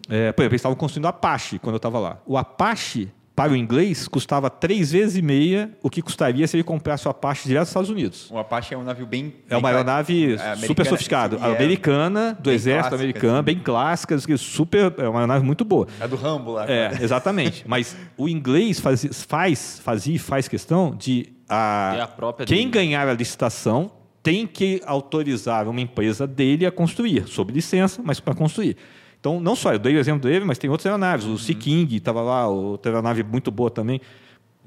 É, por exemplo, eles estavam construindo Apache quando eu estava lá. O Apache, para o inglês, custava três vezes e meia o que custaria se ele comprasse o Apache direto dos Estados Unidos. O Apache é um navio bem. É uma aeronave é, super sofisticada, e é- americana, do exército clássica, americano, assim. bem clássica, que super, é uma aeronave muito boa. É do Rambo lá. É, cara. exatamente. Mas o inglês faz, faz, fazia e faz questão de a, a própria quem dele. ganhar a licitação tem que autorizar uma empresa dele a construir, sob licença, mas para construir. Então, não só, eu dei o exemplo dele, mas tem outras aeronaves. O Sea King estava lá, outra aeronave muito boa também,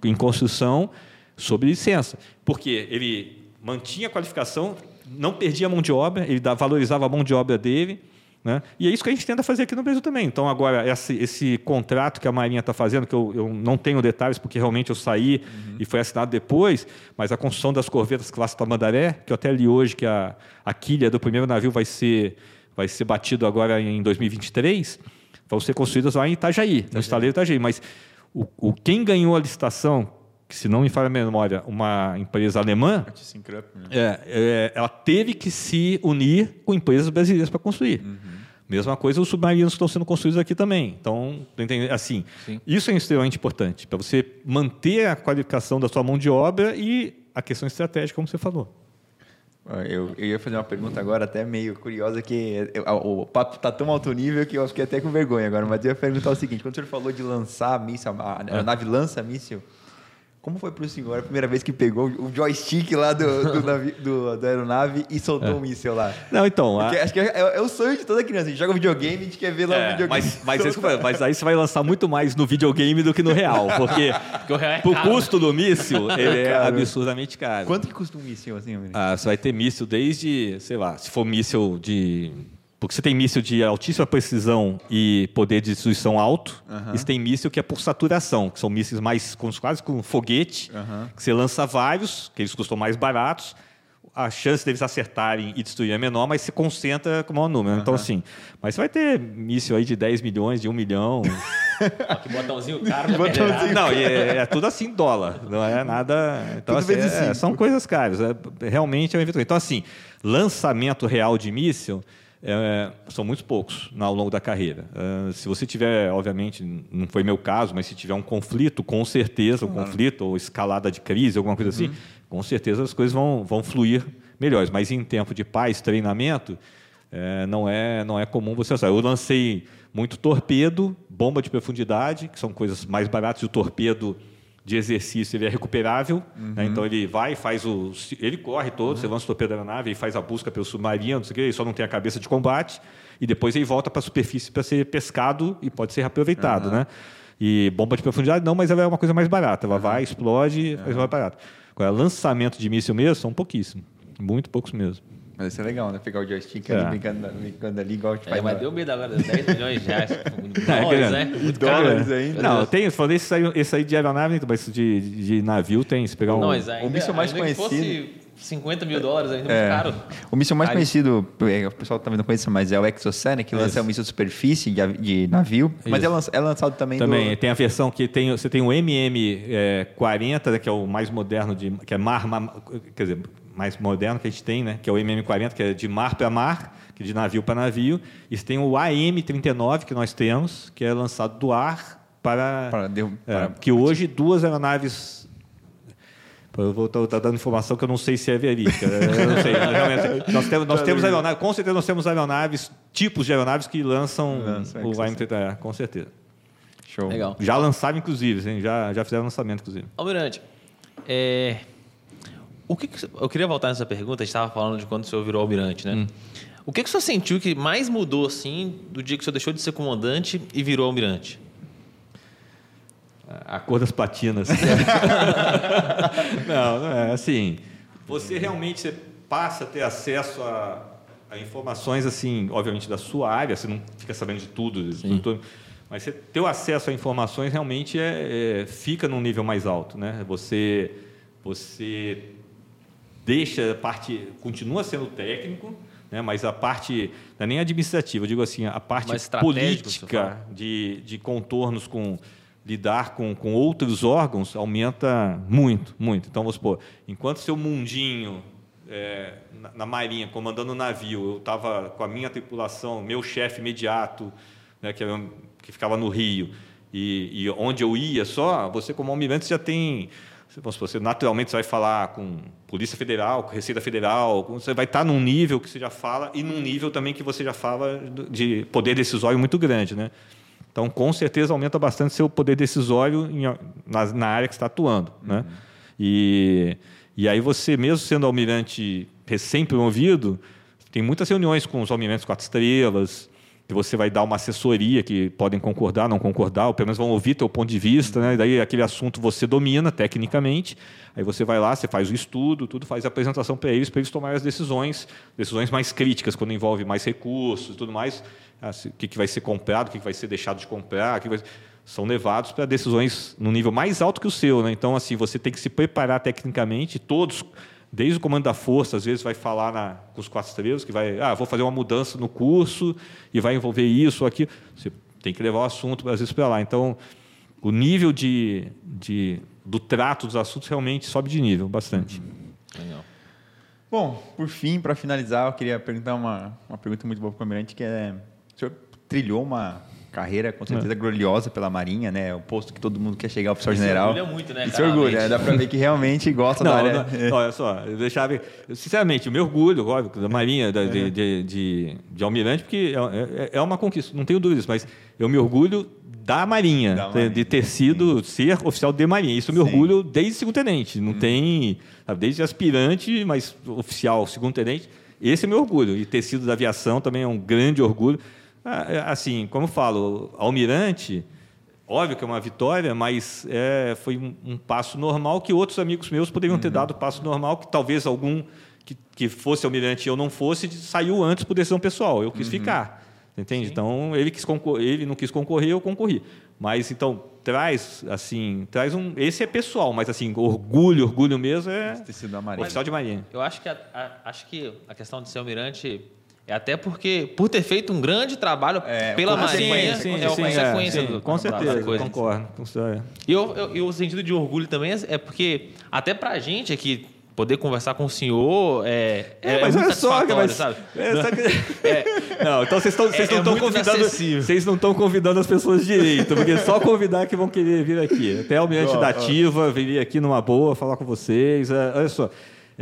em construção, sob licença. Porque ele mantinha a qualificação, não perdia a mão de obra, ele valorizava a mão de obra dele. Né? E é isso que a gente tenta fazer aqui no Brasil também. Então, agora, esse, esse contrato que a Marinha está fazendo, que eu, eu não tenho detalhes, porque realmente eu saí e foi assinado depois, mas a construção das corvetas classe Tamandaré, que eu até li hoje que a, a quilha do primeiro navio vai ser, vai ser batido agora em 2023, vão ser construídas lá em Itajaí, no estaleiro Itajaí. Mas o, o, quem ganhou a licitação, que se não me falha a memória, uma empresa alemã, ThyssenKrupp, né? é, é, ela teve que se unir com empresas brasileiras para construir. Mesma coisa os submarinos que estão sendo construídos aqui também. Então, assim, Sim. isso é extremamente importante para você manter a qualificação da sua mão de obra e a questão estratégica, como você falou. Eu, eu ia fazer uma pergunta agora até meio curiosa, que eu- o papo está tão alto nível que eu fiquei até com vergonha agora, mas eu ia perguntar o seguinte, quando o senhor falou de lançar míssil, a, a nave lança míssil, como foi para o senhor a primeira vez que pegou o joystick lá do, do navi- do- da aeronave e soltou o míssil lá? Não, então, a- acho que é, é o sonho de toda criança. A gente joga videogame, a gente quer ver lá o É, videogame. mas, mas, mas aí você vai lançar muito mais no videogame do que no real, porque Porque o real é pro caro. custo do míssil, ele é caro. absurdamente caro. Quanto que custa um míssil assim, amigo? Ah, você vai ter míssil desde, sei lá, se for míssil de. Porque você tem míssil de altíssima precisão e poder de destruição alto, e você tem míssil que é por saturação, que são mísseis mais quase com foguete, que você lança vários, que eles custam mais baratos. A chance deles acertarem e destruir é menor, mas se concentra com o maior número. Então, assim, mas você vai ter míssil aí de 10 milhões, de 1 milhão. Ó, que botãozinho caro. Botãozinho. Não, e é, é tudo assim em dólar, não é nada. Então, Tudo assim, vezes é, são coisas caras. é, realmente é um evento. Então, assim, lançamento real de míssil é, são muito poucos ao longo da carreira. É, se você tiver, obviamente, não foi meu caso, mas se tiver um conflito, com certeza, um conflito ou escalada de crise, alguma coisa assim, com certeza as coisas vão, vão fluir melhores. Mas em tempo de paz, treinamento, é, não, é, não é comum você usar. Eu lancei muito torpedo, bomba de profundidade, que são coisas mais baratas, e o torpedo de exercício ele é recuperável, né? então ele vai, faz o. Ele corre todo, você lança o torpedo da aeronave e faz a busca pelo submarino, não sei o quê, ele só não tem a cabeça de combate, e depois ele volta para a superfície para ser pescado e pode ser reaproveitado. Né? E bomba de profundidade não, mas ela é uma coisa mais barata. Ela vai, explode, mas é mais barato. Agora, lançamento de míssil mesmo são pouquíssimos. Muito poucos mesmo. Mas isso é legal, né? Pegar o joystick É. ali, brincando, brincando ali, igual a gente É, faz mas deu medo agora, 10 milhões de reais. É, Dólares, né? Muito dólares caro. ainda. Não, tem, falando esse aí, esse aí de aeronave, mas de, de navio tem. Se pegar um. Não, mas ainda, míssil mais conhecido- fosse 50 mil dólares, ainda é É. muito caro. O míssil mais Aí- conhecido, é, o pessoal talvez não conheça, mas é o Exocene, que lança Isso. um míssil de superfície de, de navio. Mas Isso. é, lança- é lançado também, Também do... tem a versão que tem, você tem o MM40, que é o mais moderno, de, que é Mar, Mar- quer dizer, mais moderno que a gente tem, né? que é o MM40, que é de mar para mar, que é de navio para navio. E tem o AM39 que nós temos, que é lançado do ar para, Para deu- é, para- que hoje duas aeronaves eu vou estar dando informação que eu não sei se é verídica. Eu não sei. realmente. nós temos, nós temos aeronaves, com certeza nós temos aeronaves, tipos de aeronaves que lançam é, o que você AM30, é, com certeza. Show. Legal. Já lançaram, inclusive, hein? Já, já fizeram lançamento, inclusive. Almirante, é, o que, que- eu queria voltar nessa pergunta, a gente estava falando de quando o senhor virou almirante, né? O que, que o senhor sentiu que mais mudou, assim, do dia que o senhor deixou de ser comandante e virou almirante? A cor das platinas. não, não é assim. Você realmente você passa a ter acesso a, a informações, assim, obviamente, da sua área, você não fica sabendo de tudo, de tudo, mas você ter o acesso a informações realmente é, é- fica num nível mais alto. Né? Você, você deixa a parte, continua sendo técnico, né? mas a parte, não é nem administrativa, eu digo assim, a parte política de, de contornos com lidar com, com outros órgãos aumenta muito, muito. Então, vamos supor, enquanto seu mundinho é, na, na marinha, comandando o navio, eu estava com a minha tripulação, meu chefe imediato, né, que, que ficava no Rio, e, e onde eu ia só, você como almirante já tem você naturalmente você vai falar com Polícia Federal, com Receita Federal, você vai estar num nível que você já fala e num nível também que você já fala de poder decisório muito grande, né? Então, com certeza aumenta bastante seu poder decisório em na, na área que você está atuando, né? E, e aí você, mesmo sendo almirante recém-promovido, tem muitas reuniões com os almirantes quatro estrelas, você vai dar uma assessoria que podem concordar, não concordar, ou pelo menos vão ouvir teu ponto de vista, né? E daí aquele assunto você domina tecnicamente, aí você vai lá, você faz o estudo, tudo, faz a apresentação para eles, para eles tomarem as decisões, decisões mais críticas, quando envolve mais recursos e tudo mais, se- o que, que vai ser comprado, o que, que vai ser deixado de comprar, que vai- são levados para decisões no nível mais alto que o seu, né? Então, assim, você tem que se preparar tecnicamente, todos Desde o comando da força, às vezes vai falar na, com os quatro estrelas, que vai, ah, vou fazer uma mudança no curso e vai envolver isso ou aquilo. Você tem que levar o assunto, às vezes, para lá. Então, o nível de, de, do trato dos assuntos realmente sobe de nível, bastante. Legal. Bom, por fim, para finalizar, eu queria perguntar uma, uma pergunta muito boa para o Almirante, que é... O senhor trilhou uma carreira, com certeza, gloriosa pela Marinha, né? O posto que todo mundo quer chegar, oficial Se general. orgulha muito, né, se orgulha, né? Dá para ver que realmente gosta da Não, área. não, olha só, eu deixava, sinceramente, eu me orgulho, óbvio, da Marinha, da- de, de, de, de almirante, porque é, é- é uma conquista, não tenho dúvidas, mas eu me orgulho da Marinha, Da de- Marinha, de ter sido, ser oficial de Marinha. Isso eu me Sim. orgulho desde segundo tenente, não tem, sabe, desde aspirante, mas oficial, segundo tenente, esse é meu orgulho. E ter sido da aviação também é um grande orgulho. Ah, é, Assim, como eu falo, almirante, Óbvio que é uma vitória, mas é, foi um, um passo normal que outros amigos meus poderiam ter dado passo normal, que talvez algum que, que fosse almirante e eu não fosse, saiu antes por decisão pessoal. Eu quis ficar. Entende? Então, ele, quis ele não quis concorrer, eu concorri. Mas, então, traz, assim, traz um... Esse é pessoal, mas, assim, orgulho, orgulho mesmo é Ter sido da Marinha. oficial de marinha. Eu acho que a, a- acho que a questão de ser almirante até porque, por ter feito um grande trabalho É, pela Marinha, é uma sim, consequência sim, do, com certeza, da coisa. concordo. com isso, é. E eu, eu- e o sentido de orgulho também é, é porque, até pra gente aqui, poder conversar com o senhor é, é, mas muito olha só, mas, sabe? é, só que- Não, então vocês, estão, vocês É- não é estão convidando. Vocês não estão convidando as pessoas direito, porque só convidar que vão querer vir aqui. Até o Almirante Ó, da. Ativa viria aqui numa boa falar com vocês. É, olha só.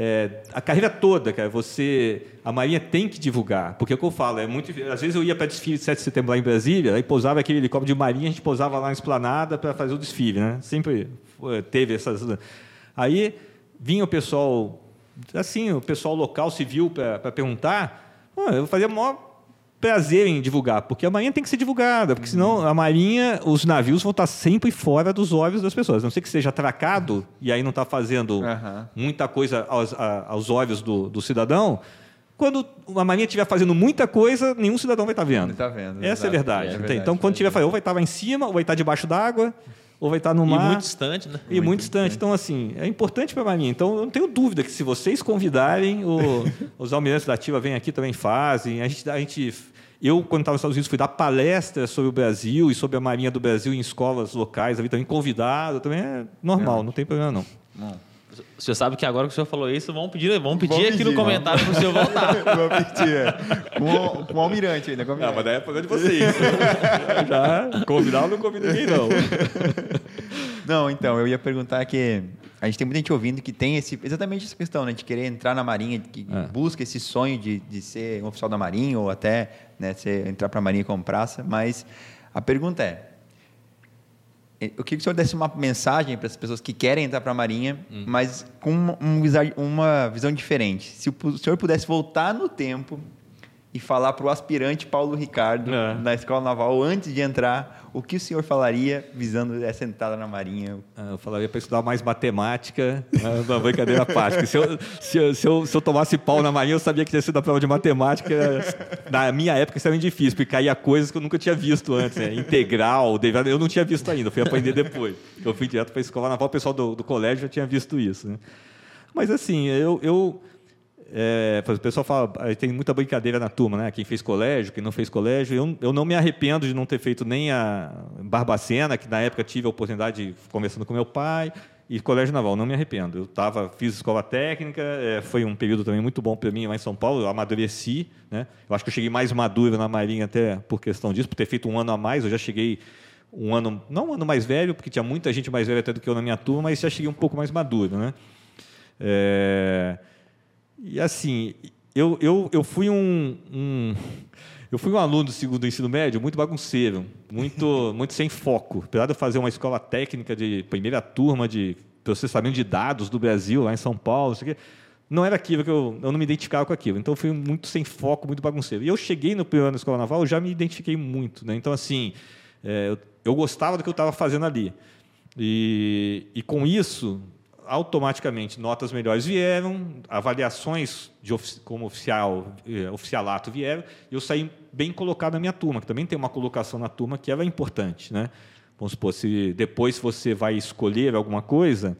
É, a carreira toda, cara, você. A Marinha tem que divulgar. Porque é o que eu falo, é muito. Às vezes eu ia para desfile de 7 de setembro lá em Brasília, aí pousava aquele helicóptero de Marinha, a gente pousava lá na esplanada para fazer o desfile, né? Sempre teve essas. Aí vinha o pessoal, assim, o pessoal local civil para perguntar, eu fazia maior prazer em divulgar, porque a Marinha tem que ser divulgada, porque senão a Marinha, os navios vão estar sempre fora dos olhos das pessoas. A não ser que seja atracado e aí não está fazendo Aham. muita coisa aos, aos olhos do, do cidadão. Quando a Marinha estiver fazendo muita coisa, nenhum cidadão vai estar vendo. Tá vendo, Essa é a verdade. É verdade, então, quando tiver fazendo, ou vai estar lá em cima, ou vai estar debaixo d'água, ou vai estar no E mar. muito distante, né? E muito, distante. Então, assim, é importante para a Marinha. Então, eu não tenho dúvida que se vocês convidarem, o- os almirantes da Ativa vêm aqui também fazem. A gente, a gente, eu, quando estava nos Estados Unidos, fui dar palestras sobre o Brasil e sobre a Marinha do Brasil em escolas locais, ali também convidado, também é normal, não tem problema não. Bom, O senhor sabe que agora que o senhor falou isso, vamos pedir, vamos pedir Vamos aqui pedir, no comentário para o senhor voltar. Vou pedir, é. com, com o almirante ainda. Com o Ah, almirante. mas daí é problema de vocês. Já convidar ou não convida ninguém, não. Não, então, eu ia perguntar que a gente tem muita gente ouvindo que tem esse, exatamente essa questão, né? De querer entrar na Marinha, que É. busca esse sonho de, de ser um oficial da Marinha ou até né, ser, entrar para a Marinha como praça. Mas a pergunta é, eu queria que o senhor desse uma mensagem para as pessoas que querem entrar para a Marinha, Hum. mas com uma, um uma visão diferente. Se o senhor pudesse voltar no tempo e falar para o aspirante Paulo Ricardo É. na Escola Naval antes de entrar, o que o senhor falaria visando essa entrada na Marinha? Ah, Eu falaria para estudar mais matemática, ah, uma brincadeira à parte. que Se eu, se, eu, se, eu, se eu tomasse pau na marinha, eu sabia que tinha sido a prova de matemática. Na minha época, isso era muito difícil, porque caía coisas que eu nunca tinha visto antes. Né? Integral, derivada, eu não tinha visto ainda, eu fui aprender depois. Eu fui direto para a escola naval, o pessoal do, do colégio já tinha visto isso. Né? Mas assim, eu... eu é, o pessoal fala, aí tem muita brincadeira na turma, né? Quem fez colégio, quem não fez colégio. Eu, eu não me arrependo de não ter feito nem a Barbacena, que na época tive a oportunidade de conversando com meu pai, e colégio naval. Não me arrependo. Eu tava, fiz escola técnica, é, foi um período também muito bom para mim lá em São Paulo. Eu amadureci, né? Eu acho que eu cheguei mais maduro na Marinha até por questão disso, por ter feito um ano a mais. Eu já cheguei um ano, não um ano mais velho, porque tinha muita gente mais velha até do que eu na minha turma, mas já cheguei um pouco mais maduro, né? É, e assim, eu, eu, eu fui um, um- eu fui um aluno do segundo ensino médio muito bagunceiro, muito, muito sem foco. Apesar de eu fazer uma escola técnica de primeira turma de processamento de dados do Brasil, lá em São Paulo, não, era aquilo que eu, eu não me identificava com aquilo. Então eu fui muito sem foco, muito bagunceiro. E eu cheguei no primeiro ano da escola naval, eu já me identifiquei muito. Né? Então, assim, é, eu, eu gostava do que eu estava fazendo ali. E, e com isso, automaticamente notas melhores vieram, avaliações de ofici- como oficial, eh, oficialato vieram, e eu saí bem colocado na minha turma, que também tem uma colocação na turma que ela é importante, né? Vamos supor, se depois você vai escolher alguma coisa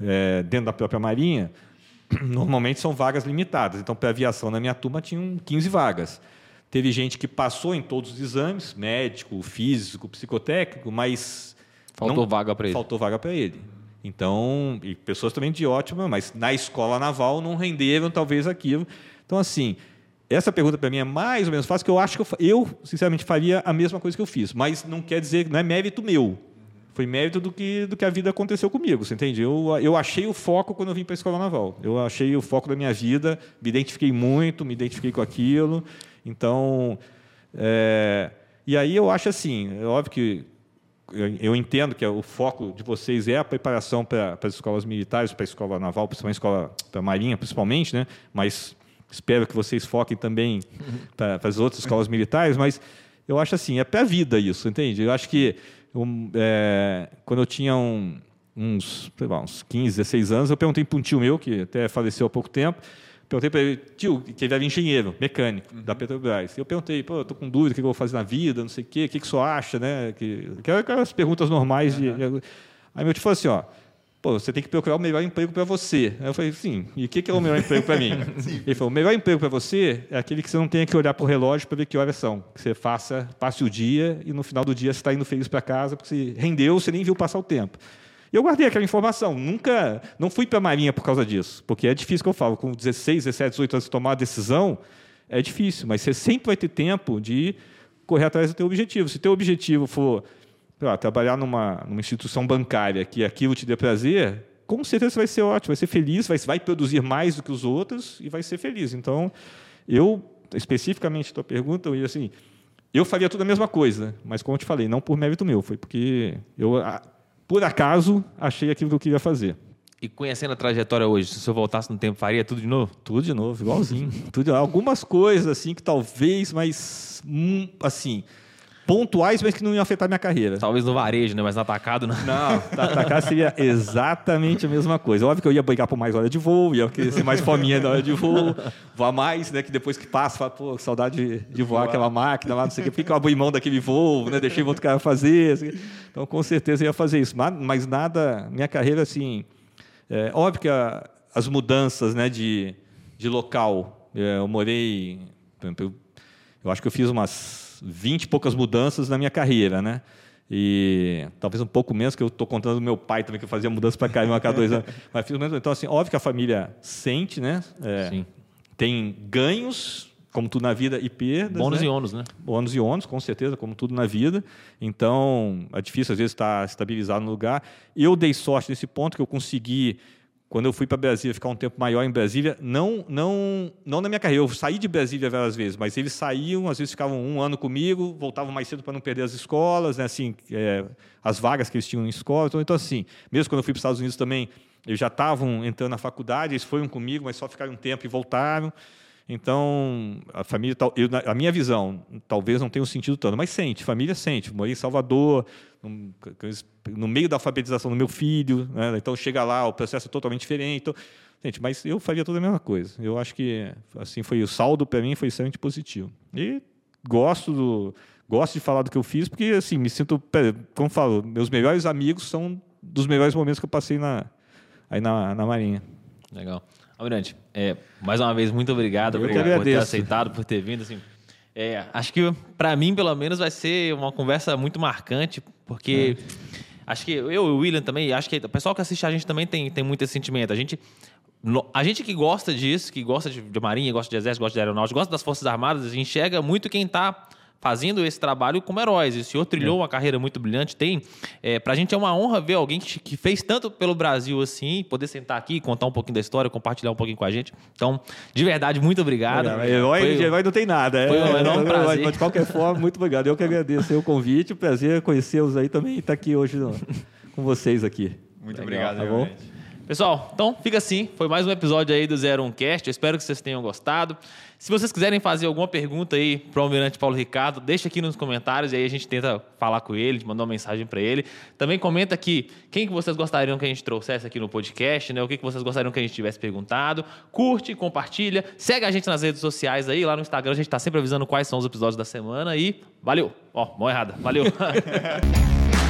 eh, dentro da própria marinha, normalmente são vagas limitadas. Então, para aviação na minha turma tinham 15 vagas. Teve gente que passou em todos os exames, médico, físico, psicotécnico, mas Faltou vaga pra ele. Faltou vaga para ele. Então, e pessoas também de ótima, mas na escola naval não renderam talvez aquilo. Então, assim, essa pergunta para mim é mais ou menos fácil, que eu acho que eu, eu, sinceramente, faria a mesma coisa que eu fiz. Mas não quer dizer, não é mérito meu. Foi mérito do que, do que a vida aconteceu comigo, você entende? Eu, eu achei o foco quando eu vim para a escola naval. Eu achei o foco da minha vida, me identifiquei muito, me identifiquei com aquilo. Então, é, e aí eu acho assim, é óbvio que eu, entendo que o foco de vocês é a preparação para, para as escolas militares, para a escola naval, principalmente a escola para a marinha, principalmente, né? Mas espero que vocês foquem também para, para as outras escolas militares. Mas eu acho assim, é para a vida isso, entende? Eu acho que um, é, quando eu tinha um- uns, lá, uns 15, 16 anos, eu perguntei para um tio meu que até faleceu há pouco tempo. Perguntei para ele, tio, que ele era engenheiro, mecânico, da Petrobras. E eu perguntei, pô, eu tô com dúvida, o que eu vou fazer na vida, não sei o quê, o que, que o senhor acha, né? Que, aquelas perguntas normais. De, de- Aí meu tio falou assim, ó, pô, você tem que procurar o melhor emprego para você. Aí eu falei, sim, e o que, que é o melhor emprego para mim? Ele falou, o melhor emprego para você é aquele que você não tenha que olhar para o relógio para ver que horas são. Que você faça, passe o dia e no final do dia você está indo feliz para casa porque você rendeu, você nem viu passar o tempo. E eu guardei aquela informação. Nunca, não fui para a Marinha por causa disso, porque é difícil que eu falo. Com 16, 17, 18 anos tomar decisão é difícil, mas você sempre vai ter tempo de correr atrás do teu objetivo. Se teu objetivo for lá, trabalhar numa, numa instituição bancária que aquilo te dê prazer, com certeza vai ser ótimo, vai ser feliz, vai, vai produzir mais do que os outros e vai ser feliz. Então, eu, especificamente, tua pergunta, eu ia assim, eu faria tudo a mesma coisa, mas como eu te falei, não por mérito meu, foi porque eu, por acaso, achei aquilo que eu queria fazer. E conhecendo a trajetória hoje, se o senhor voltasse no tempo, faria tudo de novo? Tudo de novo, igualzinho. Tudo, algumas coisas assim que talvez, mas hum, assim, pontuais, mas que não iam afetar minha carreira. Talvez no varejo, né? Mas no atacado, não. Não, atacar seria exatamente a mesma coisa. Óbvio que eu ia brigar por mais hora de voo, ia querer ser mais fominha na hora de voo, voar mais, né? Que depois que passa, fala, pô, saudade de, voar aquela máquina lá, não sei o quê, por que que eu abri mão daquele voo, né? Deixei o outro cara fazer. assim. Então, com certeza eu ia fazer isso. Mas, nada, minha carreira, assim. É, óbvio que a- as mudanças né, de, de local, é, eu morei. eu acho que eu fiz umas 20 e poucas mudanças na minha carreira, né? E talvez um pouco menos, que eu estou contando do meu pai também, que eu fazia mudança para cá a cada dois anos. Mas fiz menos. Então, assim, óbvio que a família sente, né? É, Sim. Tem ganhos, como tudo na vida, e perdas. Bônus né? e ônus, né? ônus e ônus, com certeza, como tudo na vida. Então, é difícil às vezes estar estabilizado no lugar. Eu dei sorte nesse ponto que eu consegui, quando eu fui para Brasília, ficar um tempo maior em Brasília, não, não, não na minha carreira. Eu saí de Brasília várias vezes, mas eles saíam, às vezes ficavam um ano comigo, voltavam mais cedo para não perder as escolas, né? assim, é, as vagas que eles tinham em escola. Então, então, assim, mesmo quando eu fui para os Estados Unidos também, eles já estavam entrando na faculdade, eles foram comigo, mas só ficaram um tempo e voltaram. Então, a família, eu, a minha visão, talvez não tenha um sentido tanto, mas sente, família sente. Morei em Salvador, num- no meio da alfabetização do meu filho, né? então chega lá, o processo é totalmente diferente. Então, gente, mas eu faria toda a mesma coisa. Eu acho que assim foi o saldo para mim foi extremamente positivo. E gosto do gosto de falar do que eu fiz porque assim me sinto, como falo, meus melhores amigos são dos melhores momentos que eu passei na aí na, na Marinha. Legal. Almirante, é, mais uma vez, muito obrigado por, por ter aceitado, por ter vindo. Assim, é, acho que, para mim, pelo menos, vai ser uma conversa muito marcante, porque acho que eu e o William também, acho que o pessoal que assiste a gente também tem, tem muito esse sentimento. A gente, a gente que gosta disso, que gosta de, de marinha, gosta de exército, gosta de aeronáutica, gosta das Forças Armadas, a gente enxerga muito quem está fazendo esse trabalho como heróis. E o senhor trilhou uma carreira muito brilhante. Tem, é, pra gente é uma honra ver alguém que, que fez tanto pelo Brasil assim, poder sentar aqui, contar um pouquinho da história, compartilhar um pouquinho com a gente. Então, de verdade, muito obrigado. Herói, Foi- de herói não tem nada. foi um enorme prazer. Mas de qualquer forma, muito obrigado. Eu que agradeço o convite, o prazer conhecê-los aí também e estar aqui hoje no- com vocês aqui. Muito Legal, obrigado, tá bom? Pessoal, então fica assim. Foi mais um episódio aí do 01 Cast. Eu espero que vocês tenham gostado. Se vocês quiserem fazer alguma pergunta aí pro Almirante Paulo Ricardo, deixa aqui nos comentários e aí a gente tenta falar com ele, mandar uma mensagem para ele. Também comenta aqui quem que vocês gostariam que a gente trouxesse aqui no podcast, né? O que, que vocês gostariam que a gente tivesse perguntado. Curte, compartilha, segue a gente nas redes sociais aí, lá no Instagram a gente tá sempre avisando quais são os episódios da semana e valeu. Ó, mão errada. Valeu.